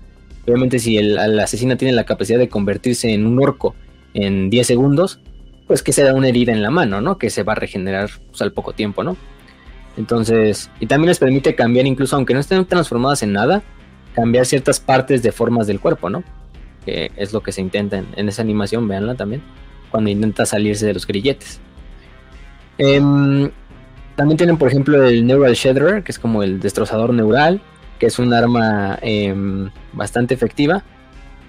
S2: Obviamente si el, asesino tiene la capacidad de convertirse en un orco en 10 segundos, pues que se da una herida en la mano, ¿no? Que se va a regenerar pues, al poco tiempo, ¿no? Entonces, y también les permite cambiar, incluso aunque no estén transformadas en nada, cambiar ciertas partes de formas del cuerpo, ¿no? Que es lo que se intenta en, esa animación, véanla también, cuando intenta salirse de los grilletes. Em, también tienen, por ejemplo, el Neural Shader, que es como el destrozador neural, que es un arma em, bastante efectiva.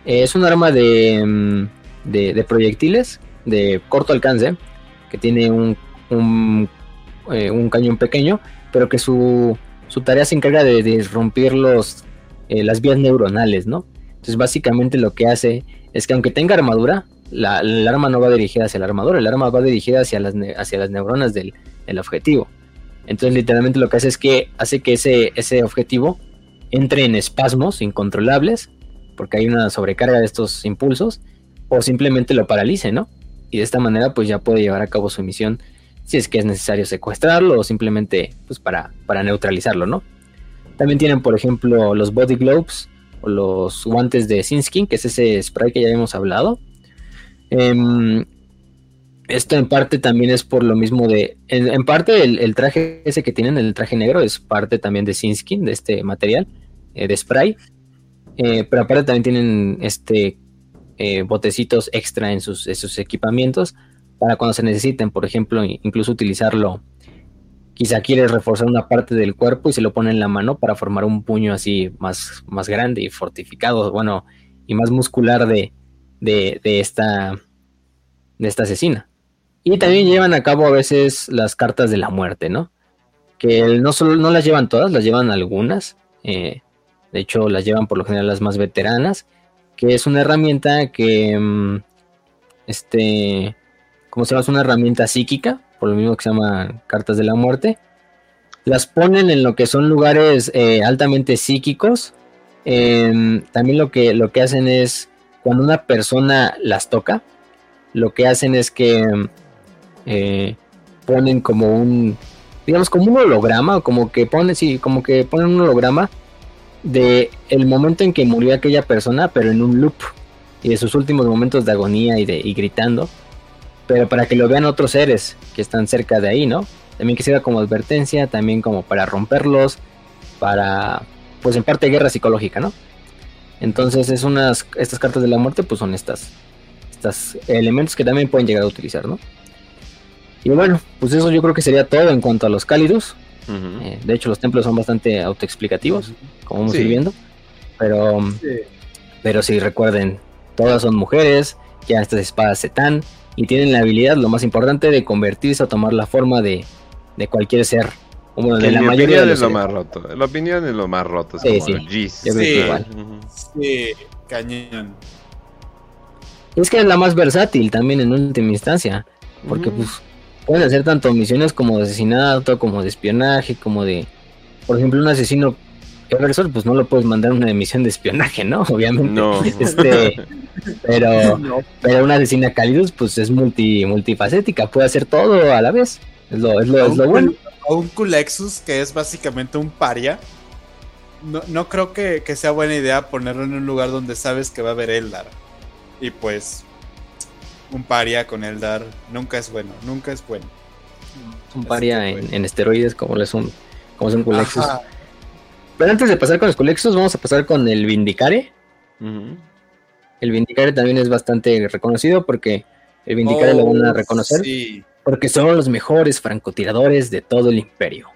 S2: es un arma em, de, de, proyectiles de corto alcance, que tiene un, eh, un cañón pequeño, pero que su, su tarea se encarga de, romper los, eh, las vías neuronales, ¿no? Entonces básicamente lo que hace es que aunque tenga armadura, la, el arma no va dirigida hacia la armadura, el arma va dirigida hacia las, hacia las neuronas del, del objetivo. Entonces literalmente lo que hace es que hace que ese, ese objetivo entre en espasmos incontrolables, porque hay una sobrecarga de estos impulsos, o simplemente lo paralice, ¿no? Y de esta manera pues ya puede llevar a cabo su misión si es que es necesario secuestrarlo o simplemente pues para, para neutralizarlo, ¿no? También tienen por ejemplo los body globes o los guantes de Sinskin, que es ese spray que ya hemos hablado. Em, esto en parte también es por lo mismo de. En, parte el, traje ese que tienen, el traje negro, es parte también de Sinskin, de este material, eh, de spray. Eh, pero aparte también tienen este eh, botecitos extra en sus, equipamientos para cuando se necesiten, por ejemplo, incluso utilizarlo. Quizá quieres reforzar una parte del cuerpo y se lo pone en la mano para formar un puño así más, más grande y fortificado, bueno, y más muscular de, de, de esta, de esta asesina. Y también llevan a cabo a veces las cartas de la muerte, ¿no? Que no solo no las llevan todas, las llevan algunas. Eh, de hecho, las llevan por lo general las más veteranas. Que es una herramienta que. Mm, este. ¿Cómo se llama? Es una herramienta psíquica. Por lo mismo que se llama cartas de la muerte. Las ponen en lo que son lugares eh, altamente psíquicos. Em, también lo que, lo que hacen es. Cuando una persona las toca. Lo que hacen es que eh, ponen como un, digamos, como un holograma, o como que ponen, sí, como que ponen un holograma de el momento en que murió aquella persona, pero en un loop, y de sus últimos momentos de agonía y, de, y gritando, pero para que lo vean otros seres que están cerca de ahí, ¿no? También que sirva como advertencia, también como para romperlos, para, pues en parte guerra psicológica, ¿no? Entonces es unas, estas cartas de la muerte, pues son estas, estas elementos que también pueden llegar a utilizar, ¿no? Y bueno, pues eso yo creo que sería todo en cuanto a los cálidos. Eh, de hecho, los templos son bastante autoexplicativos, como vamos a ir viendo. Pero sí. pero sí, recuerden, todas son mujeres, ya estas espadas se tan y tienen la habilidad, lo más importante, de convertirse o tomar la forma de, de cualquier ser.
S1: Bueno, de la mayoría de lo más roto. La opinión es lo más roto. Es como sí,
S3: sí. sí, cañón.
S2: Es que es la más versátil también en última instancia. Porque, pues, pueden hacer tanto misiones como de asesinato, como de espionaje, como de, por ejemplo, un asesino Eversol, pues no lo puedes mandar una misión de espionaje, ¿no? (laughs) Obviamente. No. Este, pero, pero una asesina Calidus, pues es multi, multifacética, puede hacer todo a la vez. Es lo, es lo, es lo bueno.
S3: O un Culexus, que es básicamente un paria. No, no creo que, que, sea buena idea ponerlo en un lugar donde sabes que va a haber Eldar. Y pues un paria con Eldar nunca es bueno, nunca es bueno.
S2: un paria en, esteroides como es un, como es un Culexus. Pero antes de pasar con los Culexus, vamos a pasar con el Vindicare. El Vindicare también es bastante reconocido porque el Vindicare lo van a oh, reconocer. Porque son los mejores francotiradores de todo el imperio.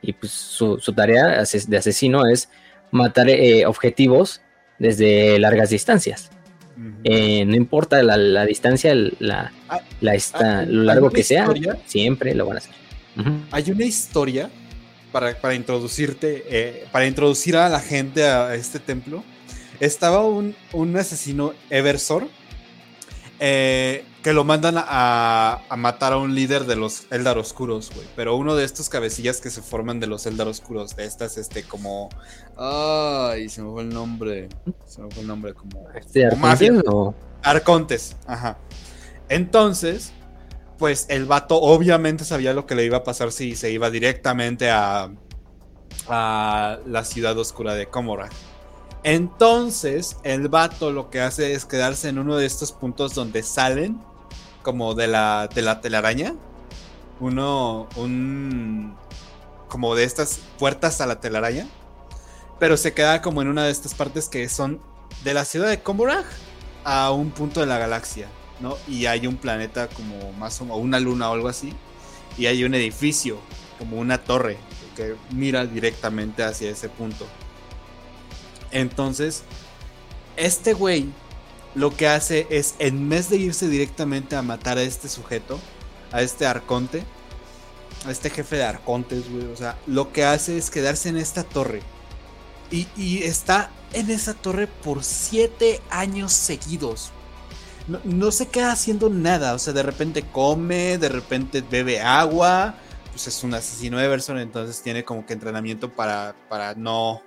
S2: Y pues su, tarea de asesino es matar eh, objetivos desde largas distancias. Eh, no importa la, distancia, la, ah, ah, lo largo que sea, siempre lo van a hacer.
S3: Hay una historia para, introducirte, eh, para introducir a la gente a este templo. Estaba un, un asesino Eversor eh, que lo mandan a, matar a un líder de los Eldar Oscuros, güey. Pero uno de estos cabecillas que se forman de los Eldar Oscuros, de estas, este, como. Ay, se me fue el nombre. Se me fue el nombre, como.
S2: ¿Este Arcontes?
S3: Arcontes, ajá. Entonces, pues el vato obviamente sabía lo que le iba a pasar si se iba directamente a, la ciudad oscura de Komora. Entonces, el vato lo que hace es quedarse en uno de estos puntos donde salen, como de la, de la telaraña. Uno, un. como de estas puertas a la telaraña. Pero se queda como en una de estas partes que son de la ciudad de Komorag a un punto de la galaxia, Y hay un planeta como más o una luna o algo así. Y hay un edificio, como una torre, que mira directamente hacia ese punto. Entonces, este güey lo que hace es, en vez de irse directamente a matar a este sujeto, a este arconte, a este jefe de arcontes, güey, o sea, lo que hace es quedarse en esta torre. Y, está en esa torre por siete años seguidos. No, no, se queda haciendo nada, o sea, de repente come, de repente bebe agua, pues es un asesino de Everson, entonces tiene como que entrenamiento para, para no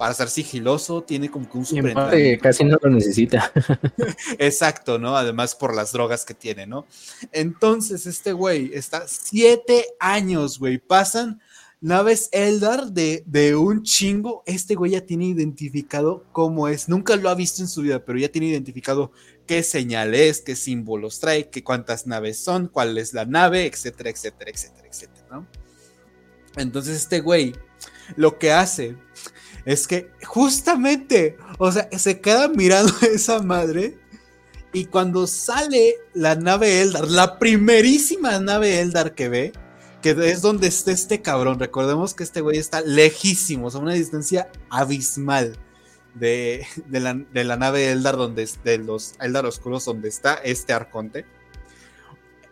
S3: para ser sigiloso, tiene como que un super
S2: Casi no lo necesita. (laughs)
S3: Exacto, ¿no? Además por las drogas que tiene, ¿no? Entonces, este güey está siete años, güey. Pasan naves Eldar de, de un chingo. Este güey ya tiene identificado cómo es. Nunca lo ha visto en su vida, pero ya tiene identificado qué señales, qué símbolos trae, qué cuántas naves son, cuál es la nave, etcétera, etcétera, etcétera, etcétera. Entonces, este güey lo que hace es que justamente, o sea, se queda mirando a (laughs) esa madre y cuando sale la nave Eldar, la primerísima nave Eldar que ve, que es donde está este cabrón, recordemos que este güey está lejísimo, a una distancia abismal de, la, nave Eldar, donde, de los Eldar oscuros donde está este arconte.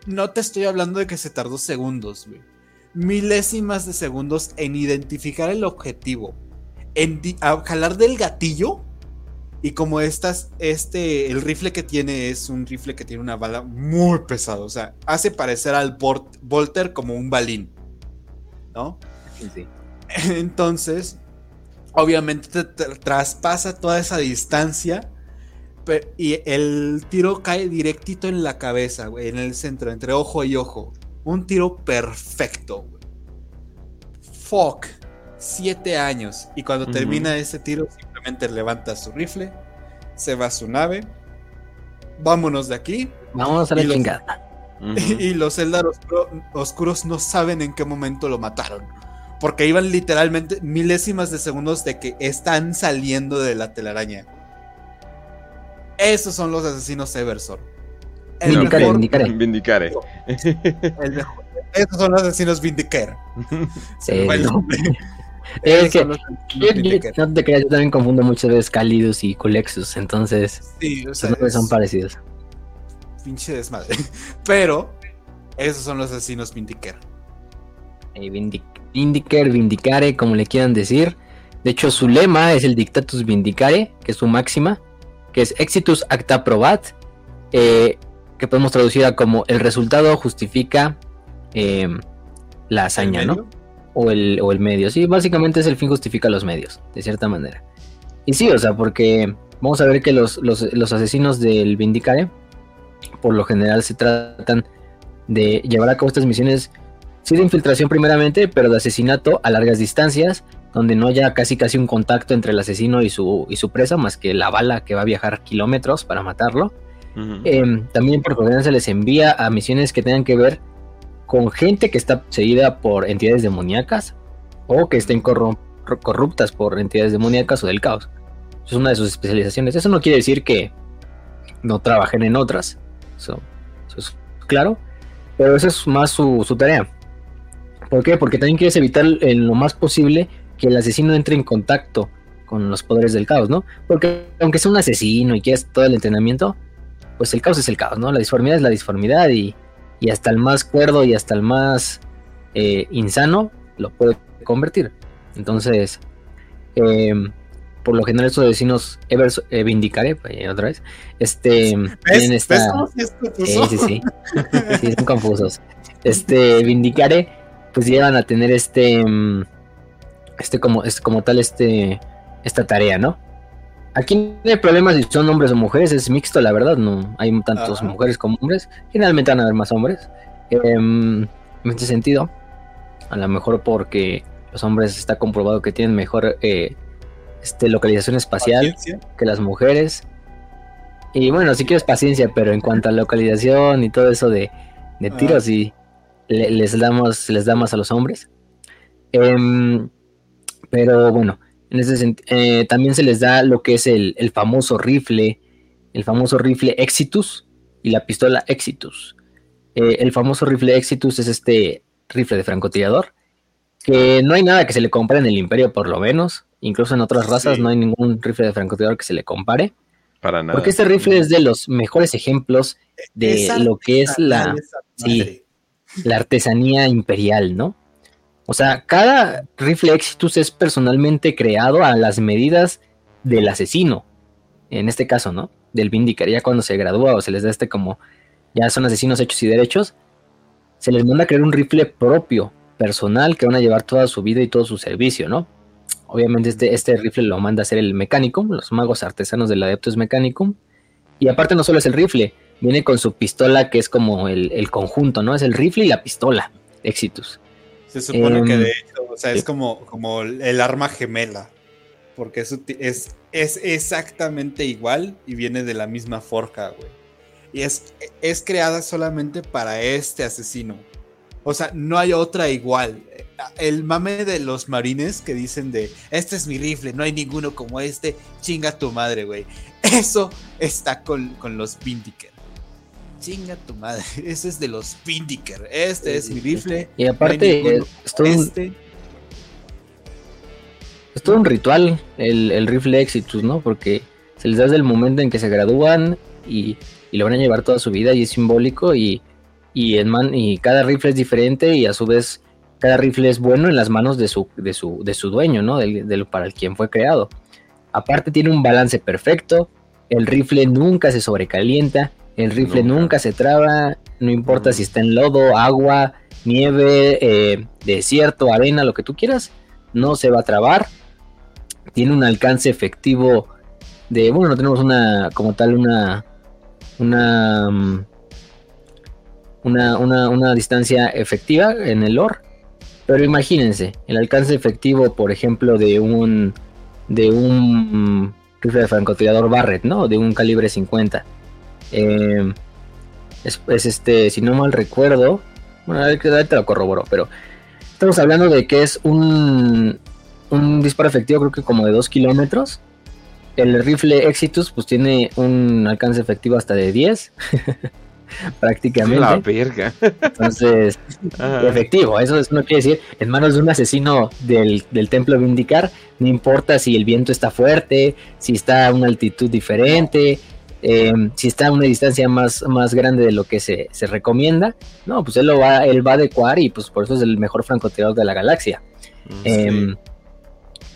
S3: No te estoy hablando de que se tardó segundos, güey. Milésimas de segundos en identificar el objetivo en jalar del gatillo. Y como estas, este, el rifle que tiene es un rifle que tiene una bala muy pesada. O sea, hace parecer al Volter como un balín. ¿No? Sí. (laughs) Entonces, obviamente traspasa toda esa distancia. y el tiro cae directito en la cabeza, güey, en el centro, entre ojo y ojo. Un tiro perfecto, Fuck siete años. Y cuando termina ese tiro, simplemente levanta su rifle, se va a su nave. Vámonos de aquí.
S2: Vámonos a la chingada.
S3: Y los Eldar oscuros no saben en qué momento lo mataron. Porque iban literalmente milésimas de segundos de que están saliendo de la telaraña. Esos son los asesinos Eversor.
S1: Vindicare, vindicare.
S3: Esos son los asesinos Vindicare. (laughs) Se
S2: el nombre. Es que, no te creas, yo también confundo muchas veces cálidos y colexus, entonces sí, son parecidos.
S3: Pinche desmadre. (laughs) Pero esos son los asesinos Vindicare.
S2: Eh, Vindicar, Vindicare, como le quieran decir. De hecho, su lema es el Dictatus Vindicare, que es su máxima, que es Exitus Acta Probat, eh, que podemos traducir a como el resultado justifica eh, la hazaña, ¿no? O el, o el medio. Sí, básicamente es el fin justifica los medios, de cierta manera. Y sí, o sea, porque vamos a ver que los, los, asesinos del Vindicare, por lo general se tratan de llevar a cabo estas misiones, sí de infiltración primeramente, pero de asesinato a largas distancias, donde no haya casi casi un contacto entre el asesino y su, y su presa, más que la bala que va a viajar kilómetros para matarlo. Em, también por lo se les envía a misiones que tengan que ver con gente que está seguida por entidades demoníacas o que estén corruptas por entidades demoníacas o del caos. Es una de sus especializaciones. Eso no quiere decir que no trabajen en otras. Eso, es claro. Pero esa es más su, tarea. ¿Por qué? Porque también quieres evitar en lo más posible que el asesino entre en contacto con los poderes del caos, ¿no? Porque aunque sea un asesino y quieras todo el entrenamiento, pues el caos es el caos, ¿no? La disformidad es la disformidad y y hasta el más cuerdo y hasta el más eh, insano lo puede convertir. Entonces, eh, por lo general estos vecinos Evers, eh, Vindicare, pues, otra vez, este, tienen esta... sí, sí, sí, sí, son confusos. Este, Vindicare, pues llegan a tener este, mm, este como, este, como tal, este, esta tarea, ¿no? Aquí no hay problemas si son hombres o mujeres, es mixto, la verdad. No hay tantos mujeres como hombres. Generalmente van a haber más hombres. Em, en este sentido, a lo mejor porque los hombres está comprobado que tienen mejor eh, este, localización espacial que las mujeres. Y bueno, sí quieres paciencia, pero en cuanto a localización y todo eso de, de tiros, sí les, damos, les da más a los hombres. Em, pero bueno, en ese eh, también se les da lo que es el, el, famoso rifle, el famoso rifle Exitus y la pistola Exitus. Eh, el famoso rifle Exitus es este rifle de francotirador que no hay nada que se le compare en el imperio por lo menos. Incluso en otras razas no hay ningún rifle de francotirador que se le compare.
S1: Para nada.
S2: Porque este rifle es de los mejores ejemplos de lo que es la, la artesanía imperial, ¿no? O sea, cada rifle Exitus es personalmente creado a las medidas del asesino. En este caso, ¿no? Del Vindicar. Ya cuando se gradúa o se les da este como. Ya son asesinos hechos y derechos. Se les manda a crear un rifle propio, personal, que van a llevar toda su vida y todo su servicio, ¿no? Obviamente este, este rifle lo manda a hacer el Mechanicum, los magos artesanos del Adeptus Mechanicum. Y aparte no solo es el rifle, viene con su pistola que es como el, conjunto, ¿no? Es el rifle y la pistola, Exitus.
S3: Se supone que em, de hecho, o sea, es como, como el arma gemela, porque es, es, es exactamente igual y viene de la misma forja, güey. Y es, es creada solamente para este asesino. O sea, no hay otra igual el mame de los marines que dicen de, este es mi rifle, no hay ninguno como este, chinga tu madre, güey. (laughs) Eso está con, los Vindiker. Chinga tu madre, (laughs) ese es de los Vindiker. Este es mi rifle.
S2: Y aparte, es, todo este. un, es todo un ritual el, rifle Exitus, ¿no? Porque se les da desde el momento en que se gradúan y, y lo van a llevar toda su vida y es simbólico y, y, en man, y cada rifle es diferente y a su vez cada rifle es bueno en las manos de su, de su, de su dueño, ¿no? Del, para el quien fue creado. Aparte tiene un balance perfecto, el rifle nunca se sobrecalienta, el rifle nunca, se traba, no importa si está en lodo, agua, nieve, eh, desierto, arena, lo que tú quieras, no se va a trabar. Tiene un alcance efectivo de, bueno, no tenemos una, como tal, una, una, mm, una, una, una distancia efectiva en el lore pero imagínense, el alcance efectivo, por ejemplo, de un de un rifle de francotirador Barrett, ¿no? De un calibre 50. Eh, es, este, si no mal recuerdo, bueno, te lo corroboro, pero estamos hablando de que es un, un disparo efectivo, creo que como de 2 kilómetros. El rifle Exitus, pues tiene un alcance efectivo hasta de 10. (laughs) prácticamente.
S1: La verga.
S2: Entonces, (laughs) efectivo, eso, no quiere decir, en manos de un asesino del, templo Vindicar, no importa si el viento está fuerte, si está a una altitud diferente, eh, si está a una distancia más, más grande de lo que se, recomienda, no, pues él lo va, él va a adecuar y pues por eso es el mejor francotirador de la galaxia. Mm, em,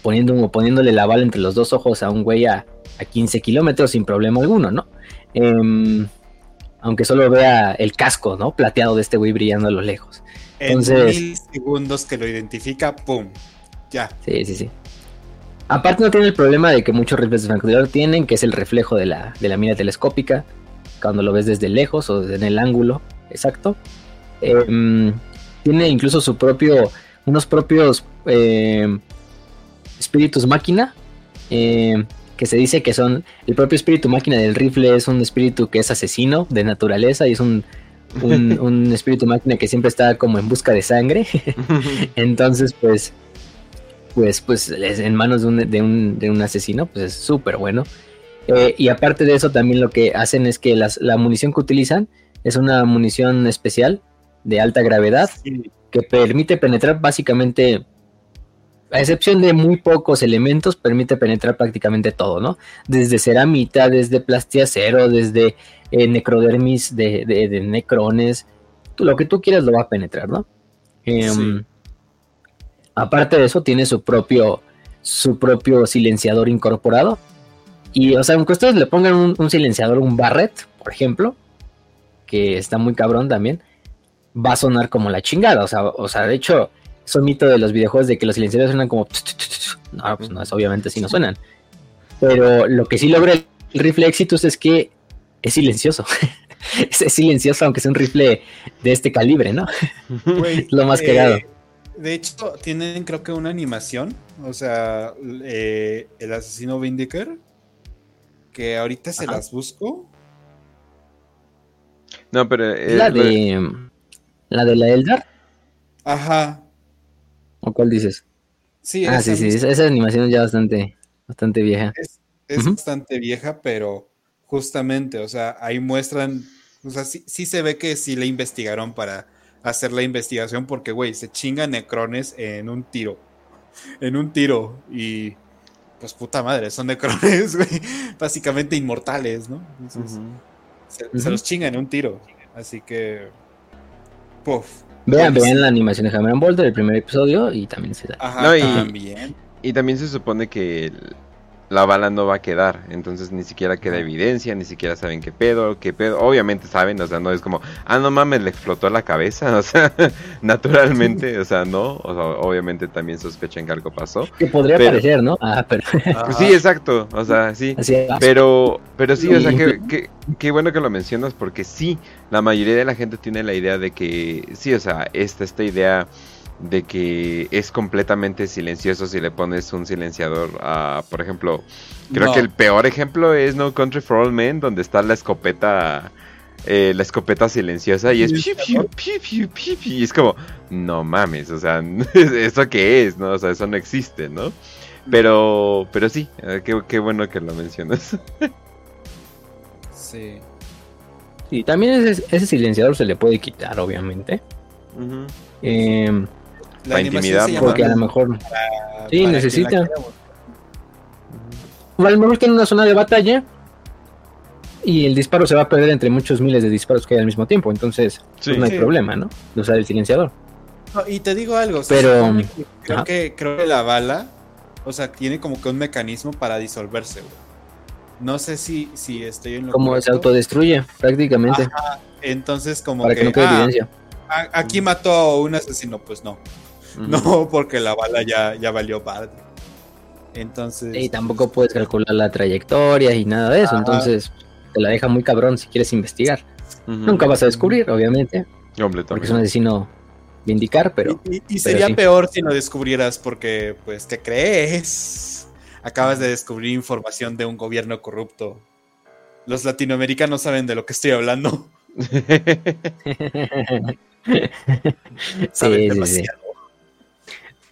S2: poniendo, poniéndole la bala entre los dos ojos a un güey a, a 15 kilómetros sin problema alguno, ¿no? Eh, aunque solo vea el casco, ¿no? Plateado de este güey brillando a lo lejos.
S3: Entonces, en mil segundos que lo identifica, ¡pum! Ya.
S2: Sí, sí, sí. Aparte no tiene el problema de que muchos rifles de francotirador tienen, que es el reflejo de la, de la mira telescópica, cuando lo ves desde lejos o en el ángulo exacto. Em, tiene incluso su propio, unos propios em, espíritus máquina, eh, que se dice que son el propio espíritu máquina del rifle es un espíritu que es asesino de naturaleza y es un, un, (laughs) espíritu máquina que siempre está como en busca de sangre. (laughs) Entonces, pues, pues, pues en manos de un, de un, de un asesino, pues es súper bueno. Eh, y aparte de eso, también lo que hacen es que las, la munición que utilizan es una munición especial de alta gravedad que permite penetrar básicamente a excepción de muy pocos elementos, permite penetrar prácticamente todo, ¿no? Desde ceramita, desde plastiacero, desde eh, necrodermis de, necrones, lo que tú quieras lo va a penetrar, ¿no? Em, aparte de eso, tiene su propio, su propio silenciador incorporado. Y, o sea, aunque ustedes le pongan un, silenciador, un Barret, por ejemplo, que está muy cabrón también, va a sonar como la chingada. O sea, o sea de hecho, son mito de los videojuegos de que los silenciadores suenan como. No, pues no, es, obviamente sí no suenan. Pero lo que sí logra el rifle Exitus es que es silencioso. (laughs) es silencioso, aunque sea un rifle de este calibre, ¿no? (laughs) Lo más.
S3: Eh, de hecho, tienen creo que una animación, o sea, eh, el asesino Vindiker, que ahorita se las busco.
S1: No, pero...
S2: Eh, la de... ¿La de la Eldar?
S3: Ajá.
S2: ¿O cuál dices?
S3: Sí,
S2: ah, sí, sí, esa, animación ya bastante, bastante vieja.
S3: Es, bastante vieja, pero justamente, o sea, ahí muestran, o sea, sí, sí se ve que sí le investigaron para hacer la investigación porque, güey, se chingan necrones en un tiro. En un tiro. Y pues puta madre, son necrones, (laughs) güey. Básicamente inmortales, ¿no? se, los chingan en un tiro. Así que... Puff.
S2: Vean, vean la animación de Hammer Boulder, el primer episodio, y también se da.
S1: Ajá, y, también. Y también se supone que la bala no va a quedar, entonces ni siquiera queda evidencia, ni siquiera saben qué pedo, qué pedo, obviamente saben, o sea, no es como, ah, no mames, le explotó la cabeza, (laughs) o sea, naturalmente, o sea, no, o sea, obviamente también sospechan que algo pasó.
S2: Que podría parecer, ¿no? Ah, pero...
S1: Pues (laughs) sí, exacto, o sea, sí, pero, pero sí, o sea, que, qué bueno que lo mencionas, porque sí, la mayoría de la gente tiene la idea de que, sí, o sea, esta, esta idea de que es completamente silencioso si le pones un silenciador a, por ejemplo, creo que el peor ejemplo es No Country for All Men, donde está la escopeta, eh, la escopeta silenciosa y es y es como, no mames, o sea, (laughs) ¿eso qué es? ¿No? O sea, eso no existe, ¿no? Pero, pero sí, eh, qué, bueno que lo mencionas.
S3: sí.
S2: Sí, también ese, silenciador se le puede quitar, obviamente. eh,
S1: la, intimidad.
S2: Porque a lo mejor. sí, necesita. O a lo mejor tiene una zona de batalla y el disparo se va a perder entre muchos miles de disparos que hay al mismo tiempo. Entonces, pues no hay problema, ¿no? De usar el silenciador.
S3: y te digo algo,
S2: pero
S3: creo que, creo que la bala, o sea, tiene como que un mecanismo para disolverse, No sé si, si estoy en lo
S2: Como se autodestruye, prácticamente.
S3: Entonces, como
S2: para que, no quede ah, evidencia.
S3: Aquí mató a un asesino, pues no. No, porque la bala ya, ya valió padre. Entonces.
S2: Y tampoco puedes calcular la trayectoria y nada de eso. Entonces, te la deja muy cabrón si quieres investigar. Nunca vas a descubrir, obviamente. Porque es un asesino vindicar, pero.
S3: Y, sería peor si lo descubrieras porque, pues, ¿qué crees? Acabas de descubrir información de un gobierno corrupto. Los latinoamericanos saben de lo que estoy hablando. (laughs)
S2: sí, sí, sí.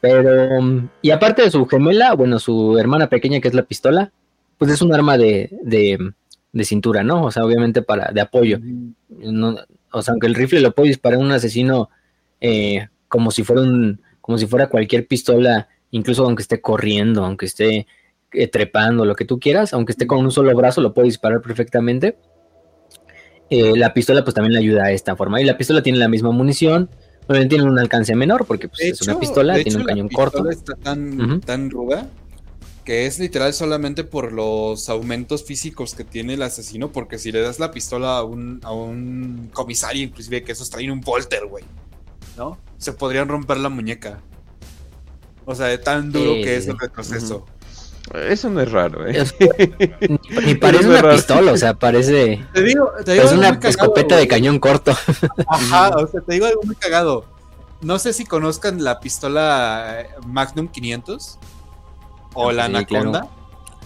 S2: Pero, y aparte de su gemela, bueno, su hermana pequeña que es la pistola, pues es un arma de, de, cintura, ¿no? O sea, obviamente para, de apoyo. o sea, aunque el rifle lo puede disparar un asesino eh, como si fuera un, como si fuera cualquier pistola, incluso aunque esté corriendo, aunque esté eh, trepando, lo que tú quieras, aunque esté con un solo brazo, lo puede disparar perfectamente. Eh, la pistola pues también le ayuda a esta forma. Y la pistola tiene la misma munición, tiene un alcance menor porque pues, es una pistola, tiene un cañón corto.
S3: Está tan, tan ruda que es literal solamente por los aumentos físicos que tiene el asesino, porque si le das la pistola a un, a un comisario, inclusive que esos traen un volter, güey, ¿no? Se podrían romper la muñeca. O sea, de tan duro que es el retroceso.
S1: Eso no es raro, ¿eh? (laughs)
S2: ni, parece una pistola, o sea, parece.
S3: Te digo, te digo
S2: es una escopeta de cañón corto. (laughs)
S3: Ajá, o sea, te digo algo muy cagado. No sé si conozcan la pistola Magnum 500 o la Anaconda,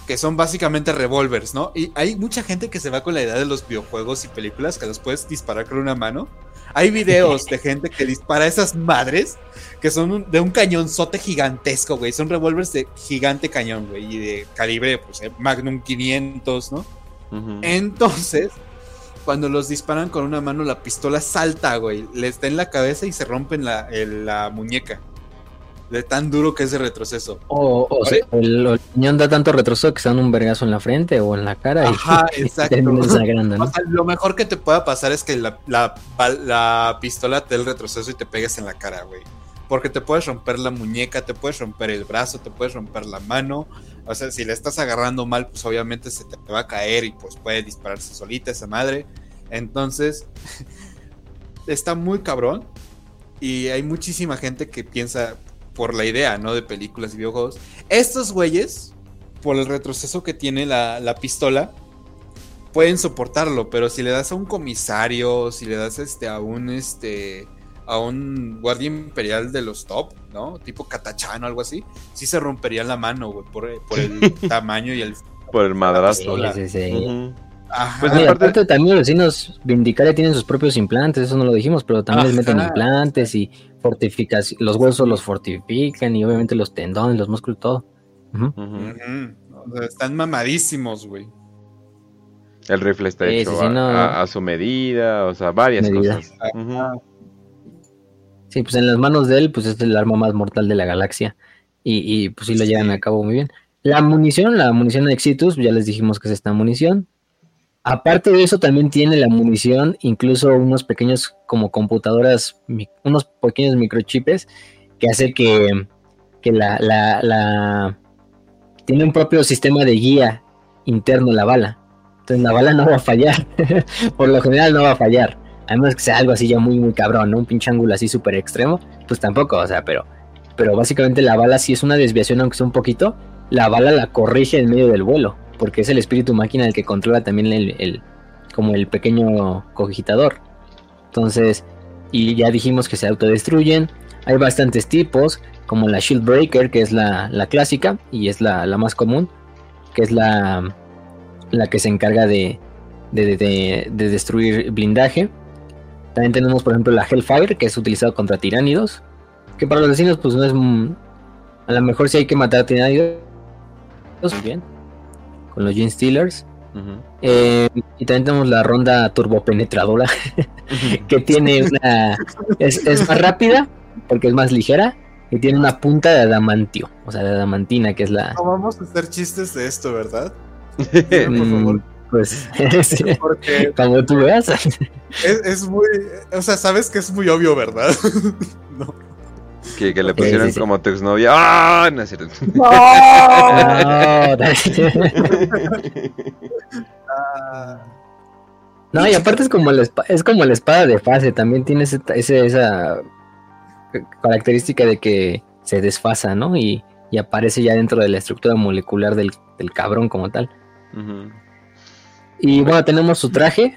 S3: que son básicamente revólveres, ¿no? Y hay mucha gente que se va con la idea de los videojuegos y películas que los puedes disparar con una mano. Hay videos de gente que dispara esas madres que son de un cañonzote gigantesco, güey. Son revólveres de gigante cañón, güey. Y de calibre, pues, eh, Magnum 500, ¿no? Entonces, cuando los disparan con una mano, la pistola salta, güey. Les da en la cabeza y se rompen la, la muñeca. De tan duro que es de retroceso.
S2: O, o sea, el, cañón da tanto retroceso que se dan un vergazo en la frente o en la cara.
S3: Ajá, (laughs) exacto. lo mejor que te pueda pasar es que la, la pistola te dé el retroceso y te pegues en la cara, güey. Porque te puedes romper la muñeca, te puedes romper el brazo, te puedes romper la mano. O sea, si le estás agarrando mal, pues obviamente se te va a caer y pues puede dispararse solita esa madre. Entonces, (laughs) está muy cabrón. Y hay muchísima gente que piensa por la idea, ¿no? De películas y videojuegos. Estos güeyes, por el retroceso que tiene la, la pistola, pueden soportarlo, pero si le das a un comisario, si le das este a un este a un guardia imperial de los top, ¿no? Tipo Katachan o algo así, sí se rompería la mano, güey, por, el (laughs) tamaño y el
S1: por el madrazo.
S2: Sí, sí, sí. Pues aparte... también los vecinos Vindicare tienen sus propios implantes, eso no lo dijimos, pero también les meten implantes y fortificación, los huesos los fortifican y obviamente los tendones, los músculos, todo.
S3: están mamadísimos, güey.
S1: El rifle está hecho a, su medida, o sea, varias cosas.
S2: Sí, pues en las manos de él, pues es el arma más mortal de la galaxia. Y, pues sí lo llevan a cabo muy bien. La munición, la munición de Exitus, ya les dijimos que es esta munición. Aparte de eso, también tiene la munición, incluso unos pequeños como computadoras, unos pequeños microchips que hace que, que la, la, la, tiene un propio sistema de guía interno la bala. Entonces la bala no va a fallar. (laughs) Por lo general no va a fallar. A menos que sea algo así ya muy, muy cabrón, ¿no? Un pinche ángulo así súper extremo. Pues tampoco, o sea, pero, pero básicamente la bala si es una desviación, aunque sea un poquito, la bala la corrige en medio del vuelo porque es el espíritu máquina el que controla también el, como el pequeño cogitador. Entonces, y ya dijimos que se autodestruyen. Hay bastantes tipos, como la Shield Breaker, que es la, clásica y es la, más común, que es la, la que se encarga de, de, destruir blindaje. También tenemos, por ejemplo, la Hellfire, que es utilizado contra tiránidos. Que para los vecinos, pues no es. A lo mejor si hay que matar a tiránidos. Bien con los Gene Steelers. Eh, y también tenemos la ronda turbopenetradora, (laughs) que tiene una. Es, más rápida, porque es más ligera, y tiene una punta de adamantio, o sea, de adamantina, que es la.
S3: No vamos a hacer chistes de esto, ¿verdad? (laughs)
S2: Por mm, favor. Pues, (laughs) porque como tú veas.
S3: Es, es, muy. O sea, sabes que es muy obvio, ¿verdad?
S1: no. Que, le pusieron como tu exnovia. ¡Ah! No es cierto. (laughs) (laughs)
S2: No, y aparte es como, la, es como la espada de fase. También tiene ese, esa característica de que se desfasa, ¿no? Y, aparece ya dentro de la estructura molecular del, cabrón como tal. Y bueno, tenemos su traje.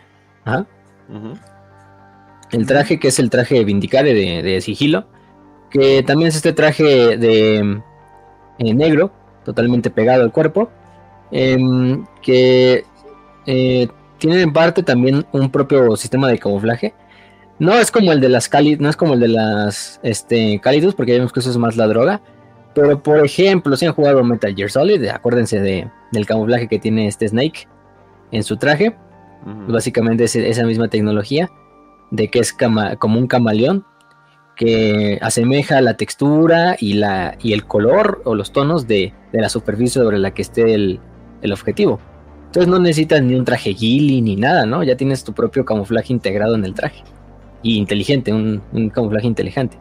S2: El traje que es el traje Vindicare de, de sigilo que también es este traje de eh, negro, totalmente pegado al cuerpo, em, que eh, tiene en parte también un propio sistema de camuflaje. No es como el de las cálidas, no es como el de las este, cálidos, porque vemos que eso es más la droga. Pero por ejemplo, si han jugado Metal Gear Solid, acuérdense de, del camuflaje que tiene este Snake en su traje. Básicamente es esa misma tecnología de que es como un camaleón que asemeja la textura y, la, y el color o los tonos de, la superficie sobre la que esté el, objetivo. Entonces no necesitas ni un traje ghillie ni nada, ¿no? Ya tienes tu propio camuflaje integrado en el traje. Y inteligente, un, camuflaje inteligente.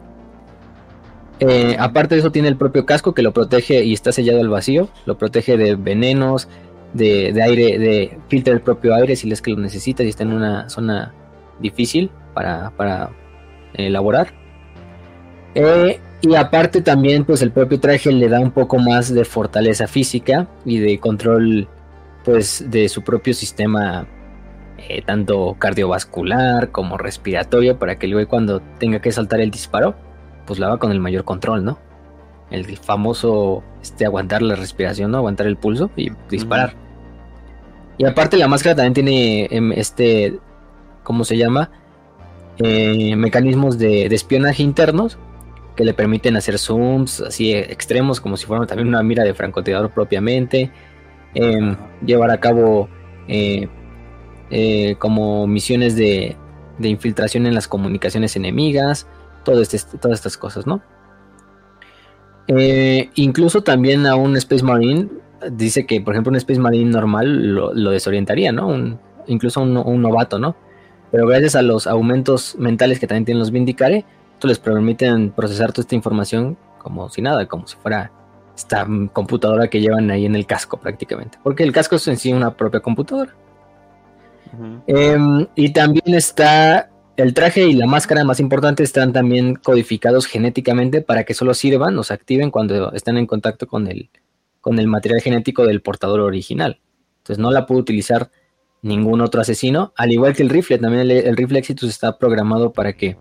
S2: Eh, aparte de eso tiene el propio casco que lo protege y está sellado al vacío. Lo protege de venenos, de, aire, de filtra el propio aire si es que lo necesitas y está en una zona difícil para, para elaborar. Eh, y aparte también, pues el propio traje le da un poco más de fortaleza física y de control, pues, de su propio sistema, eh, tanto cardiovascular como respiratorio, para que luego cuando tenga que saltar el disparo, pues lo haga con el mayor control, ¿no? El famoso, este, aguantar la respiración, ¿no? Aguantar el pulso y disparar. Y aparte la máscara también tiene, em, este, ¿cómo se llama? Eh, mecanismos de espionaje internos que le permiten hacer zooms así extremos, como si fuera también una mira de francotirador propiamente, em, llevar a cabo eh, eh, como misiones de, infiltración en las comunicaciones enemigas, todo este, todas estas cosas, ¿no? Eh, incluso también a un Space Marine dice que, por ejemplo, un Space Marine normal lo, desorientaría, ¿no? incluso un, un, novato, ¿no? Pero gracias a los aumentos mentales que también tienen los Vindicare, les permiten procesar toda esta información como si nada, como si fuera esta computadora que llevan ahí en el casco prácticamente. Porque el casco es en sí una propia computadora. Em, y también está el traje y la máscara más importante están también codificados genéticamente para que solo sirvan o se activen cuando están en contacto con el, con el material genético del portador original. Entonces no la puedo utilizar ningún otro asesino, al igual que el rifle, también el, rifle Exitus está programado para que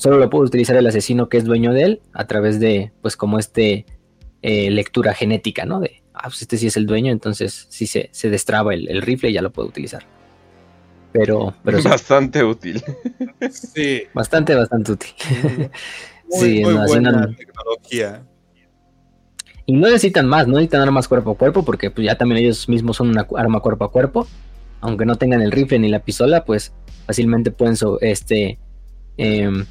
S2: solo lo pueda utilizar el asesino que es dueño de él a través de, pues como este eh, lectura genética, ¿no? De, ah, pues este sí es el dueño, entonces sí se, se destraba el, rifle y ya lo puede utilizar. Pero, pero
S1: bastante útil.
S2: Sí. Bastante, bastante útil. (laughs)
S3: sí, muy buena tecnología.
S2: Y no necesitan más, no necesitan armas cuerpo a cuerpo, porque pues, ya también ellos mismos son una arma cuerpo a cuerpo. Aunque no tengan el rifle ni la pistola, pues fácilmente pueden este, em,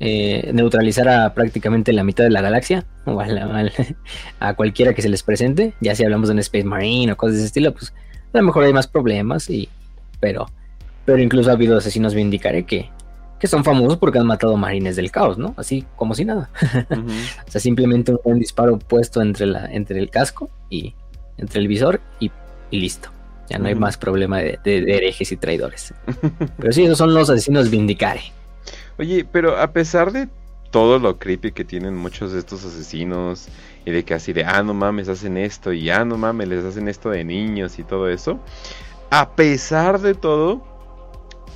S2: eh, neutralizar a prácticamente la mitad de la galaxia, o (laughs) a, cualquiera que se les presente. Ya si hablamos de un Space Marine o cosas de ese estilo, pues a lo mejor hay más problemas, y, pero, pero incluso ha habido asesinos vindicaré que que son famosos porque han matado marines del caos, ¿no? Así como si nada. (laughs) o sea, simplemente un, disparo puesto entre, la, entre el casco y entre el visor y, listo. Ya no hay más problema de, herejes y traidores. (laughs) pero sí, esos son los asesinos vindicare.
S1: Oye, pero a pesar de todo lo creepy que tienen muchos de estos asesinos y de que así de, ah, no mames, hacen esto y ah, no mames, les hacen esto de niños y todo eso. A pesar de todo,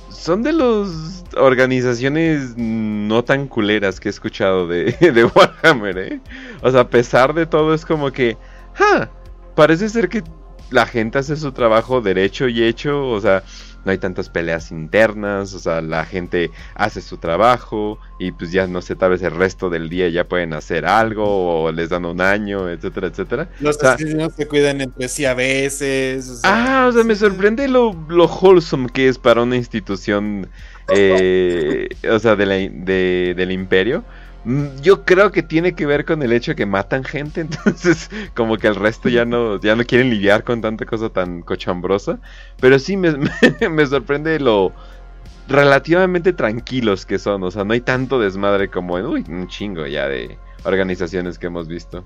S1: son de las organizaciones no tan culeras que he escuchado de, (laughs) de, Warhammer, ¿eh? O sea, a pesar de todo es como que, ¡ja! Parece ser que la gente hace su trabajo derecho y hecho, o sea, no hay tantas peleas internas, o sea, la gente hace su trabajo y pues ya no sé, tal vez el resto del día ya pueden hacer algo o les dan un año, etcétera, etcétera.
S3: Los asesinos se cuidan entre sí a veces.
S1: ah, o sea, me sorprende lo, lo wholesome que es para una institución, eh, o sea, de la, de, del imperio. Mm, yo creo que tiene que ver con el hecho de que matan gente, (laughs) entonces como que el resto ya no, ya no quieren lidiar con tanta cosa tan cochambrosa. Pero sí (laughs) me, me, sorprende lo relativamente tranquilos que son, o sea, no hay tanto desmadre como en uy, un chingo ya de organizaciones que hemos visto.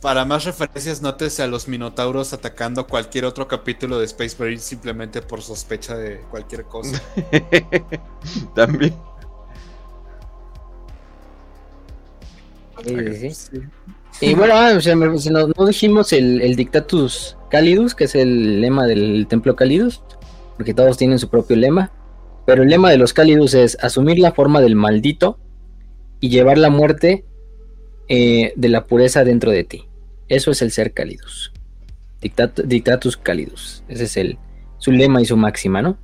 S3: Para más referencias, nótese a los minotauros atacando cualquier otro capítulo de Space Marine simplemente por sospecha de cualquier cosa. (laughs)
S1: También.
S2: Y bueno, ah, no, dijimos el, Dictatus Calidus, que es el lema del Templo Calidus, porque todos tienen su propio lema. Pero el lema de los Calidus es asumir la forma del maldito y llevar la muerte eh, de la pureza dentro de ti. Eso es el ser Calidus. Dictatus Calidus. Ese es el, su lema y su máxima, ¿no?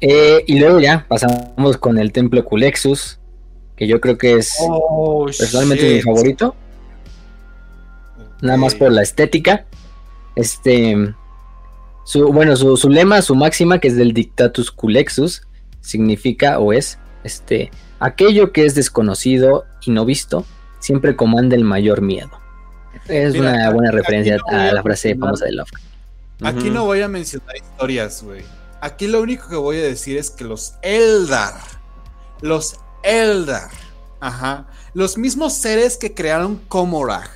S2: Eh, y luego ya pasamos con el Templo Culexus, que yo creo que es oh, personalmente mi favorito. Nada más por la estética. Este, su, bueno, su, lema, su máxima, que es del Dictatus Culexus, significa o es, este, aquello que es desconocido y no visto, siempre comanda el mayor miedo. Es una buena referencia a, la frase famosa de Lovecraft.
S3: Aquí no voy a mencionar historias, güey. Aquí lo único que voy a decir es que los Eldar, los Eldar. Ajá. Los mismos seres que crearon Komorag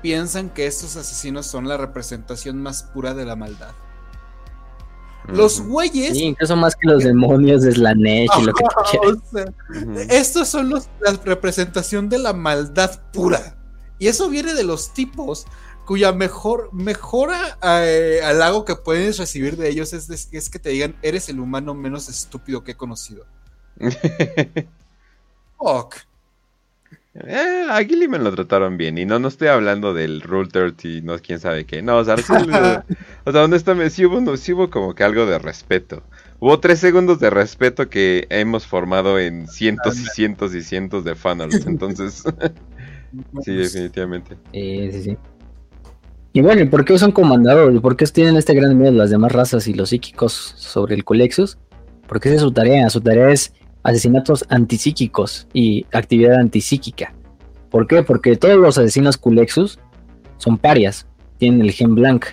S3: piensan que estos asesinos son la representación más pura de la maldad. Los güeyes.
S2: Sí, incluso más que los demonios de Slanesh y lo que
S3: Estos son los, la representación de la maldad pura. Y eso viene de los tipos cuya mejor mejora eh, al halago que puedes recibir de ellos es, es que te digan eres el humano menos estúpido que he conocido. Fuck.
S1: Eh, a Gilliman lo trataron bien. Y no, no estoy hablando del Rule 30, no quién sabe qué. No, o sea, (laughs) o sea honestamente, sí hubo, sí hubo como que algo de respeto. Hubo tres segundos de respeto que hemos formado en cientos y cientos y cientos de funnels. Entonces, (laughs) sí, definitivamente.
S2: Sí, sí, sí. Y bueno, ¿y por qué son comandados? ¿Por qué tienen este gran miedo las demás razas y los psíquicos sobre el Colexus? Porque esa es su tarea. Su tarea es asesinatos antipsíquicos y actividad antipsíquica. ¿Por qué? Porque todos los asesinos Culexus son parias, tienen el gen blanc.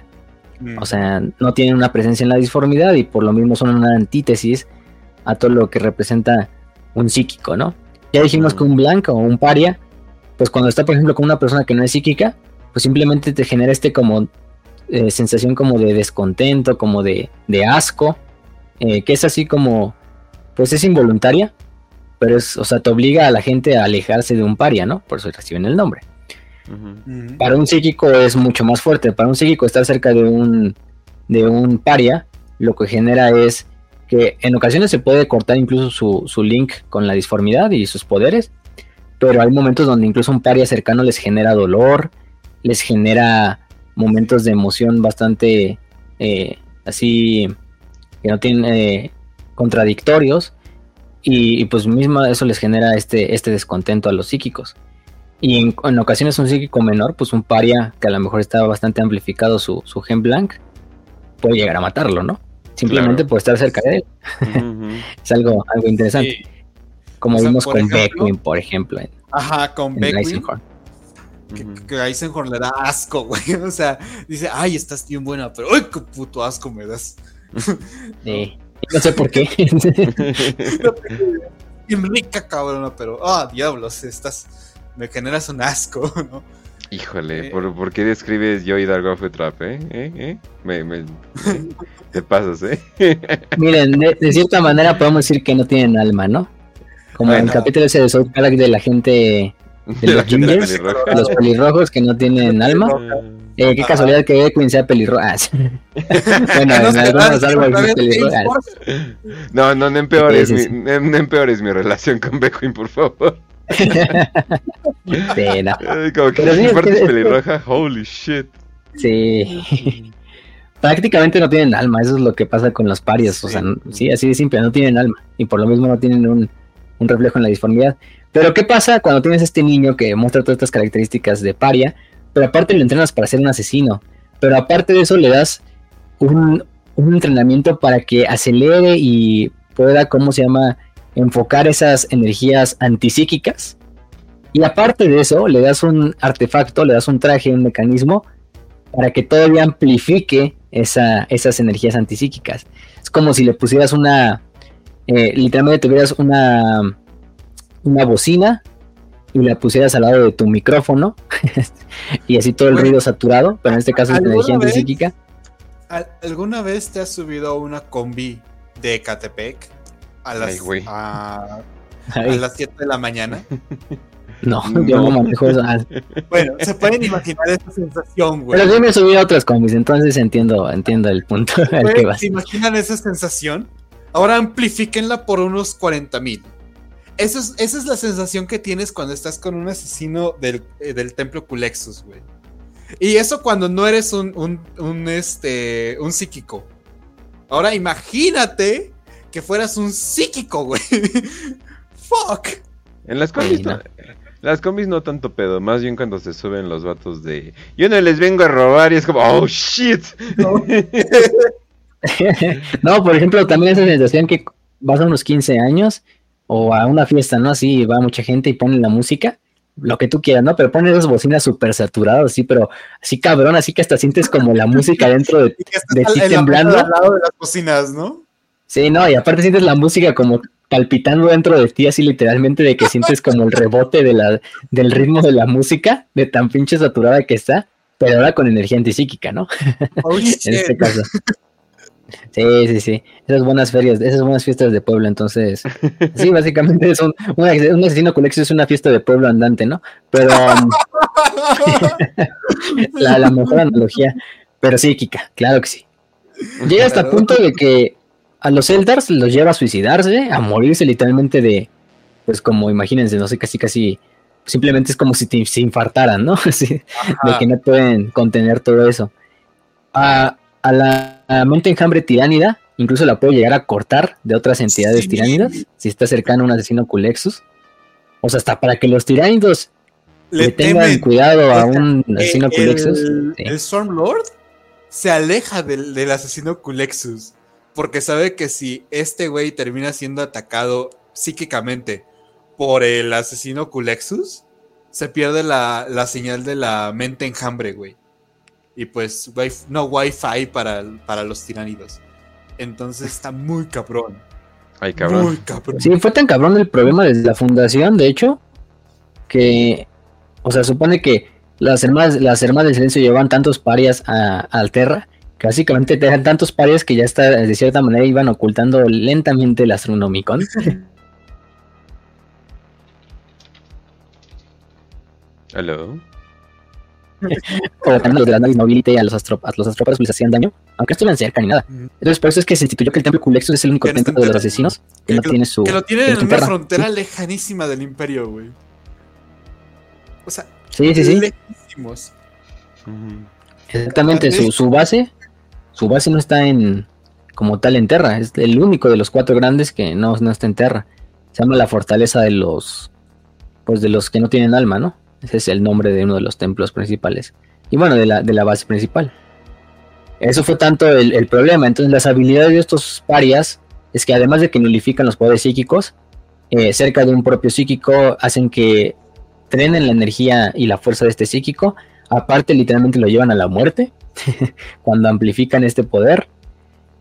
S2: Mm. O sea, no tienen una presencia en la disformidad y por lo mismo son una antítesis a todo lo que representa un psíquico, ¿no? Ya dijimos mm. que un blanco o un paria, pues cuando está, por ejemplo, con una persona que no es psíquica, pues simplemente te genera este como eh, sensación como de descontento, como de, asco, eh, que es así como pues es involuntaria, pero es, o sea, te obliga a la gente a alejarse de un paria, ¿no? Por eso reciben el nombre. Para un psíquico es mucho más fuerte. Para un psíquico estar cerca de un, de un paria, lo que genera es que en ocasiones se puede cortar incluso su, su link con la disformidad y sus poderes, pero hay momentos donde incluso un paria cercano les genera dolor, les genera momentos de emoción bastante eh, así que no tienen eh, contradictorios y, pues mismo eso les genera este, este descontento a los psíquicos. Y en, ocasiones un psíquico menor, pues un paria que a lo mejor estaba bastante amplificado su, su gen blank, puede llegar a matarlo, ¿no? Simplemente por estar cerca de él. (laughs) es algo, algo interesante. Como vimos con Beckwin, por ejemplo.
S3: ajá, con Beckwin. Que, Eisenhorn le da asco, (laughs) güey. O sea, dice, ay, estás bien buena, pero ¡ay, qué puto asco me das!
S2: Sí. (laughs) No sé por qué. (laughs)
S3: bien rica, cabrona, pero, ah, diablos, estás, me generas un asco, (laughs) ¿no?
S1: Híjole, eh. ¿por, ¿por, qué describes yo y Dargo Trap, eh? ¿Eh? ¿Eh? Me, me, (laughs) te pasas, ¿eh?
S2: Miren, de, cierta manera podemos decir que no tienen alma, ¿no? Como en el capítulo ese de South Park de la gente de los gingers, los pelirrojos que no tienen alma. Eh, qué casualidad que Edwin sea pelirroja. (laughs) bueno, en algunos
S1: árboles pelirrojas. No, no, no empeores, Mi, no empeores mi relación con Beckwin, por favor. (laughs) sí, no. Como que si es pelirroja, holy shit.
S2: Sí. Prácticamente no tienen alma, eso es lo que pasa con los parios. O sea, sí, así de simple, no tienen alma. Y por lo mismo no tienen un, un reflejo en la disformidad. Pero ¿qué pasa cuando tienes este niño que muestra todas estas características de paria, pero aparte lo entrenas para ser un asesino? Pero aparte de eso le das un, entrenamiento para que acelere y pueda, ¿cómo se llama?, enfocar esas energías antipsíquicas. Y aparte de eso, le das un artefacto, le das un traje, un mecanismo para que todavía amplifique esa, esas energías antipsíquicas. Es como si le pusieras una, eh, literalmente tuvieras una, una bocina y la pusieras al lado de tu micrófono (laughs) y así todo el ruido saturado, pero en este caso es energía psíquica.
S3: ¿Alguna vez te has subido a una combi de Catepec a las, a, las 7 de la mañana? (laughs)
S2: No, yo no manejo eso. Ah.
S3: Bueno, se pueden imaginar esa sensación, güey.
S2: Pero yo me subí a otras combis, entonces entiendo, entiendo el punto (laughs) al que vas.
S3: ¿Se imaginan esa sensación? Ahora amplifíquenla por unos 40 mil esa es la sensación que tienes cuando estás con un asesino del, eh, templo Culexus, güey. Y eso cuando no eres un, este, un psíquico. Ahora imagínate que fueras un psíquico, güey. (laughs) Fuck.
S1: En las combis, no, las combis no tanto pedo, más bien cuando se suben los vatos de yo no les vengo a robar y es como, oh shit. (laughs)
S2: no por ejemplo, también esa sensación que vas a unos 15 años o a una fiesta, ¿no? Así va mucha gente y pone la música, lo que tú quieras, ¿no? Pero pone esas bocinas súper saturadas, así, pero así cabrón, así que hasta sientes como la música dentro de, (laughs) de ti temblando.
S3: Al lado de las bocinas, ¿no?
S2: Sí, no, y aparte sientes la música como palpitando dentro de ti, así literalmente de que sientes como el rebote de la, del ritmo de la música, de tan pinche saturada que está, pero ahora con energía antipsíquica, ¿no? (laughs) en este caso. Sí, sí, sí. Esas buenas ferias, esas buenas fiestas de pueblo, entonces. Sí, (laughs) básicamente son. Un, asesino colegio es una fiesta de pueblo andante, ¿no? Pero. Um, (laughs) la, mejor analogía. Pero sí, Kika, claro que sí. Llega hasta el punto de que a los Eldars los lleva a suicidarse, a morirse literalmente de. Pues como imagínense, no sé, casi, casi. Simplemente es como si se infartaran, ¿no? (laughs) de que no pueden contener todo eso. A, a la mente enjambre tiránida, incluso la puede llegar a cortar de otras entidades tiránidas, si está cercano a un asesino culexus. O sea, hasta para que los tiránidos le, tengan cuidado a un asesino culexus.
S3: El, Stormlord se aleja del, del asesino culexus, porque sabe que si este güey termina siendo atacado psíquicamente por el asesino culexus, se pierde la, la señal de la mente enjambre, güey y pues no wifi para, para los tiránidos. Entonces está muy cabrón.
S1: Ay, cabrón.
S2: Muy cabrón. Sí, fue tan cabrón el problema desde la fundación, de hecho, que, o sea, supone que las hermanas, las hermanas del silencio llevaban tantos parias a, Alterra, que básicamente dejan tantos parias que ya está, de cierta manera iban ocultando lentamente el Astronomicon. (laughs)
S1: Hello. (laughs)
S2: o también los de la Navis Nobility y a los, astro, a los astróparos les hacían daño, aunque no estuvieran cerca ni nada. Entonces, por eso es que se instituyó que el templo Culexus es el único templo de los asesinos que no tiene su.
S3: que lo tienen
S2: tiene
S3: en una frontera lejanísima del imperio, güey. O sea,
S2: Sí, sí, sí.
S3: lejísimos.
S2: Exactamente, su, su base, su base no está en como tal en Terra, es el único de los cuatro grandes que no, no está en Terra. Se llama la fortaleza de los pues de los que no tienen alma, ¿no? Ese es el nombre de uno de los templos principales. Y bueno, de la, de la base principal. Eso fue tanto el, el problema. Entonces, las habilidades de estos parias es que además de que nulifican los poderes psíquicos, eh, cerca de un propio psíquico hacen que trenen la energía y la fuerza de este psíquico. Aparte, literalmente lo llevan a la muerte (laughs) cuando amplifican este poder.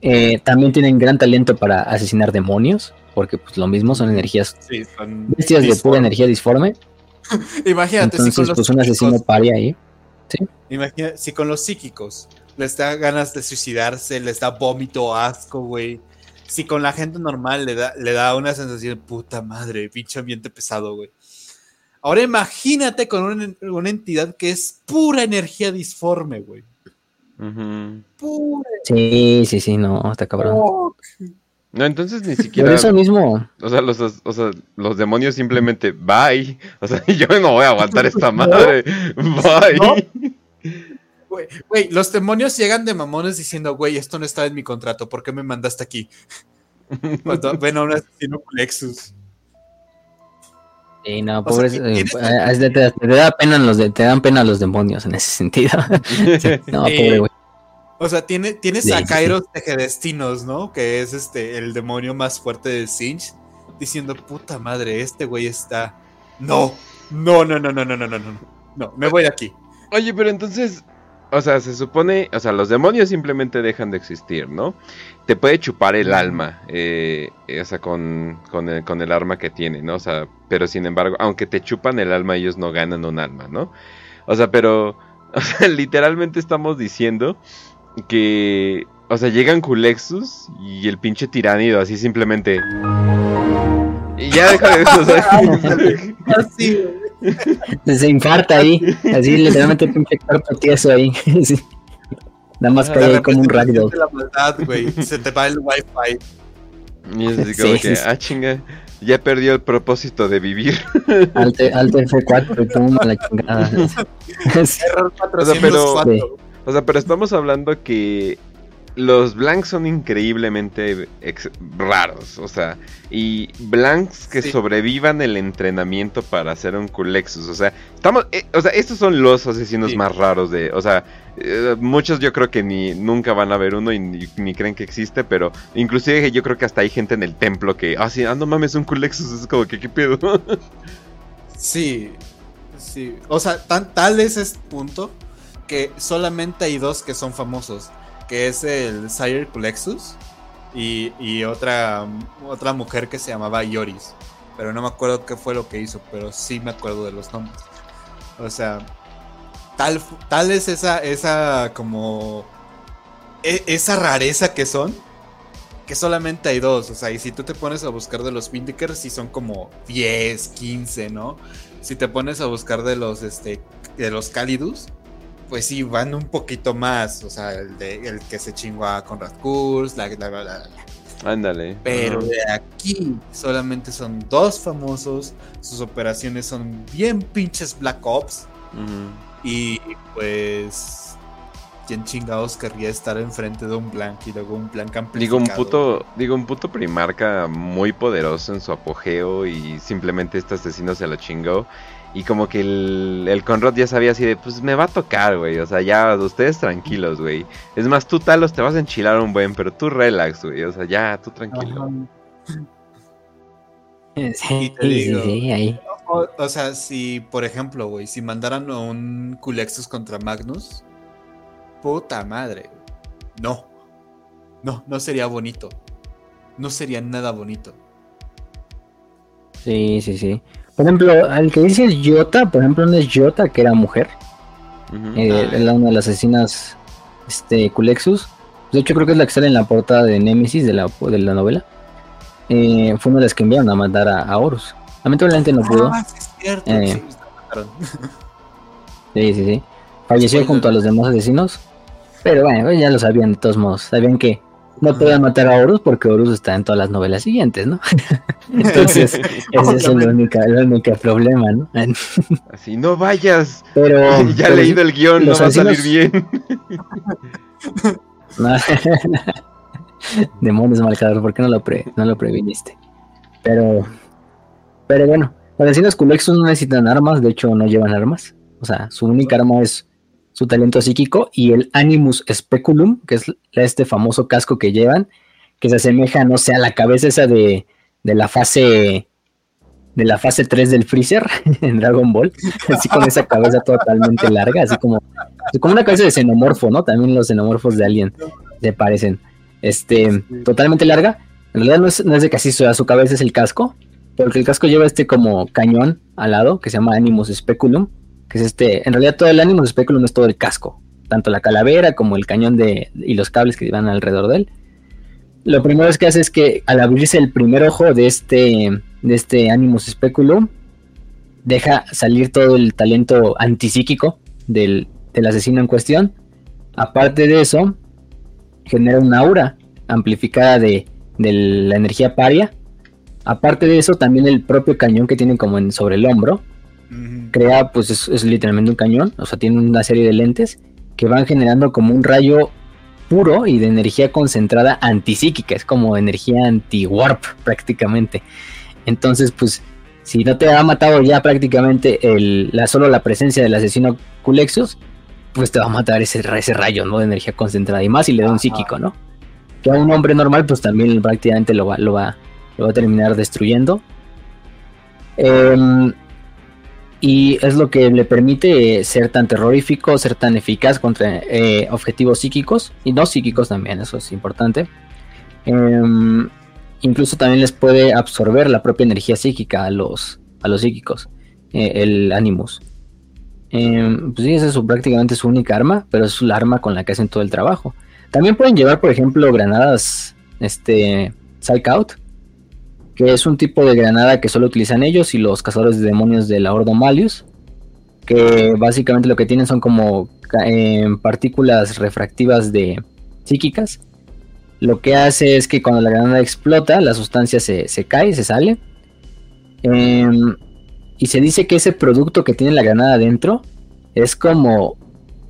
S2: Eh, también tienen gran talento para asesinar demonios, porque pues lo mismo son energías
S3: Sí, son
S2: bestias de pura energía disforme. (laughs)
S3: Imagínate si con los
S2: pues un asesino
S3: psíquicos,
S2: paria ahí.
S3: imagina- si con los psíquicos les da ganas de suicidarse, les da vómito, asco, güey. Si con la gente normal le da, le da una sensación de puta madre, pinche ambiente pesado, güey. Ahora imagínate con una, una entidad que es pura energía disforme, güey.
S1: Ujú.
S3: Pura.
S2: Sí, sí, sí, no, está cabrón.
S1: No, entonces ni
S2: Por
S1: siquiera.
S2: eso mismo,
S1: O sea, los, o sea, los demonios simplemente bye. O sea, (laughs) yo no voy a aguantar esta (laughs) madre. Bye.
S3: Güey, güey, los demonios llegan de mamones diciendo, güey, esto no estaba en mi contrato, ¿por qué me mandaste aquí? (laughs) Cuando ven a un asesino Lexus.
S2: sí, no, pobres,
S3: ¿tienes-
S2: eh, te, te da pena los de- te dan pena los demonios en ese sentido. no,
S3: Sí.
S2: pobre güey.
S3: O sea, tiene, tienes
S2: Sí,
S3: a
S2: sí, sí.
S3: Kairos Tejedestinos, ¿no? Que es este el demonio más fuerte de Sinch, diciendo, puta madre, este güey está. No, no, no, no, no, no, no, no, no. No, me voy de aquí.
S1: Oye, pero entonces, o sea, se supone, o sea, los demonios simplemente dejan de existir, ¿no? Te puede chupar el alma, eh, o sea, con, con, el, con el arma que tiene, ¿no? O sea, pero sin embargo, aunque te chupan el alma, ellos no ganan un alma, ¿no? O sea, pero, (laughs) o sea, literalmente estamos diciendo que, o sea, llegan Culexus y el pinche tiránido así simplemente... Y ya deja de eso, sea, (laughs)
S3: Así, güey.
S2: Se infarta ahí, así literalmente el pinche cuerpo tieso ahí. (laughs) sí. Nada más cae ahí como un ragdoll.
S3: Se te va el wifi.
S1: Y es así como
S2: Sí,
S1: que,
S2: sí, sí.
S1: ah, chinga, ya perdió el propósito de vivir.
S2: Alt, Alt F4 y pum, a la chingada. (laughs)
S3: Error
S1: O sea, pero-
S3: 404.
S1: O sea, pero estamos hablando que los blanks son increíblemente ex- raros. O sea, y blanks que
S3: Sí.
S1: sobrevivan el entrenamiento para hacer un Culexus. O sea, estamos, eh, o sea, estos son los asesinos
S3: Sí.
S1: más raros de, o sea, eh, muchos yo creo que ni nunca van a ver uno y ni, ni creen que existe, pero inclusive yo creo que hasta hay gente en el templo que, ah, sí, ah, no mames, un Culexus, es como que, ¿qué pedo?
S3: Sí, sí. O sea, tan, tal es este punto que solamente hay dos que son famosos, que es el Sire Culexus y, otra, otra mujer que se llamaba Yoris. Pero no me acuerdo qué fue lo que hizo, pero sí me acuerdo de los nombres. O sea, tal, tal es esa, esa como... e- esa rareza que son, que solamente hay dos. O sea, y si tú te pones a buscar de los Vindicers, sí son como 10, 15, ¿no? Si te pones a buscar de los, este, de los Calidus, pues sí, van un poquito más. O sea, el, de, el que se chingó a Conrad Kurz, la, la, la, la, la.
S1: Ándale.
S3: Pero de aquí solamente son dos famosos. Sus operaciones son bien pinches Black Ops. Y pues. ¿Quién chingados querría estar enfrente de un blank y luego un blank amplificado?
S1: Digo, un puto, digo, un puto primarca muy poderoso en su apogeo y simplemente este asesino se lo chingó. Y como que el, el Conrad ya sabía así de, pues me va a tocar, güey. O sea, ya, ustedes tranquilos, güey. Es más, tú talos te vas a enchilar un buen, pero tú relax, güey. O sea, ya, tú tranquilo.
S2: Sí, sí, sí, ahí.
S3: O, o sea, si, por ejemplo, güey, si mandaran a un Culexus contra Magnus, puta madre. No. No, no sería bonito. No sería nada bonito.
S2: Sí, sí, sí. Por ejemplo, al que dices Jota, por ejemplo, no es Jota, que era mujer. Eh,
S3: Ah.
S2: era una de las asesinas este, Culexus. De hecho, creo que es la que sale en la portada de Nemesis de la, de la novela. Eh, fue una de las que enviaron a matar a, a Horus. Lamentablemente no pudo.
S3: Ah, sí, es cierto.
S2: Eh.
S3: Sí,
S2: sí, (laughs) sí. falleció junto a los demás asesinos. Pero bueno, ya lo sabían de todos modos. Sabían que no podían matar a Horus porque Horus está en todas las novelas siguientes, ¿no? (laughs) Entonces, ese es el único, el único problema, ¿no?
S1: Así, no vayas.
S2: Pero, (laughs)
S1: ya he leído el guion, no va a salir bien. (laughs)
S2: Demonios marcador, ¿por qué no lo, pre, no lo previniste? Pero, pero bueno, los asesinos Culexus no necesitan armas, de hecho no llevan armas. O sea, su única arma es su talento psíquico y el Animus Speculum, que es este famoso casco que llevan, que se asemeja, no sé, a la cabeza esa de, de la fase de la fase 3 del Freezer (laughs) en Dragon Ball, (laughs) así con esa cabeza totalmente larga, así como, como una cabeza de xenomorfo, ¿no? También los xenomorfos de Alien le parecen. Este, totalmente larga. En realidad no es, no es de que así sea su cabeza, es el casco, porque el casco lleva este como cañón al lado, que se llama Animus Speculum, que es este, en realidad todo el ánimo de Speculum es todo el casco, tanto la calavera como el cañón de, y los cables que van alrededor de él. Lo primero que hace es que al abrirse el primer ojo de este, de este Animus Speculum, deja salir todo el talento antipsíquico del, del asesino en cuestión. Aparte de eso, genera una aura amplificada de, de la energía paria. Aparte de eso, también el propio cañón que tiene como en, sobre el hombro crea, pues es, literalmente un cañón, o sea, tiene una serie de lentes que van generando como un rayo puro y de energía concentrada antipsíquica, es como energía anti-warp prácticamente. Entonces, pues, si no te ha matado ya prácticamente el, la, solo la presencia del asesino Culexus, pues te va a matar ese, ese rayo, ¿no? De energía concentrada. Y más si le da un psíquico, ¿no? Que a un hombre normal, pues también prácticamente lo va, lo va, lo va a terminar destruyendo. Eh, y es lo que le permite ser tan terrorífico, ser tan eficaz contra eh, objetivos psíquicos y no psíquicos también, eso es importante. Em, incluso también les puede absorber la propia energía psíquica a los, a los psíquicos, eh, el Animus. Em, pues sí, esa es prácticamente su única arma, pero es la arma con la que hacen todo el trabajo. También pueden llevar, por ejemplo, granadas este, Psych Out, que es un tipo de granada que solo utilizan ellos y los cazadores de demonios de la Ordo Malius, que básicamente lo que tienen son como eh, partículas refractivas de psíquicas. Lo que hace es que cuando la granada explota, la sustancia se, cae, se sale. Em, y se dice que ese producto que tiene la granada dentro es como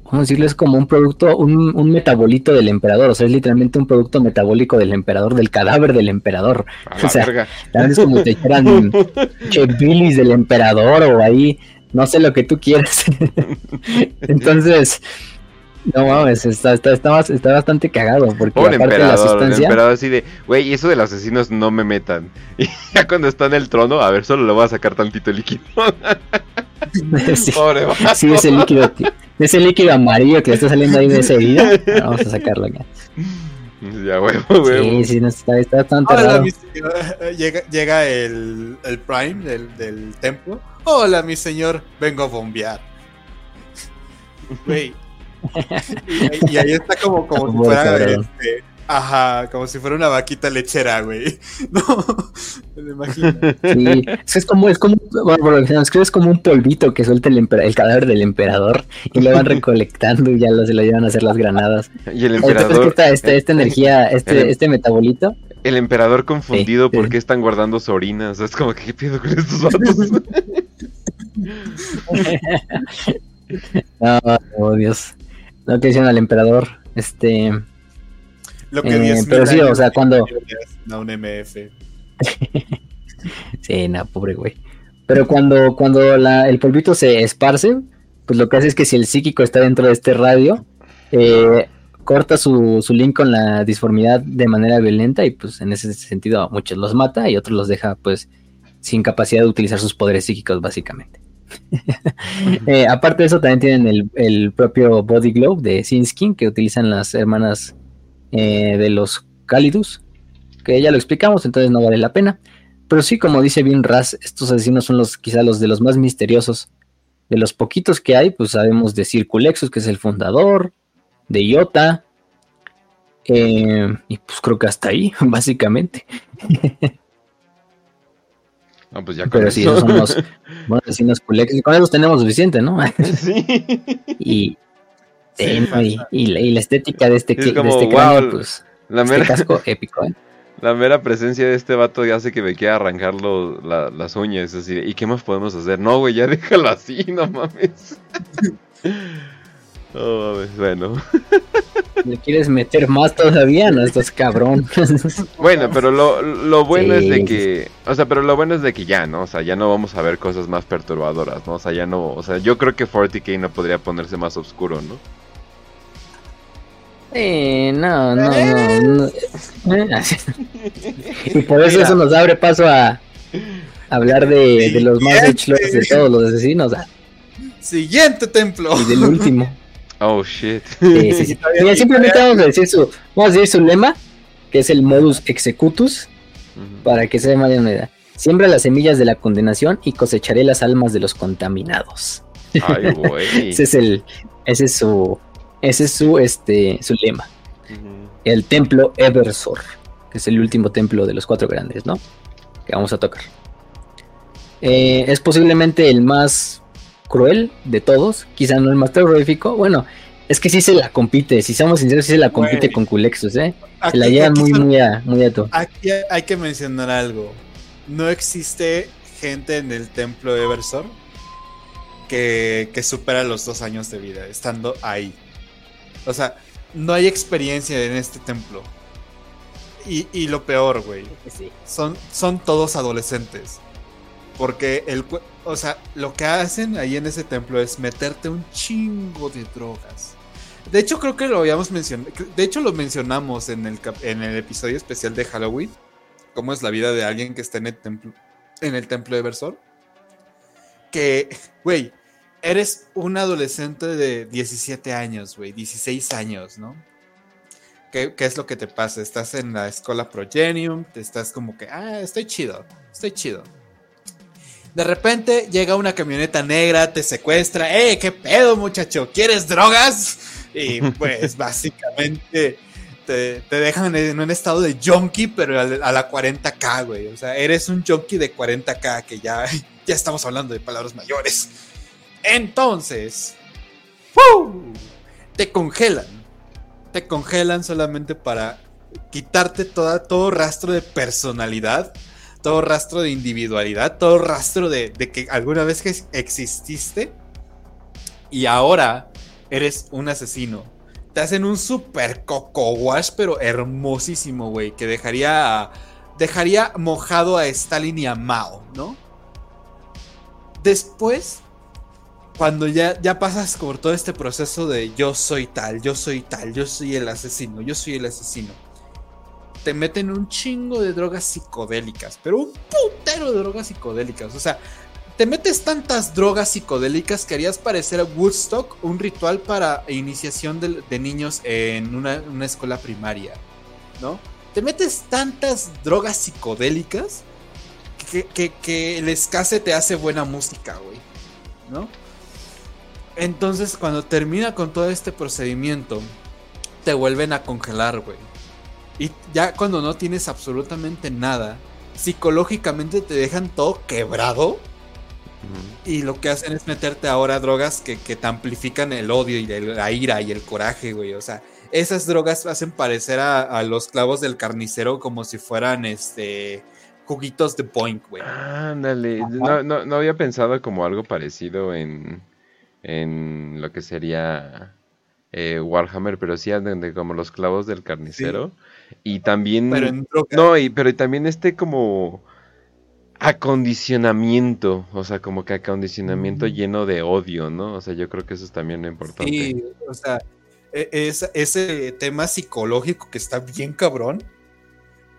S2: ¿cómo decirlo? Es como un producto, un, metabolito del emperador, o sea, es literalmente un producto metabólico del emperador, del cadáver del emperador. (laughs) O sea, es como te dijeran (laughs) chevilis del emperador o ahí, no sé lo que tú quieras. (laughs) Entonces, no mames, está, está, está, bastante cagado. Porque
S1: aparte de la sustancia. El emperador así de, güey, eso de los asesinos no me metan. Y ya cuando está en el trono, a ver, solo le voy a sacar tantito líquido. (laughs)
S2: sí, Pobre sí, ese líquido, ese líquido amarillo que está saliendo ahí de esa herida. Vamos a sacarlo acá.
S1: Ya, huevo, huevo.
S2: Sí, sí, no, está, está
S3: Hola, mi señor. Llega, llega el, el Prime del, del templo. Hola, mi señor, vengo a bombear. Güey, (laughs) y, ahí está como, como si fuera este, ajá, como si fuera una vaquita lechera, güey. (laughs) No, me imagino.
S2: Sí, es como, es como, bueno, es como un polvito que suelta el, el, cadáver del emperador y lo van (laughs) recolectando y ya lo, se lo llevan a hacer las granadas.
S1: Y el emperador.
S2: esta, esta, esta, energía, este, este metabolito.
S1: El emperador confundido porque están guardando su orina. es como que, ¿qué pido con estos vatos? (laughs)
S2: no, oh Dios lo que dicen al emperador, este...
S3: Lo que eh,
S2: pero sí, o sea, cuando...
S3: No, un MF. (laughs)
S2: sí, no, pobre güey. Pero cuando, cuando el polvito se esparce, pues lo que hace es que si el psíquico está dentro de este radio, eh, corta su, su, link con la disformidad de manera violenta y pues en ese sentido a muchos los mata y otros los deja pues sin capacidad de utilizar sus poderes psíquicos básicamente. (laughs) Eh, aparte de eso, también tienen el, propio Body Glow de Sinskin que utilizan las hermanas eh, de los Calidus, que ya lo explicamos, entonces no vale la pena. Pero sí, como dice bien Raz, estos asesinos son los quizá los de los más misteriosos. De los poquitos que hay, pues sabemos de Circulexus, que es el fundador, de Iota, eh, y pues creo que hasta ahí, (laughs) básicamente.
S1: No, pues ya
S2: con Pero sí, esos son los (laughs) buenos vecinos Con esos tenemos suficiente, ¿no? Sí. (laughs) y, y, la, estética de este, de este cráneo, pues, la este casco épico, ¿eh? (laughs)
S1: La mera presencia de este vato ya hace que me quiera arrancar las uñas. Así, ¿y qué más podemos hacer? No, güey, ya déjalo así, (laughs) no mames. (laughs) no mames, bueno.
S2: ¿Le quieres meter más todavía? No, estás cabrón.
S1: bueno, pero lo, lo bueno es de que. O sea, pero lo bueno es de que ya, ¿no? O sea, ya no vamos a ver cosas más perturbadoras, ¿no? O sea, ya no. O sea, yo creo que 40k no podría ponerse más oscuro, ¿no?
S2: Eh, no, no, no. (laughs) y por eso eso nos abre paso a hablar de, de los más hechos de todos los asesinos.
S3: Siguiente templo.
S2: Y del último. (laughs)
S1: Oh shit.
S2: Sí, sí, sí. (laughs) simplemente vamos a decir su, vamos a decir su lema, que es el modus executus, para que se de una idea. Siembra las semillas de la condenación y cosecharé las almas de los contaminados.
S1: Ay, güey.
S2: ese es el, ese es su, ese es su, este, su lema. El templo Eversor, que es el último templo de los cuatro grandes, ¿no? Que vamos a tocar. Eh, es posiblemente el más cruel de todos, quizá no el más terrorífico. Bueno, es que sí se la compite, si somos sinceros, sí se la compite con Culexus, ¿eh? se la lleva muy, muy a, muy a todo.
S3: Aquí hay que mencionar algo. No existe gente en el templo Eversor que, que supera los dos años de vida, estando ahí. O sea, no hay experiencia en este templo. Y, lo peor, güey. Son, son todos adolescentes. Porque el, o sea, lo que hacen ahí en ese templo es meterte un chingo de drogas. De hecho, creo que lo habíamos mencionado. De hecho, lo mencionamos en el, en el episodio especial de Halloween. Cómo es la vida de alguien que está en el templo, en el templo de Versor. Que, güey, eres un adolescente de 17 años, güey, 16 años, ¿no? ¿Qué, ¿Qué, es lo que te pasa? Estás en la escuela Progenium, te estás como que, ah, estoy chido, estoy chido. De repente llega una camioneta negra, te secuestra, ¡eh, qué pedo, muchacho! ¿Quieres drogas? Y (laughs) pues básicamente te, te, dejan en un estado de junkie, pero a, la 40k, güey. O sea, eres un junkie de 40k, que ya, (laughs) ya estamos hablando de palabras mayores. Entonces, te congelan. Te congelan solamente para quitarte toda, todo rastro de personalidad, todo rastro de individualidad, todo rastro de, que alguna vez que exististe y ahora eres un asesino. Te hacen un super coco wash, pero hermosísimo, güey, que dejaría, dejaría mojado a Stalin y a Mao, ¿no? Después cuando ya, ya pasas por todo este proceso de yo soy tal, yo soy tal, yo soy el asesino, yo soy el asesino, te meten un chingo de drogas psicodélicas, pero un putero de drogas psicodélicas. O sea, te metes tantas drogas psicodélicas que harías parecer a Woodstock un ritual para iniciación de, niños en una, una, escuela primaria, ¿no? Te metes tantas drogas psicodélicas que, que, que el escase te hace buena música, güey, ¿no? Entonces, cuando termina con todo este procedimiento, te vuelven a congelar, güey. Y ya cuando no tienes absolutamente nada, psicológicamente te dejan todo quebrado. Y lo que hacen es meterte ahora drogas que, te amplifican el odio y la ira y el coraje, güey. O sea, esas drogas hacen parecer a, los clavos del carnicero como si fueran este juguitos de point, güey.
S1: Ándale, no, no había pensado como algo parecido en, en lo que sería eh, Warhammer, pero sí de como los clavos del carnicero. Y también. no, y, pero también este como acondicionamiento, o sea, como que acondicionamiento lleno de odio, ¿no? O sea, yo creo que eso es también lo importante.
S3: Sí, o sea, e, es, ese tema psicológico que está bien cabrón.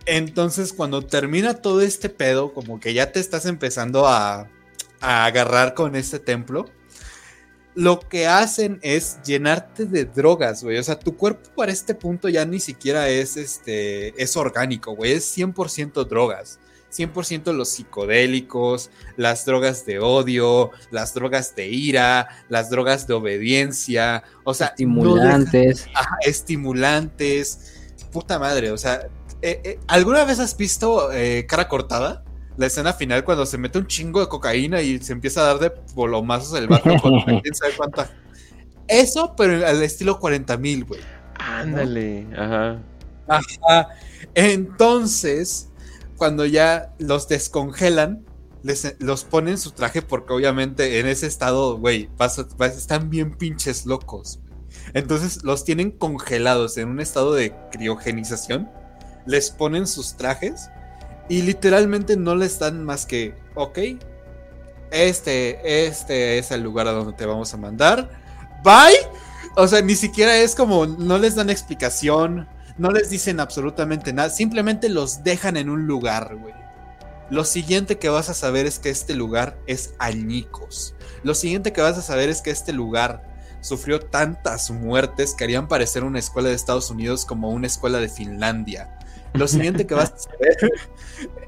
S3: Entonces, cuando termina todo este pedo, como que ya te estás empezando a, a agarrar con este templo lo que hacen es llenarte de drogas, güey. O sea, tu cuerpo para este punto ya ni siquiera es, este, es orgánico, güey. Es 100% drogas. 100% los psicodélicos, las drogas de odio, las drogas de ira, las drogas de obediencia, o sea,
S2: estimulantes.
S3: estimulantes. Puta madre, o sea, eh, eh, ¿alguna vez has visto eh, cara cortada? La escena final cuando se mete un chingo de cocaína y se empieza a dar de bolomazos el vato con (laughs) quién sabe cuánta. eso, pero al estilo 40 mil, güey.
S1: Ándale, ajá.
S3: Ajá. Entonces, cuando ya los descongelan, les, los ponen su traje porque obviamente en ese estado, güey, están bien pinches locos. Entonces los tienen congelados en un estado de criogenización, les ponen sus trajes y literalmente no les dan más que, ok, este, este es el lugar a donde te vamos a mandar. Bye. O sea, ni siquiera es como, no les dan explicación, no les dicen absolutamente nada, simplemente los dejan en un lugar, güey. Lo siguiente que vas a saber es que este lugar es añicos. Lo siguiente que vas a saber es que este lugar sufrió tantas muertes que harían parecer una escuela de Estados Unidos como una escuela de Finlandia. Lo siguiente que vas a saber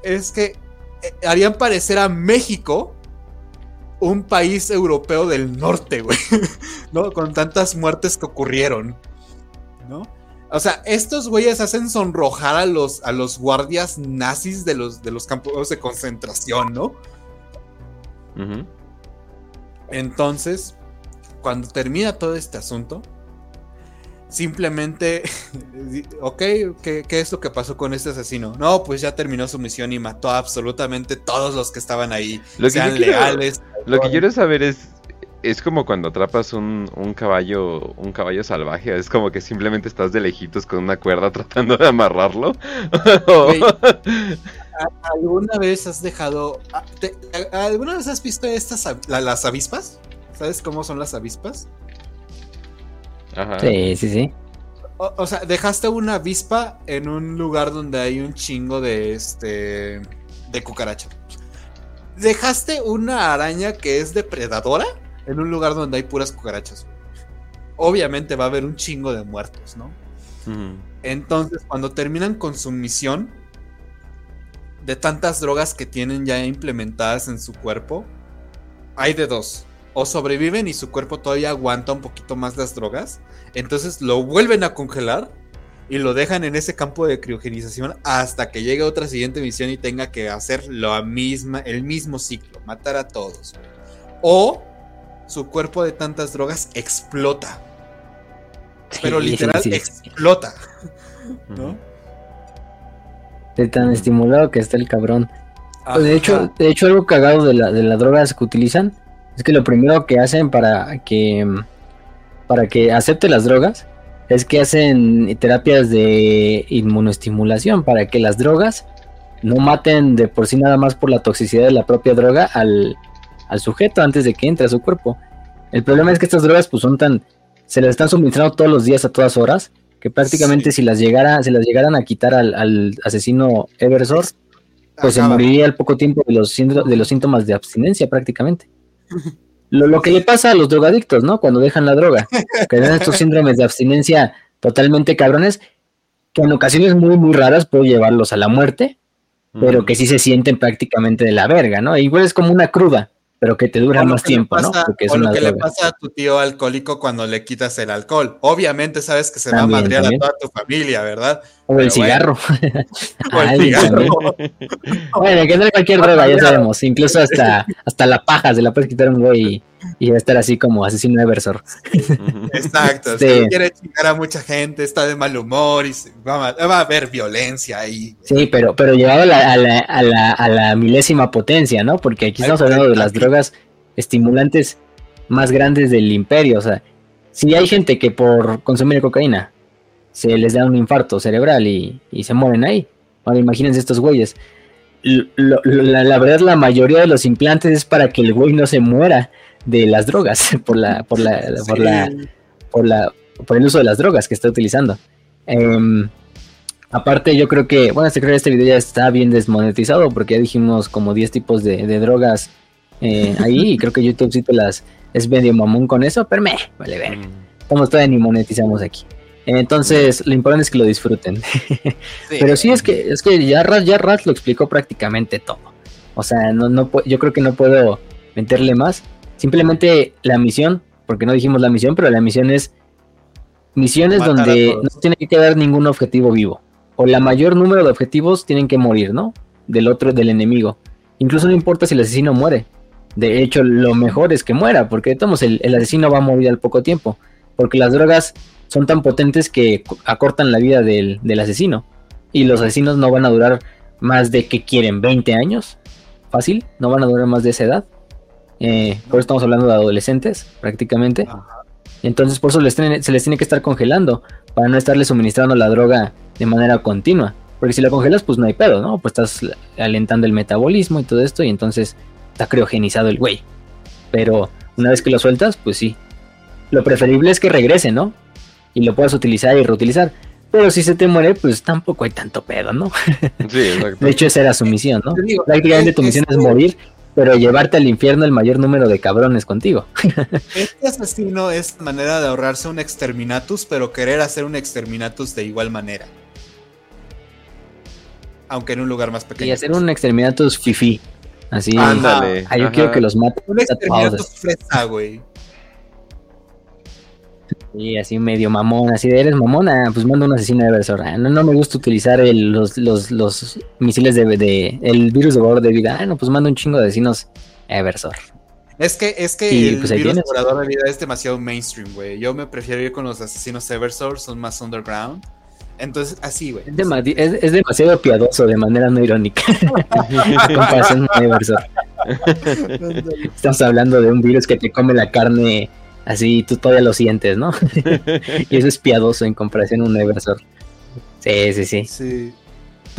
S3: es que eh, harían parecer a México un país europeo del norte, güey. (laughs) ¿No? Con tantas muertes que ocurrieron. ¿No? O sea, estos güeyes hacen sonrojar a los, a los guardias nazis de los, de los campos de concentración, ¿no? Entonces, cuando termina todo este asunto, simplemente, (laughs) ok, ¿qué, ¿qué, es lo que pasó con este asesino? No, pues ya terminó su misión y mató a absolutamente todos los que estaban ahí,
S1: lo sean legales. Lo que quiero saber es, es como cuando atrapas un, un, caballo un caballo salvaje, es como que simplemente estás de lejitos con una cuerda (laughs) tratando de amarrarlo. (laughs)
S3: ¿Alguna vez has dejado alguna vez has visto estas las avispas? ¿Sabes cómo son las avispas?
S2: Ajá. Sí, sí, sí.
S3: O, sea, dejaste una avispa en un lugar donde hay un chingo de este de cucaracha. ¿Dejaste una araña que es depredadora? en un lugar donde hay puras cucarachas. Obviamente va a haber un chingo de muertos, ¿no? Entonces, cuando terminan con su misión, de tantas drogas que tienen ya implementadas en su cuerpo, hay de dos. O sobreviven y su cuerpo todavía aguanta un poquito más las drogas. Entonces lo vuelven a congelar y lo dejan en ese campo de criogenización hasta que llegue otra siguiente misión y tenga que hacer lo misma, el mismo ciclo, matar a todos. O su cuerpo de tantas drogas explota. Pero literal explota. ¿No?
S2: De tan estimulado que está el cabrón. De hecho, de hecho, algo cagado de, la, de las drogas que utilizan es que lo primero que hacen para que para que acepte las drogas es que hacen terapias de inmunoestimulación para que las drogas no maten de por sí nada más por la toxicidad de la propia droga al, al sujeto antes de que entre a su cuerpo. El problema es que estas drogas pues son tan se las están suministrando todos los días a todas horas que prácticamente si las llegara se las llegaran a quitar al, asesino Eversor pues se moriría al poco tiempo de los, de los síntomas de abstinencia prácticamente. Lo, lo, que le pasa a los drogadictos, ¿no? Cuando dejan la droga, que dan estos síndromes de abstinencia totalmente cabrones, que en ocasiones muy, muy raras puede llevarlos a la muerte, pero que sí se sienten prácticamente de la verga, ¿no? Igual es como una cruda pero que te dura más tiempo, ¿no?
S3: Porque es o lo que le pasa a tu tío alcohólico cuando le quitas el alcohol. Obviamente sabes que se va a madrear a toda tu familia, ¿verdad?
S2: O el cigarro. (laughs) o el (laughs) cigarro. bueno, que no cualquier droga, ya sabemos. Incluso hasta, hasta la paja se la puedes quitar un güey y, va a estar así como asesino de Versor.
S3: Exacto. Este... quiere chingar a mucha gente, está de mal humor y va, a, haber violencia ahí.
S2: Sí, pero, pero llevado a la, a, la, a, la, milésima potencia, ¿no? Porque aquí estamos hablando de las drogas estimulantes más grandes del imperio. O sea, si hay gente que por consumir cocaína se les da un infarto cerebral y, se mueren ahí. Ahora imagínense estos güeyes. la, verdad, la mayoría de los implantes es para que el güey no se muera de las drogas, (laughs) por la, por la, por la, por la, por el uso de las drogas que está utilizando. Em, aparte, yo creo que, bueno, este, creo que este video ya está bien desmonetizado porque ya dijimos como 10 tipos de, drogas eh, ahí y creo que YouTube sí te las es medio mamón con eso, pero me, vale ver. Mm. Estamos todavía ni monetizamos aquí. Entonces, lo importante es que lo disfruten. (laughs) Pero sí es que es que ya Raz, ya Raz lo explicó prácticamente todo. O sea, no, no yo creo que no puedo meterle más. Simplemente la misión, porque no dijimos la misión, pero la misión es misiones donde no tiene que quedar ningún objetivo vivo. O la mayor número de objetivos tienen que morir, ¿no? Del otro, del enemigo. Incluso no importa si el asesino muere. De hecho, lo mejor es que muera, porque todos el, el asesino va a morir al poco tiempo porque las drogas son tan potentes que acortan la vida del, asesino. Y los asesinos no van a durar más de que quieren 20 años. Fácil, no van a durar más de esa edad. Eh, por eso estamos hablando de adolescentes, prácticamente. Entonces, por eso se les tiene que estar congelando, para no estarle suministrando la droga de manera continua. Porque si la congelas, pues no hay pedo, ¿no? Pues estás alentando el metabolismo y todo esto, y entonces está criogenizado el güey. Pero una vez que lo sueltas, pues sí. Lo preferible es que regrese, ¿no? Y lo puedas utilizar y reutilizar. Pero si se te muere, pues tampoco hay tanto pedo, ¿no? (laughs) Sí, exacto. De hecho, esa era su misión, ¿no? Prácticamente tu misión es morir, pero llevarte al infierno el mayor número de cabrones contigo. (laughs)
S3: Este asesino es manera de ahorrarse un exterminatus, pero querer hacer un exterminatus de igual manera. Aunque en un lugar más pequeño.
S2: Y hacer un exterminatus fifi. Así. Ándale. Ah, yo quiero que los mate. Un exterminatus fresa, güey. Y así medio mamón, así de eres mamona, pues manda un asesino de Eversor. Ah, no, no me gusta utilizar los, los, misiles de, el virus de borrador de vida. Ah, no, pues manda un chingo de asesinos Eversor.
S3: Es que, es que el pues, virus de borrador de vida es demasiado mainstream, güey. Yo me prefiero ir con los asesinos Eversor, son más underground. Entonces, así, güey.
S2: Es, demasiado piadoso de manera no irónica. (laughs) comparación Eversor. (laughs) Estamos hablando de un virus que te come la carne Así tú todavía lo sientes, ¿no? (laughs) y eso es piadoso en comparación a un Eversor. Sí, sí, sí. Sí.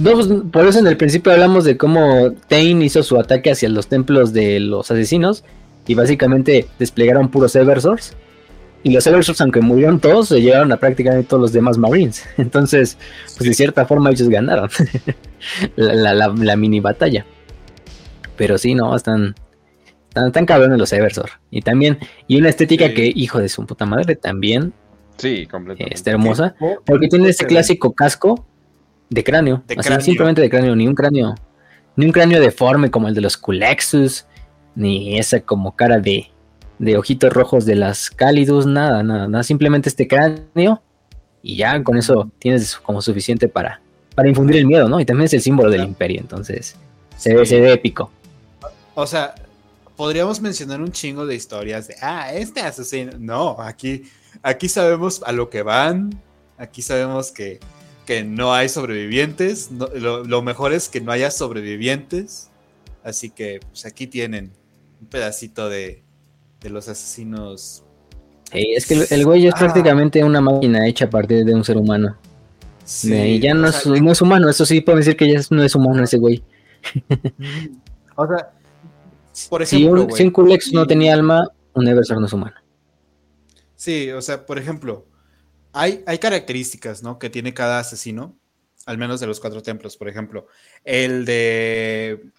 S2: Pues, por eso en el principio hablamos de cómo Tain hizo su ataque hacia los templos de los asesinos y básicamente desplegaron puros Eversors. Y los Eversors, aunque murieron todos, se llevaron a prácticamente todos los demás Marines. (laughs) Entonces, pues de cierta forma ellos ganaron (laughs) la, la, mini batalla. Pero sí, no, están, están tan cabrones los Eversor. Y también, y una estética que, hijo de su puta madre, también.
S1: Sí, completamente.
S2: Está hermosa. Porque tiene ese clásico casco de cráneo. simplemente de cráneo, ni un cráneo. Ni un cráneo deforme como el de los Culexus. Ni esa como cara de, de ojitos rojos de las Cálidus. Nada, nada, nada. Simplemente este cráneo. Y ya con eso tienes como suficiente para, para infundir el miedo, ¿no? Y también es el símbolo del imperio. Entonces, se ve, se ve épico.
S3: O sea, podríamos mencionar un chingo de historias de, ah, este asesino. No, aquí, aquí sabemos a lo que van, aquí sabemos que, que no hay sobrevivientes, lo, mejor es que no haya sobrevivientes, así que pues aquí tienen un pedacito de, de los asesinos.
S2: es que el, güey es ah. prácticamente una máquina hecha a partir de un ser humano. Sí, ya no, es, no es humano, eso sí puedo decir que ya no es humano ese güey. (laughs)
S3: o sea, por ejemplo,
S2: si un, Kulex no tenía alma, un Eversor no es humano.
S3: Sí, o sea, por ejemplo, hay, hay características, ¿no? Que tiene cada asesino, al menos de los cuatro templos, por ejemplo. El de.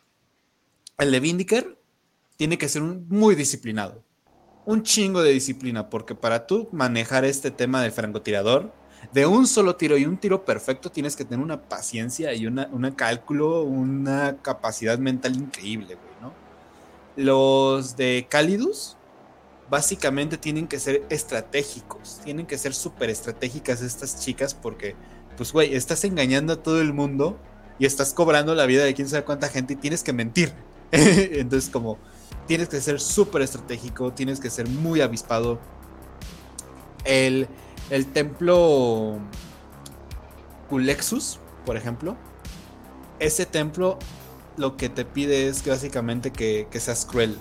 S3: El de Vindiker tiene que ser muy disciplinado. Un chingo de disciplina, porque para tú manejar este tema del francotirador, de un solo tiro y un tiro perfecto, tienes que tener una paciencia y una, un cálculo, una capacidad mental increíble. Los de Calidus básicamente tienen que ser estratégicos, tienen que ser súper estratégicas estas chicas porque, pues, güey, estás engañando a todo el mundo y estás cobrando la vida de quién sabe cuánta gente y tienes que mentir. (laughs) Entonces, como, tienes que ser súper estratégico, tienes que ser muy avispado. El, el templo Culexus, por ejemplo, ese templo lo que te pide es que básicamente que, seas cruel.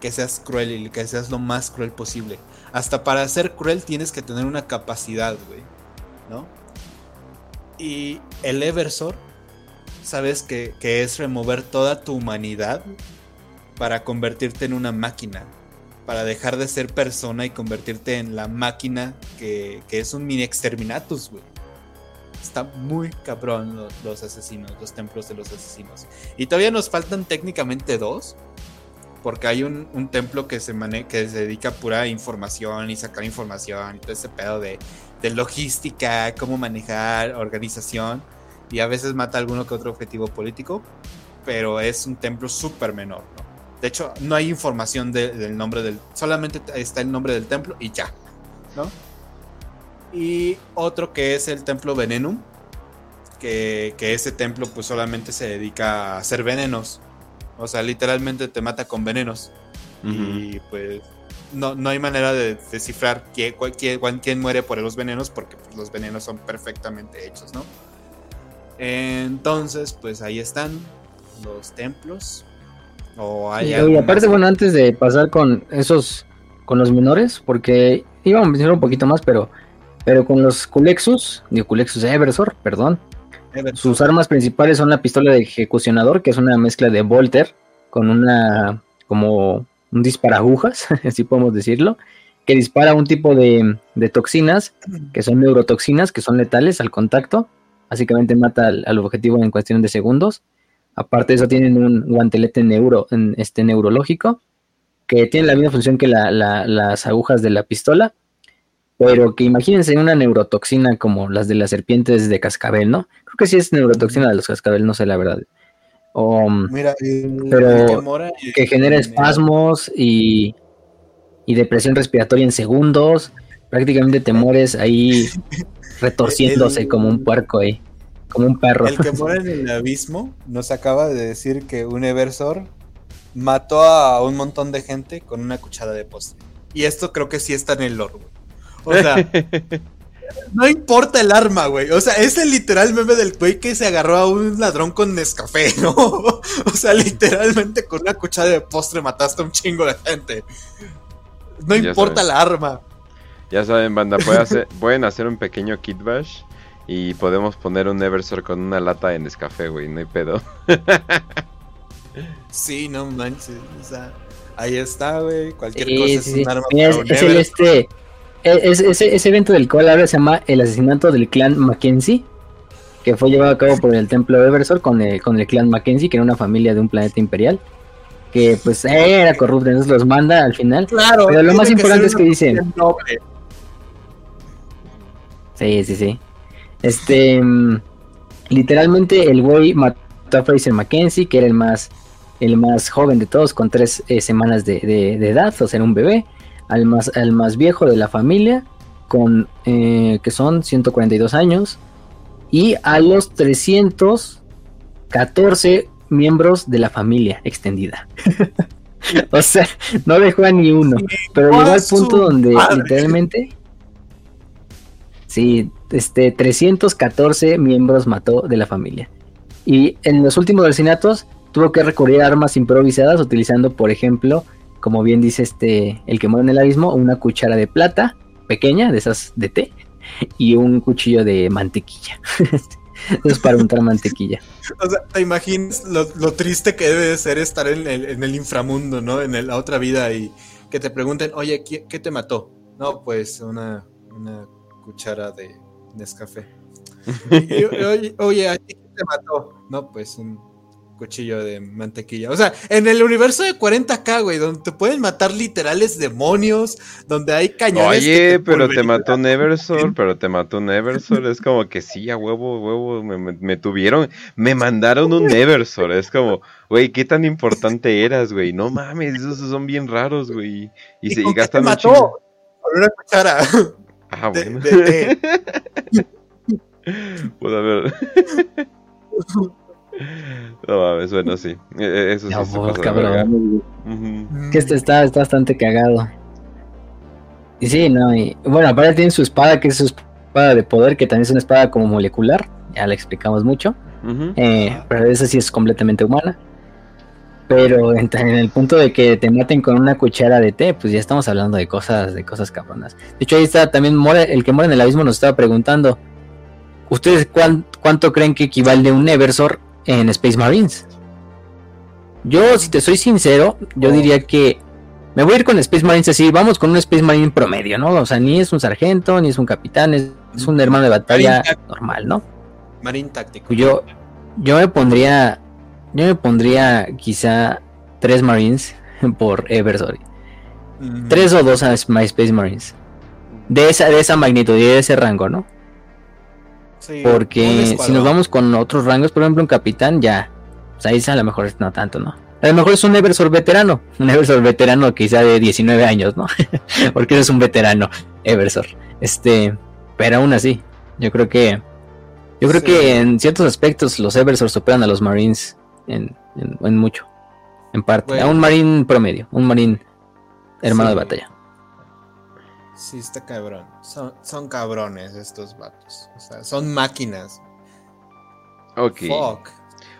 S3: Que seas cruel y que seas lo más cruel posible. Hasta para ser cruel tienes que tener una capacidad, güey. ¿No? Y el Eversor, sabes que, es remover toda tu humanidad para convertirte en una máquina. Para dejar de ser persona y convertirte en la máquina que, que es un mini exterminatus, güey. Está muy cabrón los, asesinos, los templos de los asesinos. Y todavía nos faltan técnicamente dos. Porque hay un, templo que se, que se dedica a pura información y sacar información y todo ese pedo de, logística, cómo manejar, organización. Y a veces mata alguno que otro objetivo político. Pero es un templo súper menor, De hecho, no hay información del nombre del. Solamente está el nombre del templo y ya. ¿No? Y otro que es el templo Venenum, que, ese templo pues solamente se dedica a hacer venenos. O sea, literalmente te mata con venenos. Y pues no, no hay manera de descifrar quién, quién, muere por los venenos porque pues, los venenos son perfectamente hechos, ¿no? Entonces, pues ahí están los templos. O hay
S2: y, aparte, bueno, antes de pasar con esos, con los menores, porque íbamos a mencionar un poquito más, pero, pero con los Culexus, digo Culexus Eversor, perdón, sus armas principales son la pistola de ejecucionador, que es una mezcla de Volter con una como un disparagujas, (laughs) así podemos decirlo, que dispara un tipo de, toxinas, que son neurotoxinas, que son letales al contacto. Básicamente mata al, objetivo en cuestión de segundos. Aparte de eso, tienen un guantelete neuro, este, neurológico, que tiene la misma función que las agujas de la pistola, pero que imagínense una neurotoxina como las de las serpientes de cascabel, ¿no? Creo que sí es neurotoxina de los cascabel, no sé la verdad. Mira, pero que, genera espasmos y, depresión respiratoria en segundos. Prácticamente te mueres ahí (laughs) retorciéndose como un puerco ahí, como un perro.
S3: El que muere en el abismo nos acaba de decir que un Eversor mató a un montón de gente con una cuchara de postre. Y esto creo que sí está en el lore. O sea, (laughs) no importa el arma, güey. O sea, es el literal meme del güey que se agarró a un ladrón con Nescafé, (laughs) ¿no? O sea, literalmente con una cuchara de postre mataste a un chingo de gente. No importa el arma.
S1: Ya saben, banda, (laughs) pueden hacer un pequeño kit bash y podemos poner un Eversor con una lata de Nescafé, güey. No hay pedo.
S3: sí, no manches. O sea, ahí está, güey. Cualquier cosa es un arma.
S2: es el este e, ese, evento del cual ahora se llama el asesinato del clan Mackenzie, que fue llevado a cabo por el templo de Eversor con el, con el clan Mackenzie, que era una familia de un planeta imperial, que pues era corrupto, entonces los manda al final. Claro, pero lo más importante es que dice... Sí, sí, sí. Este, mm, literalmente el güey mató a Fraser Mackenzie, que era el más, el más joven de todos, con tres eh, semanas de, de edad, o sea, era un bebé al más, más viejo de la familia, con, eh, que son 142 años, y a los 314 miembros de la familia extendida. (laughs) o sea, no dejó a ni uno, pero llegó al punto donde literalmente... Sí, este, 314 miembros mató de la familia. Y en los últimos asesinatos tuvo que recurrir a armas improvisadas utilizando, por ejemplo, como bien dice este, el que muere en el abismo, una cuchara de plata pequeña, de esas de té, y un cuchillo de mantequilla. (laughs) Es para untar mantequilla.
S3: O sea, te imaginas lo, triste que debe de ser estar en el, inframundo, ¿no? En la otra vida y que te pregunten, oye, ¿qué, te mató? No, pues una, una cuchara de Nescafé. (laughs) oye, oye, ¿a qué te mató? No, pues un, cuchillo de mantequilla. O sea, en el universo de 40k, güey, donde te pueden matar literales demonios, donde hay cañones.
S1: Oye, pero te mató Neversor, pero te mató Neversor. Es como que sí, a huevo, huevo, me, tuvieron, me mandaron un Neversor. Es como, güey, ¿qué tan importante eras, güey? No mames, esos son bien raros, güey. Y, se gastan
S3: te mató? Con una cuchara. Ah, bueno. (laughs)
S1: Puede haber. (laughs) No mames, bueno, sí. E, e, eso no,
S2: pues, cabrón. Que este está, está bastante cagado. Y sí, no, y bueno, aparte tiene su espada, que es su espada de poder, que también es una espada como molecular, ya la explicamos mucho. Eh, pero esa sí es completamente humana. Pero en, el punto de que te maten con una cuchara de té, pues ya estamos hablando de cosas, de cosas cabronas. De hecho, ahí está también el que muere en el abismo nos estaba preguntando. ¿Ustedes cuánto creen que equivale un Eversor en Space Marines. Yo, si te soy sincero, yo diría que me voy a ir con Space Marines así, vamos con un Space Marine promedio, ¿no? O sea, ni es un sargento, ni es un capitán, es, un hermano de batalla normal, ¿no?
S3: Marine táctico.
S2: Yo, yo me pondría, yo me pondría quizá tres Marines (laughs) por Eversory. Tres o dos a Space Marines. De esa, de esa magnitud y de ese rango, ¿no? Porque si nos vamos con otros rangos, por ejemplo, un capitán, ya. Pues ahí a lo mejor no tanto, ¿no? A lo mejor es un Eversor veterano. Un Eversor veterano quizá de 19 años, ¿no? (laughs) Porque es un veterano Eversor. Este, pero aún así, yo creo que. Yo creo que en ciertos aspectos los Eversor superan a los Marines en, mucho. En parte. A un Marine promedio, un Marine hermano de batalla.
S3: Sí, está cabrón. Son, son cabrones estos vatos. O sea, son máquinas.
S1: Ok.
S3: Fuck.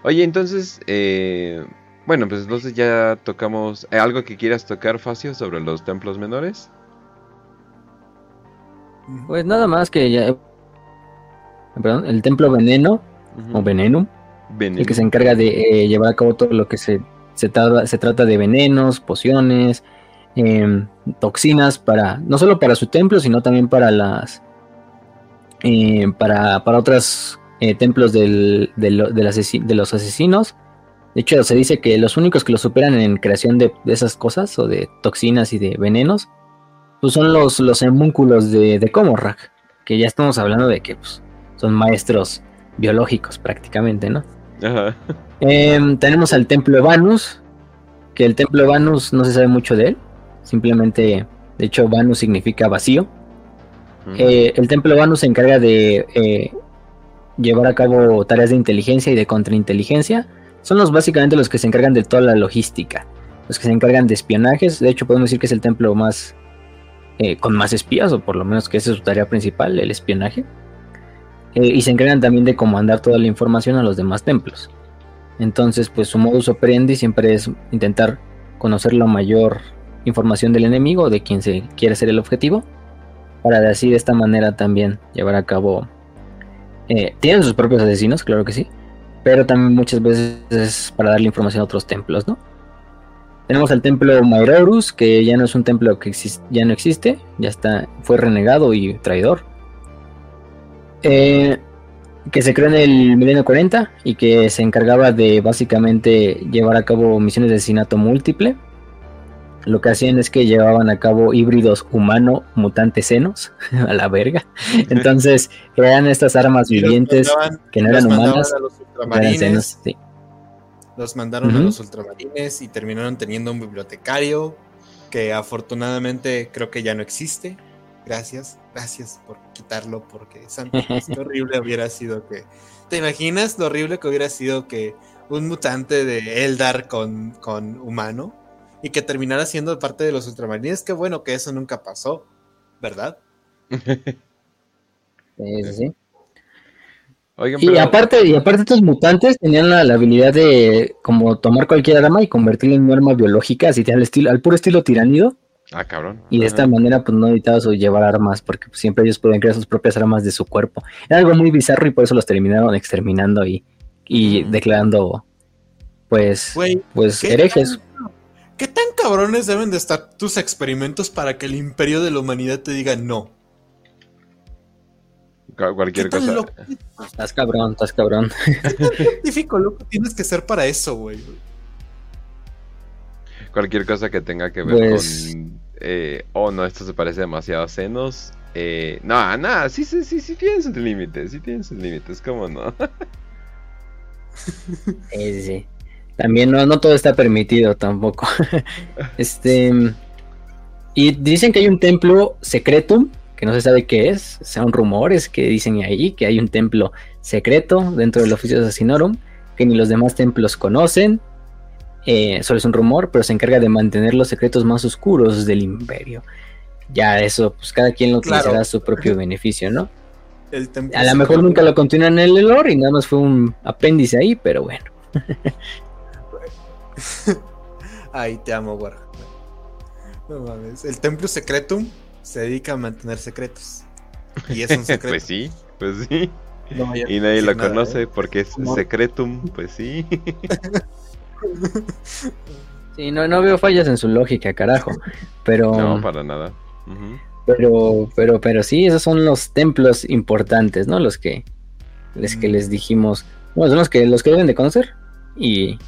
S1: Oye, entonces, eh, bueno, pues entonces ya tocamos. ¿eh, ¿Algo que quieras tocar, Facio, sobre los templos menores?
S2: Pues nada más que ya. Perdón, el templo veneno o venenum,
S1: Veneno.
S2: el que se encarga de eh, llevar a cabo todo lo que se, se, trata, se trata de venenos, pociones, em, toxinas para no solo para su templo, sino también para las eh, para, para otros eh, templos del- de, lo- del asesi- de los asesinos. De hecho, se dice que los únicos que lo superan en creación de, de esas cosas, o de toxinas y de venenos, pues son los, los homúnculos de, de que ya estamos hablando de que pues, son maestros biológicos prácticamente, ¿no?
S1: Ajá.
S2: Em, tenemos al templo Vanus, que el templo Vanus no se sabe mucho de él, simplemente, de hecho, Vanus significa vacío. Eh, el templo Vanus se encarga de eh, llevar a cabo tareas de inteligencia y de contrainteligencia. Son los básicamente los que se encargan de toda la logística, los que se encargan de espionajes. De hecho, podemos decir que es el templo más eh, con más espías, o por lo menos que esa es su tarea principal, el espionaje. Y se encargan también de comandar toda la información a los demás templos. Entonces, pues su modus operandi siempre es intentar conocer la mayor información del enemigo, de quien se quiere ser el objetivo, para de así de esta manera también llevar a cabo. eh, tienen sus propios asesinos, claro que sí, pero también muchas veces es para darle información a otros templos, ¿no? Tenemos el templo Mairorus, que ya no es un templo que ya no existe, ya está, fue renegado y traidor. Eh, que se creó en el milenio 40 y que se encargaba de básicamente llevar a cabo misiones de asesinato múltiple. Lo que hacían es que llevaban a cabo híbridos humano-mutante senos, (laughs) a la verga. Entonces crean estas armas vivientes
S3: mandaban-
S2: que no eran humanas,
S3: a los
S2: eran
S3: ultramarines,
S2: senos. sí.
S3: Los mandaron a los ultramarines y terminaron teniendo un bibliotecario que afortunadamente creo que ya no existe. Gracias, gracias por quitarlo porque santo, qué (laughs) horrible hubiera sido que... ¿Te imaginas lo horrible que hubiera sido que un mutante de Eldar con, con humano y que terminara siendo parte de los ultramarines? Qué bueno que eso nunca pasó, ¿verdad?
S2: Sí, sí, sí.
S1: Oigan,
S2: Y
S1: pero-
S2: aparte, y aparte estos mutantes tenían la, la habilidad de como tomar cualquier arma y convertirla en un arma biológica, así al estilo, al puro estilo tiranido.
S1: Ah, cabrón.
S2: Y de
S1: Ajá.
S2: esta manera, pues no necesitabas llevar armas, porque pues, siempre ellos podían crear sus propias armas de su cuerpo. Era algo muy bizarro y por eso los terminaron exterminando y, y
S1: Mm.
S2: declarando, pues, pues
S3: ¿qué
S2: herejes.
S3: tan- ¿Qué tan cabrones deben de estar tus experimentos para que el imperio de la humanidad te diga no?
S1: Cu-
S3: ¿Qué
S1: Cualquier
S3: tan
S1: cosa.
S3: loco,
S2: Estás cabrón, estás cabrón.
S3: científico loco tienes que ser para eso, güey?
S1: Cualquier cosa que tenga que ver
S2: Pues-
S1: con. Eh, oh, no, esto se parece demasiado a senos. Eh, no, nada, sí, sí, sí, sí tienen sus límites. Sí tienen sus límites, ¿cómo no?
S2: Sí, sí, sí. También no, no todo está permitido tampoco. (laughs) este. Y dicen que hay un templo secretum, que no se sabe qué es. Son rumores que dicen ahí que hay un templo secreto dentro del oficio de Assassinorum, que ni los demás templos conocen. Eh, solo es un rumor, pero se encarga de mantener los secretos más oscuros del imperio. Ya eso, pues cada quien lo
S3: Claro.
S2: utilizará a su propio beneficio, ¿no?
S3: El
S2: A lo mejor nunca lo continúan en el lore y nada más fue un apéndice ahí, pero bueno. (laughs) (laughs)
S3: Ay, te amo, Warhammer. No mames. El templo secretum se dedica a mantener secretos. Y es un (laughs) secreto.
S1: pues sí, pues sí.
S3: No
S1: Y nadie lo
S3: nada,
S1: conoce
S3: ¿eh?
S1: porque es
S3: No.
S1: secretum, pues sí. (laughs)
S2: Sí, no, no veo fallas en su lógica, carajo. Pero,
S1: No, para nada.
S2: Pero, pero, pero sí, esos son los templos importantes, ¿no? Los que, los que
S3: Mm.
S2: les dijimos, bueno, son los que, los que deben de conocer. Y,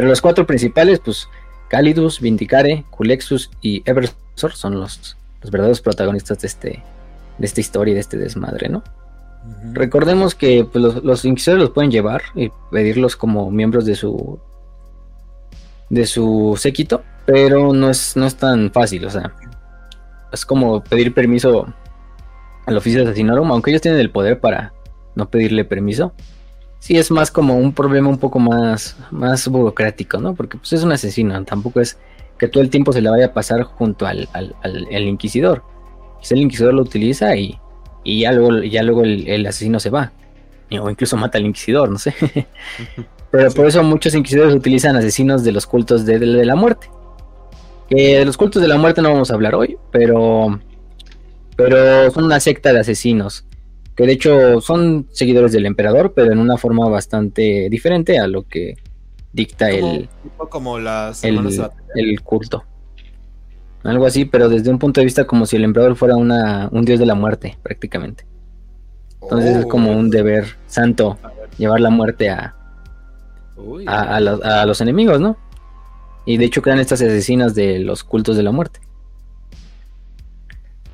S2: pero los cuatro principales, pues, Calidus, Vindicare, Culexus y Eversor son los, los verdaderos protagonistas de este, de esta historia y de este desmadre, ¿no? Recordemos que pues, los, los inquisidores los pueden llevar y pedirlos como miembros de su de su séquito, pero no es, no es tan fácil, o sea, es como pedir permiso al oficio de asesinarum, aunque ellos tienen el poder para no pedirle permiso. Sí, es más como un problema un poco más, más burocrático, ¿no? Porque pues es un asesino, tampoco es que todo el tiempo se le vaya a pasar junto al, al- al- al inquisidor. Quizá el inquisidor lo utiliza y, y ya luego, ya luego el, asesino se va. O incluso mata al inquisidor, no sé. (laughs) Pero por eso muchos inquisidores utilizan asesinos de los cultos de, la muerte. Que de los cultos de la muerte no vamos a hablar hoy, pero, pero son una secta de asesinos. Que de hecho son seguidores del emperador, pero en una forma bastante diferente a lo que dicta el,
S3: como las
S2: el, culto. Algo así, pero desde un punto de vista como si el emperador fuera una, un dios de la muerte, prácticamente. Entonces es como un deber santo llevar la muerte a, a, los, enemigos, ¿no? Y de hecho crean estas asesinas de los cultos de la muerte.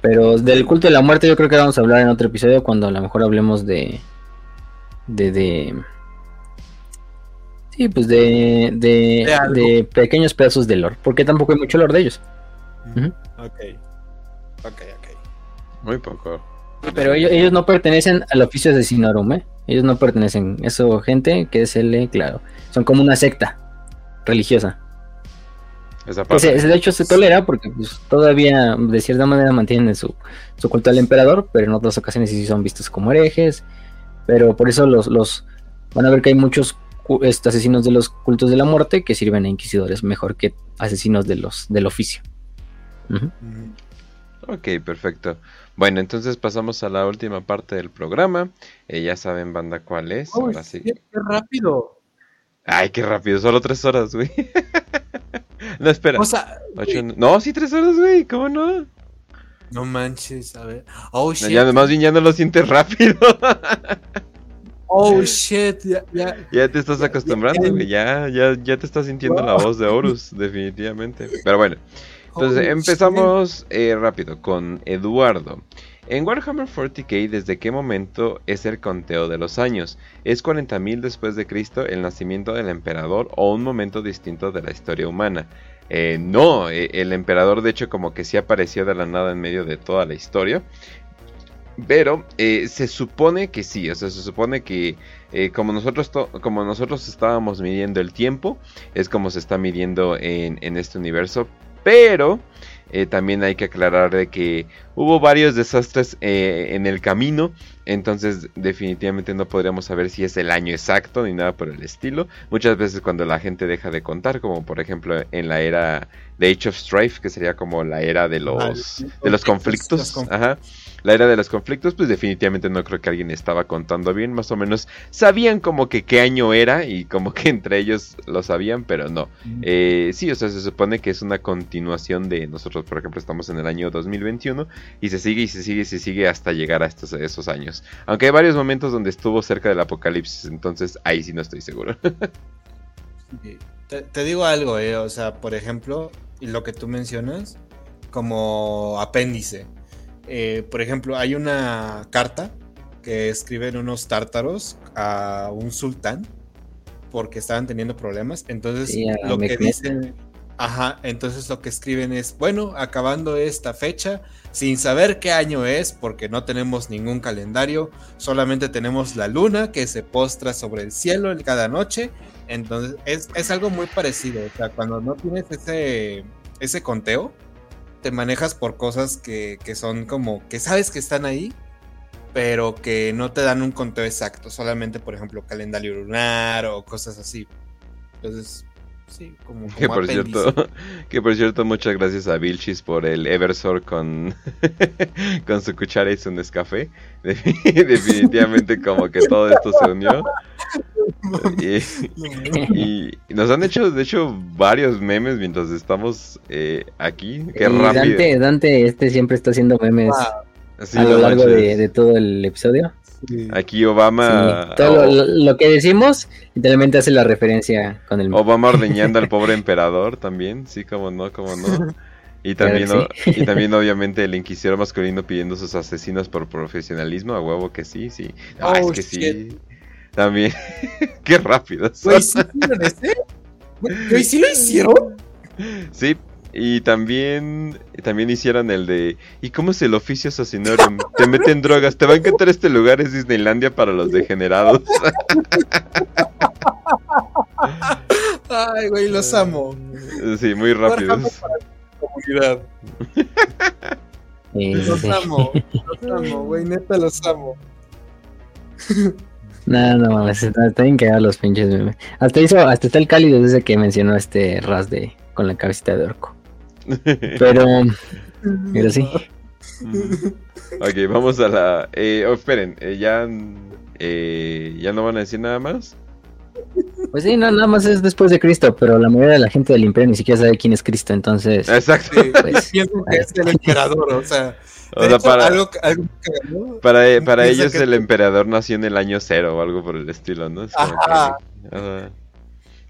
S2: Pero del culto de la muerte yo creo que vamos a hablar en otro episodio cuando a lo mejor hablemos de... De... de sí, pues de, de, pequeños pedazos de lore. Porque tampoco hay mucho lore de ellos.
S3: Ok. Ok, ok.
S1: Muy poco.
S2: Pero ellos, no pertenecen al oficio de Sinorum, ¿eh? Ellos no pertenecen. Eso, gente, que es el, claro. Son como una secta religiosa. Esa parte. de hecho se tolera porque pues, todavía de cierta manera mantienen su, su culto al emperador, pero en otras ocasiones sí son vistos como herejes. Pero por eso los, los van a ver que hay muchos este, asesinos de los cultos de la muerte que sirven a inquisidores mejor que asesinos de los del oficio.
S1: Ok, perfecto. Bueno, entonces pasamos a la última parte del programa. Eh, ya saben, banda, cuál es.
S3: Oh, Ahora sí. Qué rápido.
S1: Ay, qué rápido, solo tres horas, güey. (laughs) no, espera. No, sí, tres horas, güey, ¿cómo no?
S3: No manches, a ver. Oh, shit.
S1: ya, más bien ya no lo sientes rápido. (laughs)
S3: oh, shit, ya, ya.
S1: Ya te estás acostumbrando, güey, ya, ya, ya te estás sintiendo la voz de Horus, (laughs) definitivamente. Pero bueno. Entonces empezamos eh, rápido con Eduardo. En Warhammer 40k, ¿desde qué momento es el conteo de los años? ¿Es 40.000 después de Cristo el nacimiento del emperador o un momento distinto de la historia humana? Eh, no, eh, el emperador de hecho como que sí apareció de la nada en medio de toda la historia. Pero se supone que sí, o sea, se supone que como, nosotros como nosotros estábamos midiendo el tiempo, es como se está midiendo en, en este universo. Pero eh, también hay que aclarar de que hubo varios desastres eh, en el camino. Entonces definitivamente no podríamos saber si es el año exacto ni nada por el estilo. Muchas veces cuando la gente deja de contar, como por ejemplo en la era de Age of Strife, que sería como la era de los, de los conflictos. Ajá la era de los conflictos, pues definitivamente no creo que alguien estaba contando bien, más o menos sabían como que qué año era y como que entre ellos lo sabían, pero no. Eh, sí, o sea, se supone que es una continuación de nosotros, por ejemplo, estamos en el año 2021 y se sigue y se sigue y se sigue hasta llegar a estos, esos años. Aunque hay varios momentos donde estuvo cerca del apocalipsis, entonces ahí sí no estoy seguro. (laughs)
S3: te, te, digo algo, eh, o sea, por ejemplo, y lo que tú mencionas como apéndice. Eh, por ejemplo, hay una carta que escriben unos tártaros a un sultán porque estaban teniendo problemas. Entonces, lo que dicen, ajá, entonces lo que escriben es, bueno, acabando esta fecha, sin saber qué año es, porque no tenemos ningún calendario, solamente tenemos la luna que se postra sobre el cielo cada noche. Entonces, es, es algo muy parecido. O sea, cuando no tienes ese, ese conteo, te manejas por cosas que, son como que sabes que están ahí, pero que no te dan un conteo exacto, solamente por ejemplo calendario lunar o cosas así. Entonces, sí, como,
S1: que por cierto, (laughs) que por cierto, muchas gracias a Vilchis por el Eversor con, (laughs) con su cuchara y su Nescafé. (laughs) Definitivamente como que todo esto se unió. y, nos han hecho, de hecho, varios memes mientras estamos eh, aquí. Qué rápido.
S2: Dante, este siempre está haciendo memes a lo largo de, todo el episodio.
S1: Aquí Obama.
S2: todo lo, que decimos, literalmente hace la referencia con el.
S1: Obama (laughs) ordeñando al pobre emperador también, sí, como no, como no. Y también, y también (laughs) obviamente el inquisidor masculino pidiendo sus asesinos por profesionalismo, a huevo que sí, sí. Ah, es oh, que sí. También. (laughs) Qué rápido.
S3: Güey, ¿sí lo hicieron?
S1: Sí, y también, también hicieron el de ¿Y cómo es el oficio asesinorum? Te meten drogas, te va a encantar este lugar, es Disneylandia para los degenerados.
S3: Ay, güey, los amo.
S1: Sí, muy rápidos.
S3: los amo, los amo, güey, neta los amo.
S2: No, no mames, dar los pinches memes. Hasta hizo, hasta está el cálido desde que mencionó este ras de con la cabecita de orco. Pero, (laughs) pero sí.
S1: Ok, vamos a la. Eh, oh, esperen, eh, ya, eh, ya no van a decir nada más.
S2: Pues sí, no, nada más es después de Cristo, pero la mayoría de la gente del imperio ni siquiera sabe quién es Cristo, entonces.
S1: Exacto.
S3: Pues, (laughs) es el emperador, o sea.
S1: O sea, para,
S3: algo, algo
S1: para, para ellos el emperador nació en el año cero o algo por el estilo, ¿no? Es como
S3: Ajá.
S1: que- ajá.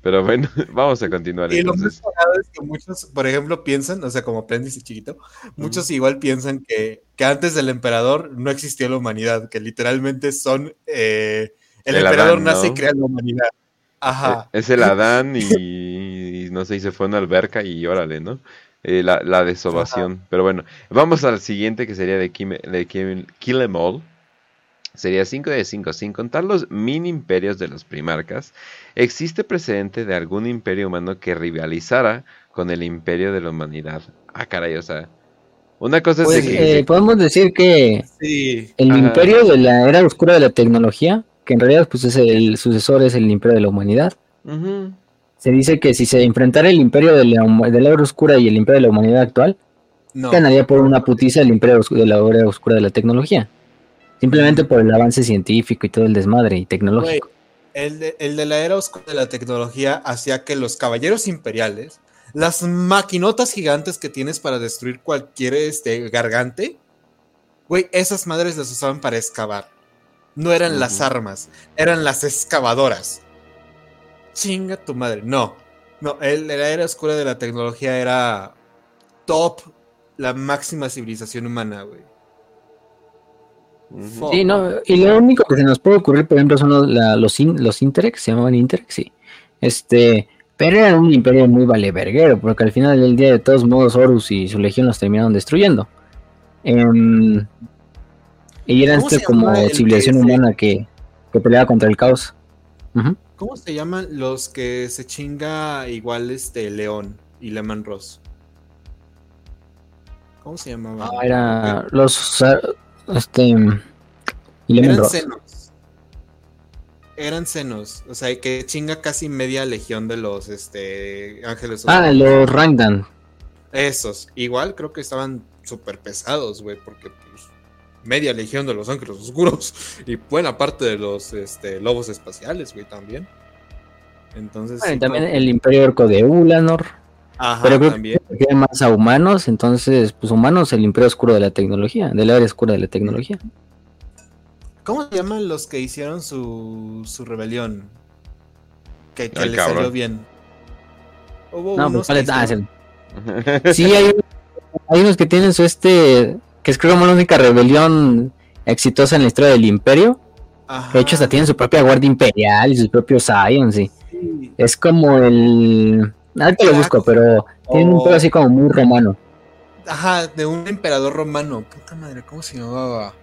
S1: Pero bueno, (laughs) vamos a continuar
S3: Y lo más
S1: entonces.
S3: es que muchos, por ejemplo, piensan, o sea, como y chiquito, muchos igual piensan que, que antes del emperador no existió la humanidad, que literalmente son. eh, el,
S1: El
S3: emperador
S1: Adán,
S3: nace y crea la humanidad. Ajá.
S1: Eh, Es el Adán y, y no sé, y se fue a una alberca y órale, ¿no? Eh, la, la desovación. Pero bueno, vamos al siguiente que sería de, Kim, de Kim- Kill 'Em All. Sería 5 de 5. Sin contar los mini imperios de los primarcas, ¿existe precedente de algún imperio humano que rivalizara con el imperio de la humanidad? Ah, caray, o sea. Una cosa es
S2: Pues,
S1: que.
S2: eh, podemos decir que
S3: Sí.
S2: el
S1: Ajá.
S2: imperio de la era oscura de la tecnología, que en realidad pues es el sucesor, es el imperio de la humanidad. Se dice que si se enfrentara el imperio de la, huma- de la era oscura y el imperio de la humanidad actual,
S3: No.
S2: ganaría por una putiza el imperio de la era oscura de la tecnología. Simplemente por el avance científico y todo el desmadre y tecnológico.
S3: el, de, el de la era oscura de la tecnología hacía que los caballeros imperiales, las maquinotas gigantes que tienes para destruir cualquier este, gargante, güey, esas madres las usaban para excavar. No eran las armas, eran las excavadoras. Chinga tu madre. No, no, el de la era oscura de la tecnología era top, la máxima civilización humana, güey.
S2: Sí, no, y lo único que se nos puede ocurrir, por ejemplo, son los, la- los, in- los Interex, se llamaban Interex, sí. Este, pero eran un imperio muy valeverguero, porque al final del día, de todos modos, Horus y su legión los terminaron destruyendo. Em, y eran
S3: ¿Cómo se
S2: este como
S3: que
S2: civilización
S3: se-
S2: humana que, que peleaba contra el caos.
S3: ¿Cómo se llaman los que se chinga igual este León y Lehman Ross? ¿Cómo se llamaban?
S2: Ah, era los, este,
S3: Eran
S2: Ross.
S3: senos. Eran senos. O sea, que chinga casi media legión de los este ángeles.
S2: Ah, los Rangdan.
S3: Esos. Igual creo que estaban súper pesados, güey, porque pues media legión de los ángeles oscuros y buena parte de los este, lobos espaciales, güey, también. Entonces.
S2: Bueno,
S3: sí,
S2: también el imperio orco de Ulanor.
S3: Ajá,
S2: Pero creo
S3: también.
S2: que más a humanos, entonces, pues humanos, el imperio oscuro de la tecnología, del área oscura de la tecnología.
S3: ¿Cómo se llaman los que hicieron su, su rebelión? Que, que
S1: Ay,
S3: le
S1: cabrón.
S3: salió bien. Hubo
S2: No,
S3: unos
S2: pues, vale, ah, sí. (laughs) Sí, hay, unos- hay unos que tienen su este, que es creo como la única rebelión exitosa en la historia del imperio. De hecho, hasta
S3: Ajá,
S2: tienen su propia guardia imperial y sus propios Scions, y
S3: sí.
S2: es como el... Ahorita lo busco, pero tienen un pedo así como muy romano.
S3: Ajá, de un emperador romano. Puta madre, ¿cómo se llamaba?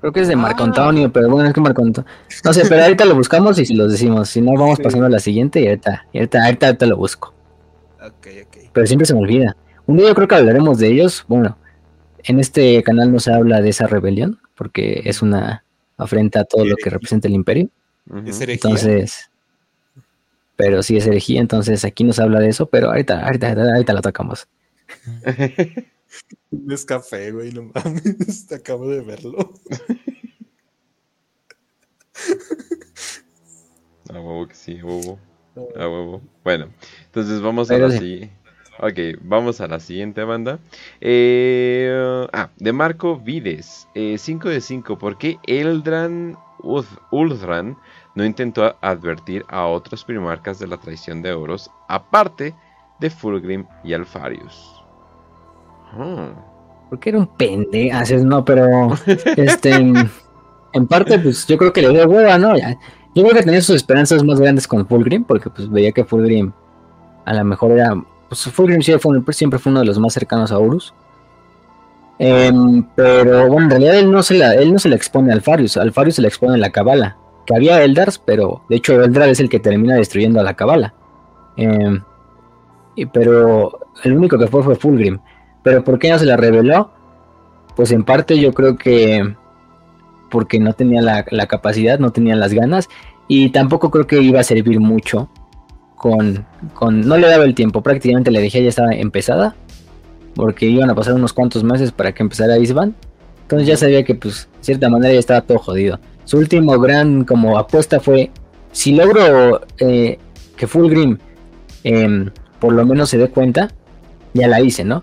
S2: Creo que es de Marco
S3: Ah.
S2: Antonio, pero bueno, es que Marco Antonio... No sé, pero ahorita lo buscamos y si los decimos. Si no, (laughs) vamos
S3: Sí.
S2: pasando a la siguiente y ahorita, y ahorita, ahorita, ahorita lo busco.
S3: Ok, ok.
S2: pero siempre se me olvida. Un día yo creo que hablaremos de ellos. Bueno, en este canal no se habla de esa rebelión, porque es una afrenta a todo lo que representa el imperio. Entonces, pero sí es herejía, entonces aquí no se habla de eso, pero ahorita, ahorita, ahorita, ahorita lo tocamos. (laughs)
S3: Es café, güey, no mames. (laughs) Acabo de verlo.
S1: A huevo que sí, a huevo. A huevo. Bueno, entonces vamos a la
S2: sí.
S1: siguiente. Ok, vamos a la siguiente banda. Eh, ah, de Marco Vides. 5 de 5. ¿Por qué Eldran Uth- Uldran no intentó advertir a otros primarcas de la traición de Oros, aparte de Fulgrim y Alfarius? Ah,
S2: Porque era un pendejo. No, pero (laughs) este en, en parte, pues yo creo que le dio hueva, ¿no? Ya- Yo creo que tenía sus esperanzas más grandes con Fulgrim, porque pues veía que Fulgrim a lo mejor era. Pues Fulgrim siempre fue uno de los más cercanos a Horus. Em, pero bueno, en realidad él no se la, él no se la expone a Alfarius, Alfarius se la expone a la Cabala. Que había Eldars, pero de hecho Eldar es el que termina destruyendo a la Cabala. Em, pero el único que fue fue Fulgrim. Pero ¿por qué no se la reveló? Pues en parte yo creo que porque no tenía la, capacidad, no tenía las ganas y tampoco creo que iba a servir mucho con, con... No le daba el tiempo, prácticamente la dejé ya estaba empezada porque iban a pasar unos cuantos meses para que empezara Isban. Entonces ya sabía que pues de cierta manera ya estaba todo jodido. Su último gran como apuesta fue si logro eh, que Fulgrim eh, por lo menos se dé cuenta, ya la hice, ¿no?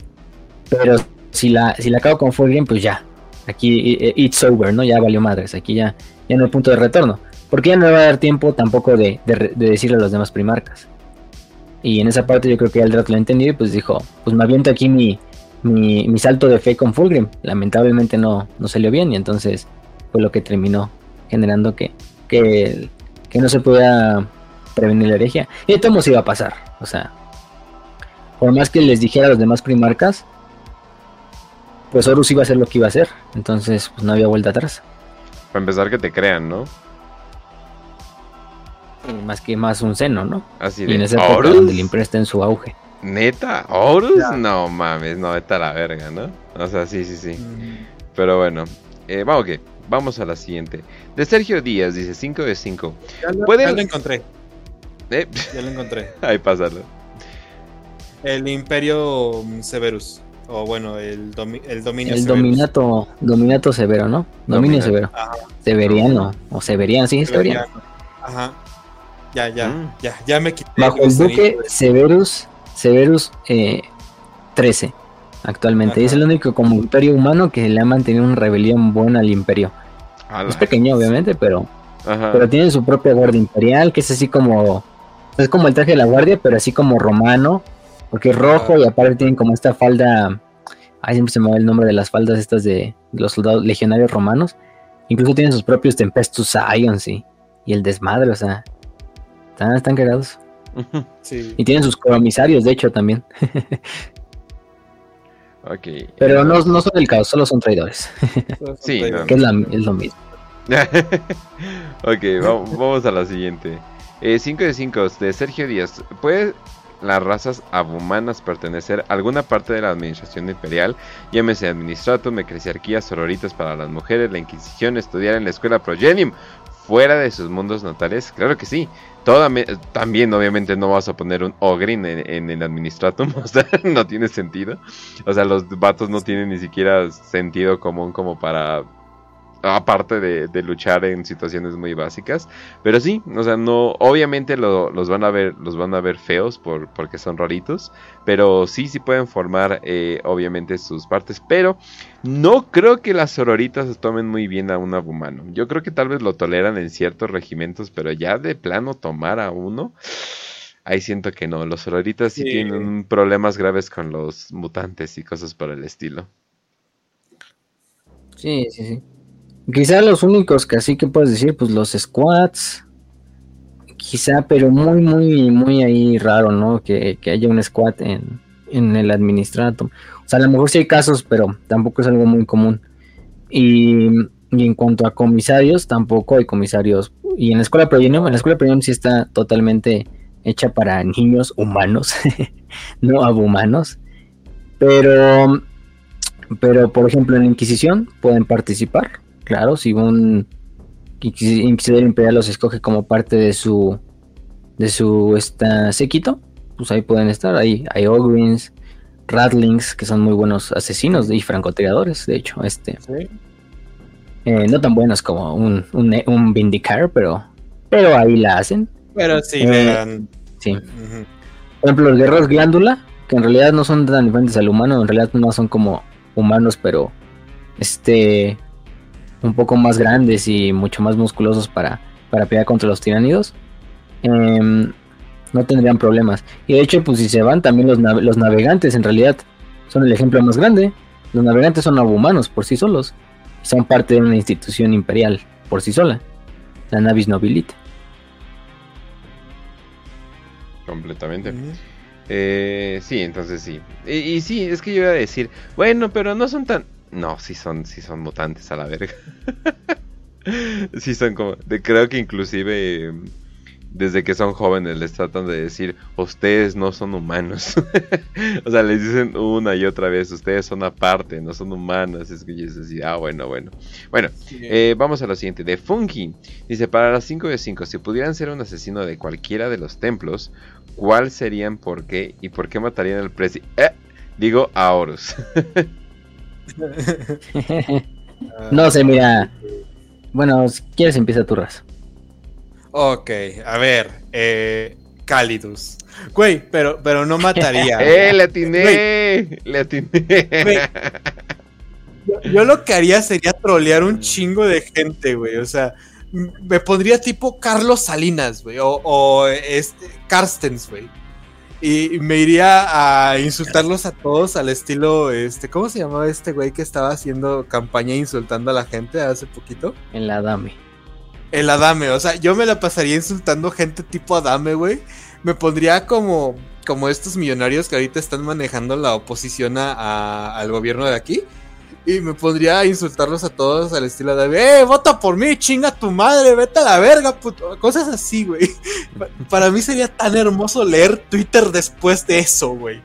S2: Pero si la, si la acabo con Fulgrim, pues ya. Aquí it's over, ¿no? Ya valió madres. Aquí ya, ya no hay punto de retorno. Porque ya no va a dar tiempo tampoco de, decirle a los demás primarcas. Y en esa parte yo creo que Aldrat lo entendió y pues dijo, pues me aviento aquí mi, mi, salto de fe con Fulgrim. Lamentablemente no, no salió bien y entonces fue lo que terminó generando que, que, que no se pueda prevenir la herejía. Y esto se iba a pasar. O sea, por más que les dijera a los demás primarcas, pues Horus iba a hacer lo que iba a hacer. Entonces, pues no había vuelta atrás.
S1: Para empezar, que te crean, ¿no?
S2: más que más un seno, ¿no?
S1: Así
S2: de. Y en ese época donde el está en su auge.
S1: ¿Neta? ¿Horus? No mames, no, está la verga, ¿no? O sea, sí, sí, sí. Pero bueno, eh, vamos que. Vamos a la siguiente. De Sergio Díaz, dice 5 de 5.
S3: Ya lo, ya lo encontré.
S1: ¿Eh?
S3: Ya lo encontré. (laughs)
S1: Ahí pásalo.
S3: El Imperio Severus. O bueno, el, el dominio
S2: El dominato, dominato severo, ¿no? Dominio severo. Severiano. O severiano, sí, severiano.
S3: Ajá. Ya, ya, mm. ya, ya me quité.
S2: Bajo el duque Severus, Severus eh, 13 actualmente. Es el único como imperio humano que le ha mantenido una rebelión buena al imperio. Es pequeño, obviamente, pero, pero tiene su propia guardia imperial, que es así como. Es como el traje de la guardia, pero así como romano. Porque es rojo y aparte tienen como esta falda. Ay, siempre se me va el nombre de las faldas estas de, los soldados legionarios romanos. Incluso tienen sus propios Tempestus Ions y, y el desmadre, o sea. Están, están cagados. Y tienen sus comisarios, de hecho, también. (laughs)
S1: ok.
S2: Pero no, no son el caos, solo son traidores. (laughs)
S1: sí,
S2: que es, lo mismo. (laughs)
S1: ok, vamos, a la siguiente. 5 eh, de 5 de Sergio Díaz. ¿Puede las razas abhumanas pertenecer a alguna parte de la administración imperial, llámese administratum, eclesiarquía, sororitas para las mujeres, la Inquisición, estudiar en la escuela Progenium, fuera de sus mundos natales? Claro que sí. También, obviamente, no vas a poner un Ogrin en, el Administratum. (laughs) O sea, no tiene sentido. O sea, los vatos no tienen ni siquiera sentido común como para aparte de, luchar en situaciones muy básicas. Pero sí o sea no obviamente los van a ver los van a ver feos por porque son raritos. Pero sí sí pueden formar eh, obviamente sus partes. Pero no creo que las sororitas tomen muy bien a un abumano. Yo creo que tal vez lo toleran en ciertos regimientos pero ya de plano tomar a uno ahí siento que no. Los sororitas sí, tienen problemas graves con los mutantes y cosas por el estilo.
S2: Sí sí sí Quizá los únicos que así que puedes decir, pues los squads. Quizá, pero muy, muy, muy ahí raro, ¿no? Que, haya un squad en, en el administrato. O sea, a lo mejor sí hay casos, pero tampoco es algo muy común. Y, en cuanto a comisarios, tampoco hay comisarios. Y en la escuela Premium, en la escuela Premium sí está totalmente hecha para niños humanos, (laughs) no abhumanos. Pero, pero por ejemplo, en la Inquisición pueden participar Claro, si un inquisidor imperial los escoge como parte de su de su esta séquito, pues ahí pueden estar. Ahí hay Ogrins, Ratlings, que son muy buenos asesinos y francotiradores, de hecho, este. Eh, no tan buenos como un, un, Vindicar, pero, pero ahí la hacen.
S3: Pero sí, eh,
S2: Sí. Por ejemplo, los guerreros glándula, que en realidad no son tan diferentes al humano, en realidad no son como humanos, pero este un poco más grandes y mucho más musculosos para, para pelear contra los tiránidos, em, no tendrían problemas. Y de hecho, pues si se van, también los, los navegantes en realidad son el ejemplo más grande. Los navegantes son humanos por sí solos. Son parte de una institución imperial por sí sola. La Navis Nobilite.
S1: Completamente. Eh, sí, entonces sí. Y, y, sí, es que yo iba a decir, bueno, pero no son tan... No, sí son, sí son mutantes a la verga. (laughs) sí son como. creo que inclusive. desde que son jóvenes les tratan de decir, ustedes no son humanos. (laughs) o sea, les dicen una y otra vez, ustedes son aparte, no son humanos. Es que yo así, ah, bueno, bueno. Bueno, eh, vamos a lo siguiente. De Funky, dice, para las 5 de 5, si pudieran ser un asesino de cualquiera de los templos, ¿cuál serían, por qué y por qué matarían al presidente? Eh, digo, a Horus. (laughs) (laughs)
S2: no sé, mira. Bueno, si quieres empieza tu raza.
S3: Ok, a ver, eh, Calidus. Güey, pero, pero no mataría. (laughs)
S1: ¡Eh, le atiné! ¡Le atiné!
S3: Yo, lo que haría sería trolear un chingo de gente, güey. O sea, me pondría tipo Carlos Salinas, güey. O, o este, Carstens, güey. Y me iría a insultarlos a todos al estilo, este, ¿cómo se llamaba este güey que estaba haciendo campaña insultando a la gente hace poquito?
S2: El Adame.
S3: El Adame, o sea, yo me la pasaría insultando gente tipo Adame, güey. Me pondría como, como estos millonarios que ahorita están manejando la oposición al gobierno de aquí y me pondría a insultarlos a todos al estilo de, ¡eh, vota por mí, chinga tu madre, vete a la verga, puto! Cosas así, güey. Para mí sería tan hermoso leer Twitter después de eso, güey.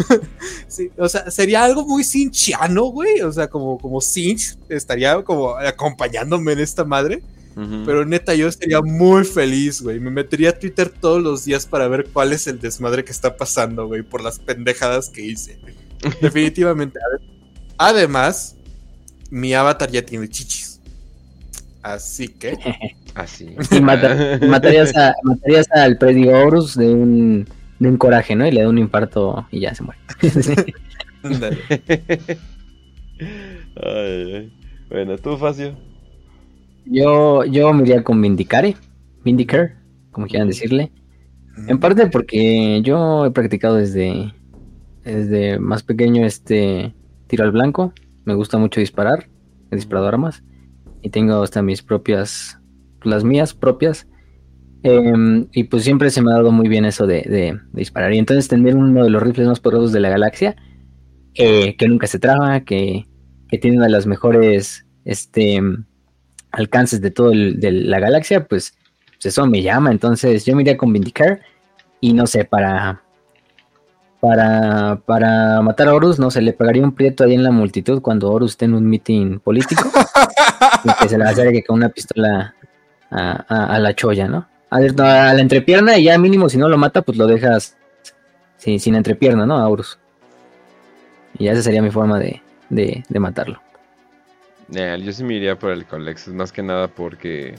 S3: (laughs) sí, o sea, sería algo muy cinchiano, güey. O sea, como, como cinch, estaría como acompañándome en esta madre. Pero neta, yo estaría muy feliz, güey. Me metería a Twitter todos los días para ver cuál es el desmadre que está pasando, güey, por las pendejadas que hice. (laughs) Definitivamente. Además, mi avatar ya tiene chichis. Así que. (laughs)
S1: Así.
S2: Y matarías, al Prediorus de un, de un coraje, ¿no? Y le da un infarto y ya se muere. (laughs)
S1: Bueno, tú, Facio.
S2: Yo, yo me iría con Vindicare. Vindicar, como quieran decirle. En parte porque yo he practicado desde, desde más pequeño este tiro al blanco, me gusta mucho disparar, he disparado armas y tengo hasta mis propias, las mías propias. Em, y pues siempre se me ha dado muy bien eso de, disparar. Y entonces tener uno de los rifles más poderosos de la galaxia, eh, que nunca se traba, que, tiene una de las mejores este, alcances de toda la galaxia, pues, pues, eso me llama. Entonces yo me iría con Vindicar y no sé, para, para, para matar a Horus, no se le pegaría un prieto ahí en la multitud cuando Horus esté en un meeting político (laughs) y que se le acerque con una pistola a, la cholla, ¿no? A, la entrepierna y ya mínimo si no lo mata, pues lo dejas sin, sin entrepierna, ¿no? A Horus. Y ya esa sería mi forma de, de, matarlo.
S1: yo sí me iría por el Colex, más que nada porque...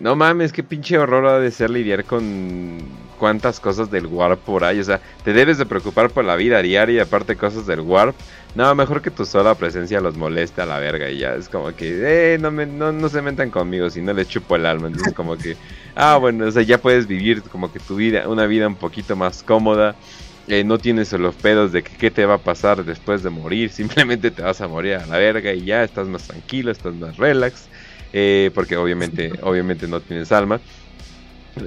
S1: No mames, qué pinche horror ha de ser lidiar con cuántas cosas del warp por ahí. O sea, te debes de preocupar por la vida diaria y aparte cosas del warp. No, mejor que tu sola presencia los moleste a la verga y ya. Es como que, eh, no, me, no, se metan conmigo si no les chupo el alma. Entonces como que, (laughs) ah, bueno, o sea, ya puedes vivir como que tu vida, una vida un poquito más cómoda. Eh, no tienes los pedos de que qué te va a pasar después de morir. (laughs) Simplemente te vas a morir a la verga y ya estás más tranquilo, estás más relax. Eh, porque obviamente, obviamente no tienes alma.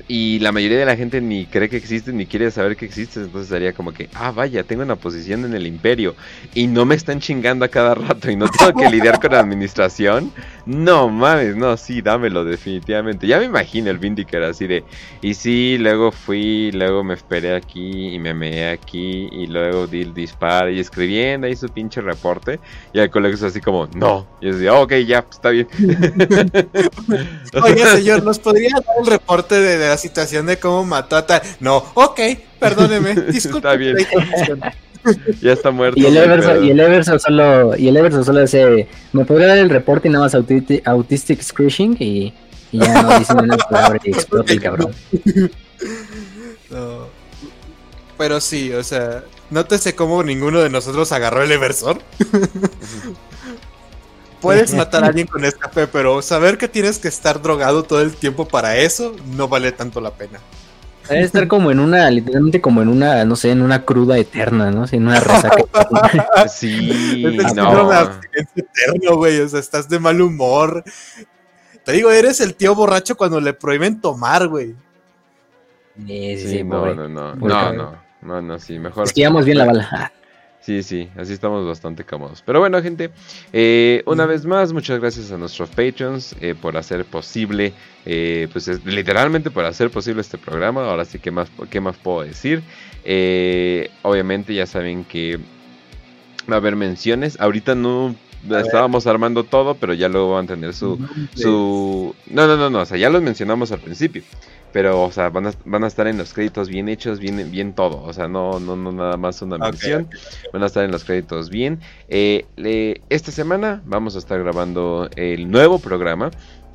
S1: Y la mayoría de la gente ni cree que existe ni quiere saber que existe. Entonces sería como que, ah, vaya, tengo una posición en el imperio y no me están chingando a cada rato y no tengo que lidiar con la administración. No mames, no, sí, dámelo, definitivamente. Ya me imagino el Vindicator así de, y sí, luego fui, luego me esperé aquí y me meé aquí y luego di el disparo y escribiendo ahí su pinche reporte. Y el colega es así como, no. Y yo decía, ok, ya, pues, está bien. (laughs) (laughs)
S3: Oye, señor, ¿nos podría dar el reporte de de la situación de cómo mató a tal. No, ok, perdóneme, (laughs) disculpe.
S1: Está bien. (laughs) ya está muerto.
S2: Y el, Everson, y el Everson solo, y el Everson solo dice, me podría dar el reporte y nada más autistic, screeching y, y, ya no dice una palabra y explota el cabrón. (laughs)
S3: No. Pero sí, o sea, nótese cómo ninguno de nosotros agarró el Everson. Puedes (laughs) matar a alguien con escape, pero saber que tienes que estar drogado todo el tiempo para eso no vale tanto la pena.
S2: Debe estar como en una, literalmente como en una, no sé, en una cruda eterna, ¿no? en una resaca. (laughs)
S1: sí, no.
S3: eterno, güey. O sea, estás de mal humor. Te digo, eres el tío borracho cuando le prohíben tomar, güey.
S2: Sí, sí, sí,
S1: no, no, no, no, no, no, no, sí, mejor.
S2: Esquivamos bien la bala.
S1: Sí, sí, así estamos bastante cómodos. Pero bueno, gente, eh, una vez más, muchas gracias a nuestros patrons eh, por hacer posible, eh, pues literalmente por hacer posible este programa. Ahora sí, ¿qué más, qué más puedo decir? obviamente ya saben que va a haber menciones. Ahorita no estábamos armando todo, pero ya luego van a tener su, su... No, no, no, no, o sea, ya los mencionamos al principio. Pero, o sea, van a, van a estar en los créditos bien hechos, bien, bien todo. O sea, no, no, no nada más una mención. Van a estar en los créditos bien. Eh, esta semana vamos a estar grabando el nuevo programa.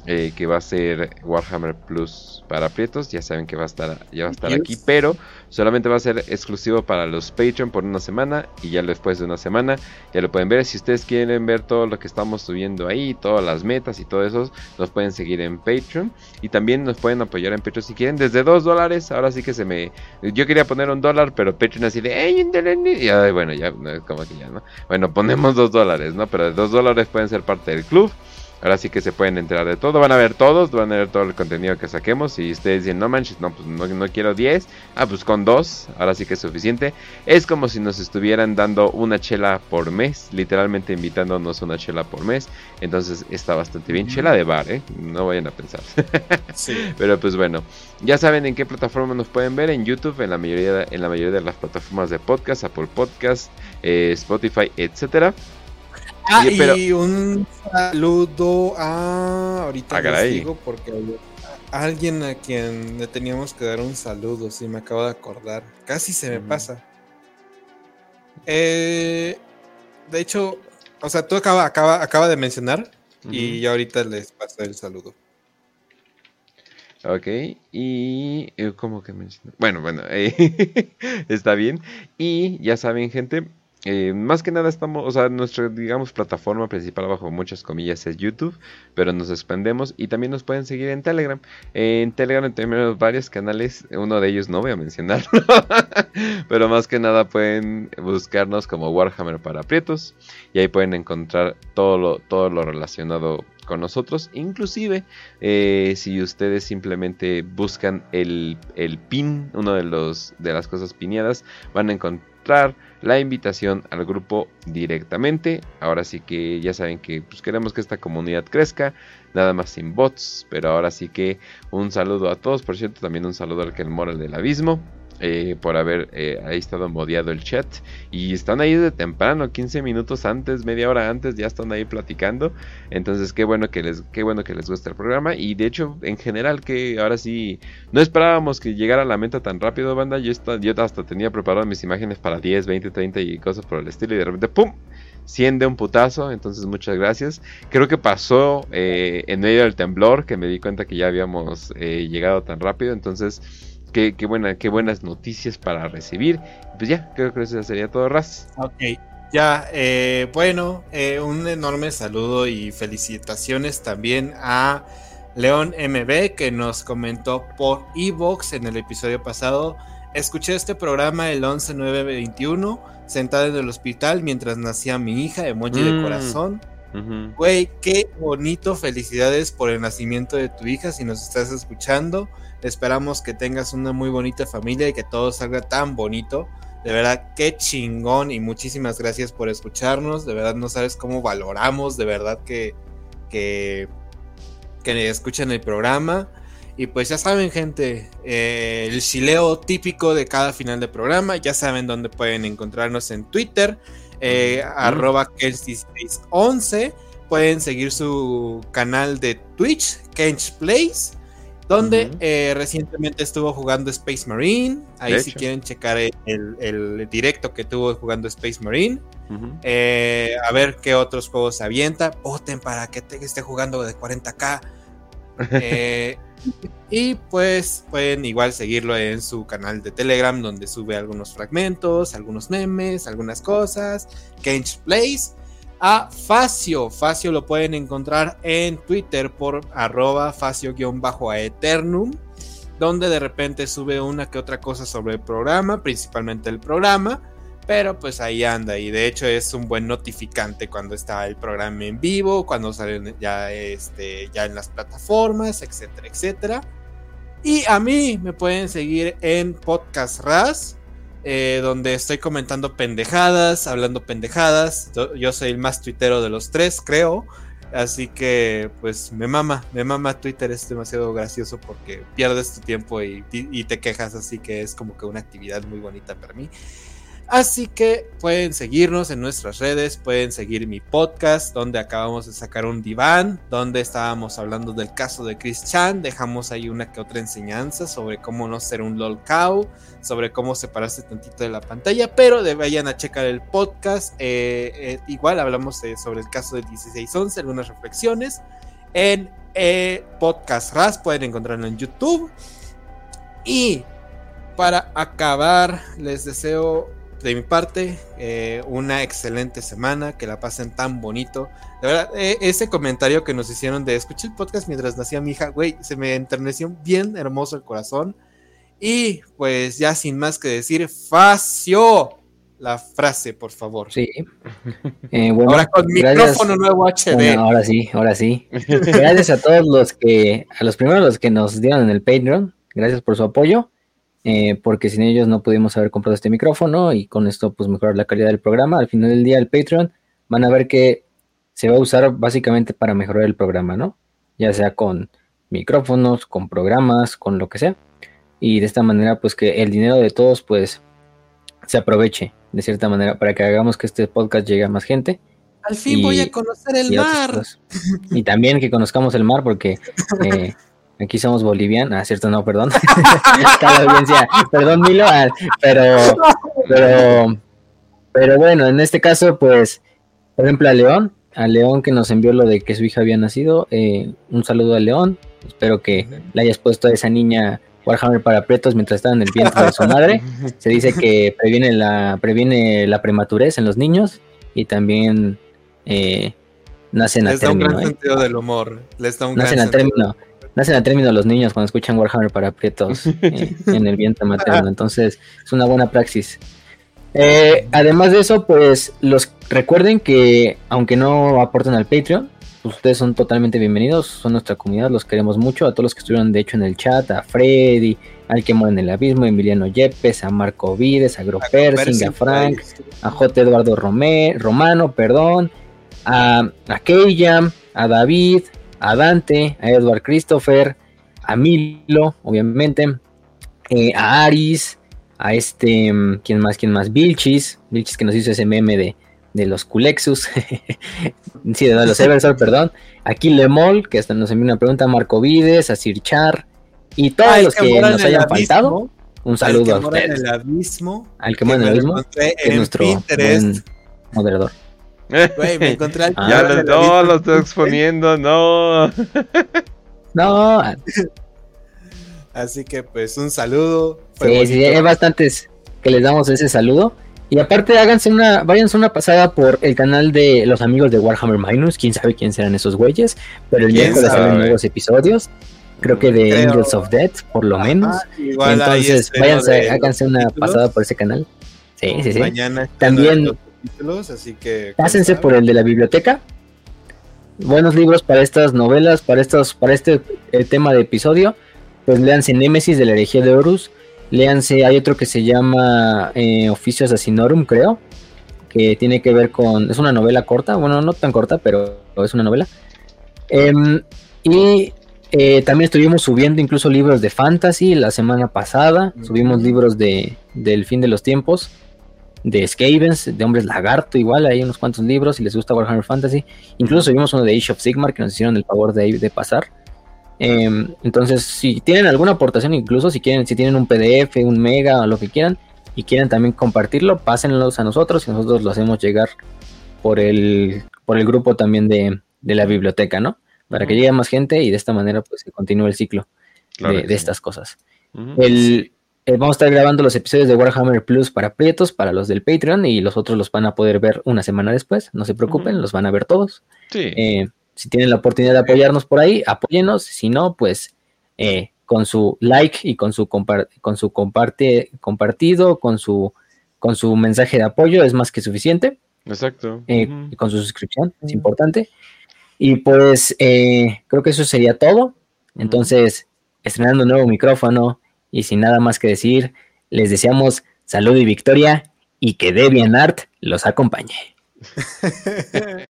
S1: Eh, que va a ser Warhammer Plus para Prietos. Ya saben que va a estar, ya va a estar aquí, pero solamente va a ser exclusivo para los Patreon por una semana y ya después de una semana ya lo pueden ver. Si ustedes quieren ver todo lo que estamos subiendo ahí, todas las metas y todo eso, nos pueden seguir en Patreon y también nos pueden apoyar en Patreon si quieren desde 2 dólares. Ahora sí que se me, yo quería poner un dólar, pero Patreon así de, y bueno, ya como que ya no. Bueno, ponemos 2 dólares, ¿no? Pero de 2 dólares pueden ser parte del club. Ahora sí que se pueden enterar de todo. Van a ver todos, van a ver todo el contenido que saquemos. Y ustedes dicen, no manches, no, pues no, quiero 10. Ah, pues con 2, ahora sí que es suficiente. Es como si nos estuvieran dando una chela por mes, literalmente invitándonos una chela por mes. Entonces está bastante bien. Chela de bar, ¿eh? No vayan a pensar. (laughs) sí. Pero pues bueno, ya saben en qué plataforma nos pueden ver. En YouTube, en la mayoría, en la mayoría de las plataformas de podcast, Apple Podcast, eh, Spotify, etcétera.
S3: Ah, y un saludo a. Ahorita ah, les digo porque alguien a quien le teníamos que dar un saludo, si me acabo de acordar. Casi se me pasa. Eh, de hecho, o sea, tú acaba, acaba, acaba de mencionar y ahorita les paso el saludo.
S1: Ok, y eh, ¿cómo que mencionar? Bueno, bueno, eh, (laughs) está bien. Y ya saben, gente, eh, más que nada estamos, o sea, nuestra, digamos, plataforma principal bajo muchas comillas es YouTube, pero nos expandemos y también nos pueden seguir en Telegram. en Telegram tenemos varios canales, uno de ellos no voy a mencionar, (laughs) pero más que nada pueden buscarnos como Warhammer para Prietos y ahí pueden encontrar todo lo, todo lo relacionado con nosotros. Inclusive, eh, si ustedes simplemente buscan el, el pin, uno de los de las cosas pineadas, van a encontrar la invitación al grupo directamente. Ahora sí que ya saben que pues, queremos que esta comunidad crezca, nada más sin bots, pero ahora sí que un saludo a todos, por cierto, también un saludo al que el moral del abismo. Eh, por haber eh, ahí estado modiado el chat. Y están ahí de temprano, 15 minutos antes, media hora antes, ya están ahí platicando. Entonces, qué bueno que les, qué bueno que les guste el programa. Y de hecho, en general, que ahora sí, no esperábamos que llegara la meta tan rápido, banda. Yo, yo hasta tenía preparado mis imágenes para 10, 20, 30 y cosas por el estilo. Y de repente, ¡pum! 100 de un putazo, entonces muchas gracias. Creo que pasó eh, en medio del temblor, que me di cuenta que ya habíamos llegado tan rápido, entonces qué, buena, qué buenas noticias para recibir. Pues ya, creo que eso sería todo, Raz.
S3: Ok, ya, eh, bueno, eh, un enorme saludo y felicitaciones también a León MB que nos comentó por Evox en el episodio pasado. Escuché este programa el 11-9-21, sentada en el hospital mientras nacía mi hija, emoji de mm. corazón. Güey, qué bonito. Felicidades por el nacimiento de tu hija. Si nos estás escuchando, esperamos que tengas una muy bonita familia y que todo salga tan bonito. De verdad, qué chingón y muchísimas gracias por escucharnos. De verdad, no sabes cómo valoramos, de verdad que, que, que escuchen el programa. Y pues ya saben, gente, eh, el chileo típico de cada final de programa. Ya saben dónde pueden encontrarnos en Twitter eh, arroba 11 Pueden seguir su canal de Twitch, Kench Plays, donde eh, recientemente estuvo jugando Space Marine. Ahí si quieren checar el, directo que tuvo jugando Space Marine. Eh, a ver qué otros juegos avienta. Voten para que esté jugando de 40k. (laughs) Eh, y pues pueden igual seguirlo en su canal de Telegram donde sube algunos fragmentos, algunos memes, algunas cosas. Kench Plays. A Facio. Facio lo pueden encontrar en Twitter por arroba facio-aeternum. Donde de repente sube una que otra cosa sobre el programa, principalmente el programa pero pues ahí anda y de hecho es un buen notificante cuando está el programa en vivo, cuando salen ya, este, ya en las plataformas, etcétera, etcétera. Y a mí me pueden seguir en Podcast Raz. Eh, donde estoy comentando pendejadas, hablando pendejadas. Yo soy el más tuitero de los tres, creo. Así que, pues, me mama, me mama Twitter, es demasiado gracioso porque pierdes tu tiempo y, y te quejas, así que es como que una actividad muy bonita para mí. Así que pueden seguirnos en nuestras redes, pueden seguir mi podcast, donde acabamos de sacar un diván, donde estábamos hablando del caso de Chris Chan. Dejamos ahí una que otra enseñanza sobre cómo no ser un lol cow, sobre cómo separarse tantito de la pantalla, pero de, vayan a checar el podcast. Eh, eh, igual hablamos sobre el caso del 1611, algunas reflexiones. En eh, Podcast RAS pueden encontrarlo en YouTube. Y para acabar, les deseo de mi parte, eh, una excelente semana, que la pasen tan bonito. De verdad, eh, ese comentario que nos hicieron de escuché el podcast mientras nacía mi hija, güey, se me enterneció bien hermoso el corazón. Y pues ya sin más que decir, Facio, la frase, por favor.
S2: Sí.
S3: Eh, ahora con micrófono nuevo HD.
S2: ahora sí, ahora sí. (laughs) Gracias a todos los que, a los primeros los que nos dieron en el Patreon, gracias por su apoyo. Eh, porque sin ellos no pudimos haber comprado este micrófono y con esto pues mejorar la calidad del programa. Al final del día el Patreon van a ver que se va a usar básicamente para mejorar el programa, ¿no? Ya sea con micrófonos, con programas, con lo que sea. Y de esta manera pues que el dinero de todos pues se aproveche de cierta manera para que hagamos que este podcast llegue a más gente.
S3: Al fin voy a conocer el mar.
S2: Y también que conozcamos el mar porque (laughs) eh, Aquí somos bolivianos, ah, cierto, no, perdón. (laughs) perdón, Milo, ah, pero, pero, pero bueno, en este caso, pues, por ejemplo, a León, a León que nos envió lo de que su hija había nacido, eh, un saludo a León, espero que le hayas puesto a esa niña Warhammer para pretos mientras estaba en el vientre de su madre. (laughs) Se dice que previene la, previene la prematurez en los niños y también eh, nacen a término.
S3: un gran ¿eh? sentido del humor. Les da un
S2: nacen a término nacen a término los niños cuando escuchan Warhammer para aprietos (laughs) eh, en el vientre materno. Entonces, es una buena praxis. Eh, además de eso, pues los recuerden que aunque no aporten al Patreon, pues, ustedes son totalmente bienvenidos, son nuestra comunidad, los queremos mucho, a todos los que estuvieron de hecho en el chat, a Freddy, al que muere en el abismo, a Emiliano Yepes, a Marco Vides, a Gropersing, a Frank, a J. Eduardo Romano, perdón, a, a Keyam, a David, a Dante, a Edward Christopher, a Milo, obviamente, eh, a Aris, a este, mm, ¿quién más? ¿Quién más? Vilchis, Vilchis que nos hizo ese meme de, de los Culexus, (laughs) sí, de los Eversol, perdón, aquí Lemol, que hasta nos envió una pregunta, a Marco Vides, a Sirchar, y todos los que, nos hayan faltado. Un saludo a ustedes.
S3: En el abismo,
S2: al que muere en el abismo, que es nuestro moderador.
S3: Güey, me encontré al (laughs)
S1: Ya lo, no, lo estoy exponiendo, no. (laughs)
S2: no.
S3: Así que pues un saludo.
S2: sí, sí, hay bastantes que les damos ese saludo. Y aparte háganse una, váyanse una pasada por el canal de los amigos de Warhammer Minus, quién sabe quién serán esos güeyes, pero el miércoles salen nuevos episodios, creo que de Angels of Death, por lo menos. Entonces, váyanse, háganse una pasada por ese canal. Sí, sí, sí.
S3: Mañana
S2: También
S3: así que...
S2: Pásense por el de la biblioteca. Buenos libros para estas novelas, para estos, para este eh, tema de episodio. Pues léanse Némesis de la herejía de Horus. Léanse, hay otro que se llama eh, Oficios Asinorum, creo. Que tiene que ver con. Es una novela corta, bueno, no tan corta, pero es una novela. Em, y eh, también estuvimos subiendo incluso libros de fantasy la semana pasada. Subimos libros de, del fin de los tiempos de Skavens, de Hombres Lagarto, igual hay unos cuantos libros, si les gusta Warhammer Fantasy. Incluso vimos uno de Age of Sigmar que nos hicieron el favor de, de pasar. Em, entonces, si tienen alguna aportación, incluso si quieren, si tienen un PDF, un mega o lo que quieran, y quieren también compartirlo, pásenlos a nosotros y nosotros lo hacemos llegar por el, por el grupo también de, la biblioteca, ¿no? Para que llegue más gente y de esta manera pues se continúe el ciclo de, estas cosas. El, eh, vamos a estar grabando los episodios de Warhammer Plus para Prietos, para los del Patreon, y los otros los van a poder ver una semana después. No se preocupen, los van a ver todos. Eh, si tienen la oportunidad de apoyarnos por ahí, apóyenos. Si no, pues eh, con su like y con su, con su comparte compartido, con su, con su mensaje de apoyo, es más que suficiente.
S1: Exacto.
S2: Y con su suscripción, es importante. Y pues creo que eso sería todo. Entonces, estrenando un nuevo micrófono, y sin nada más que decir, les deseamos salud y victoria y que Debian Art los acompañe. (laughs)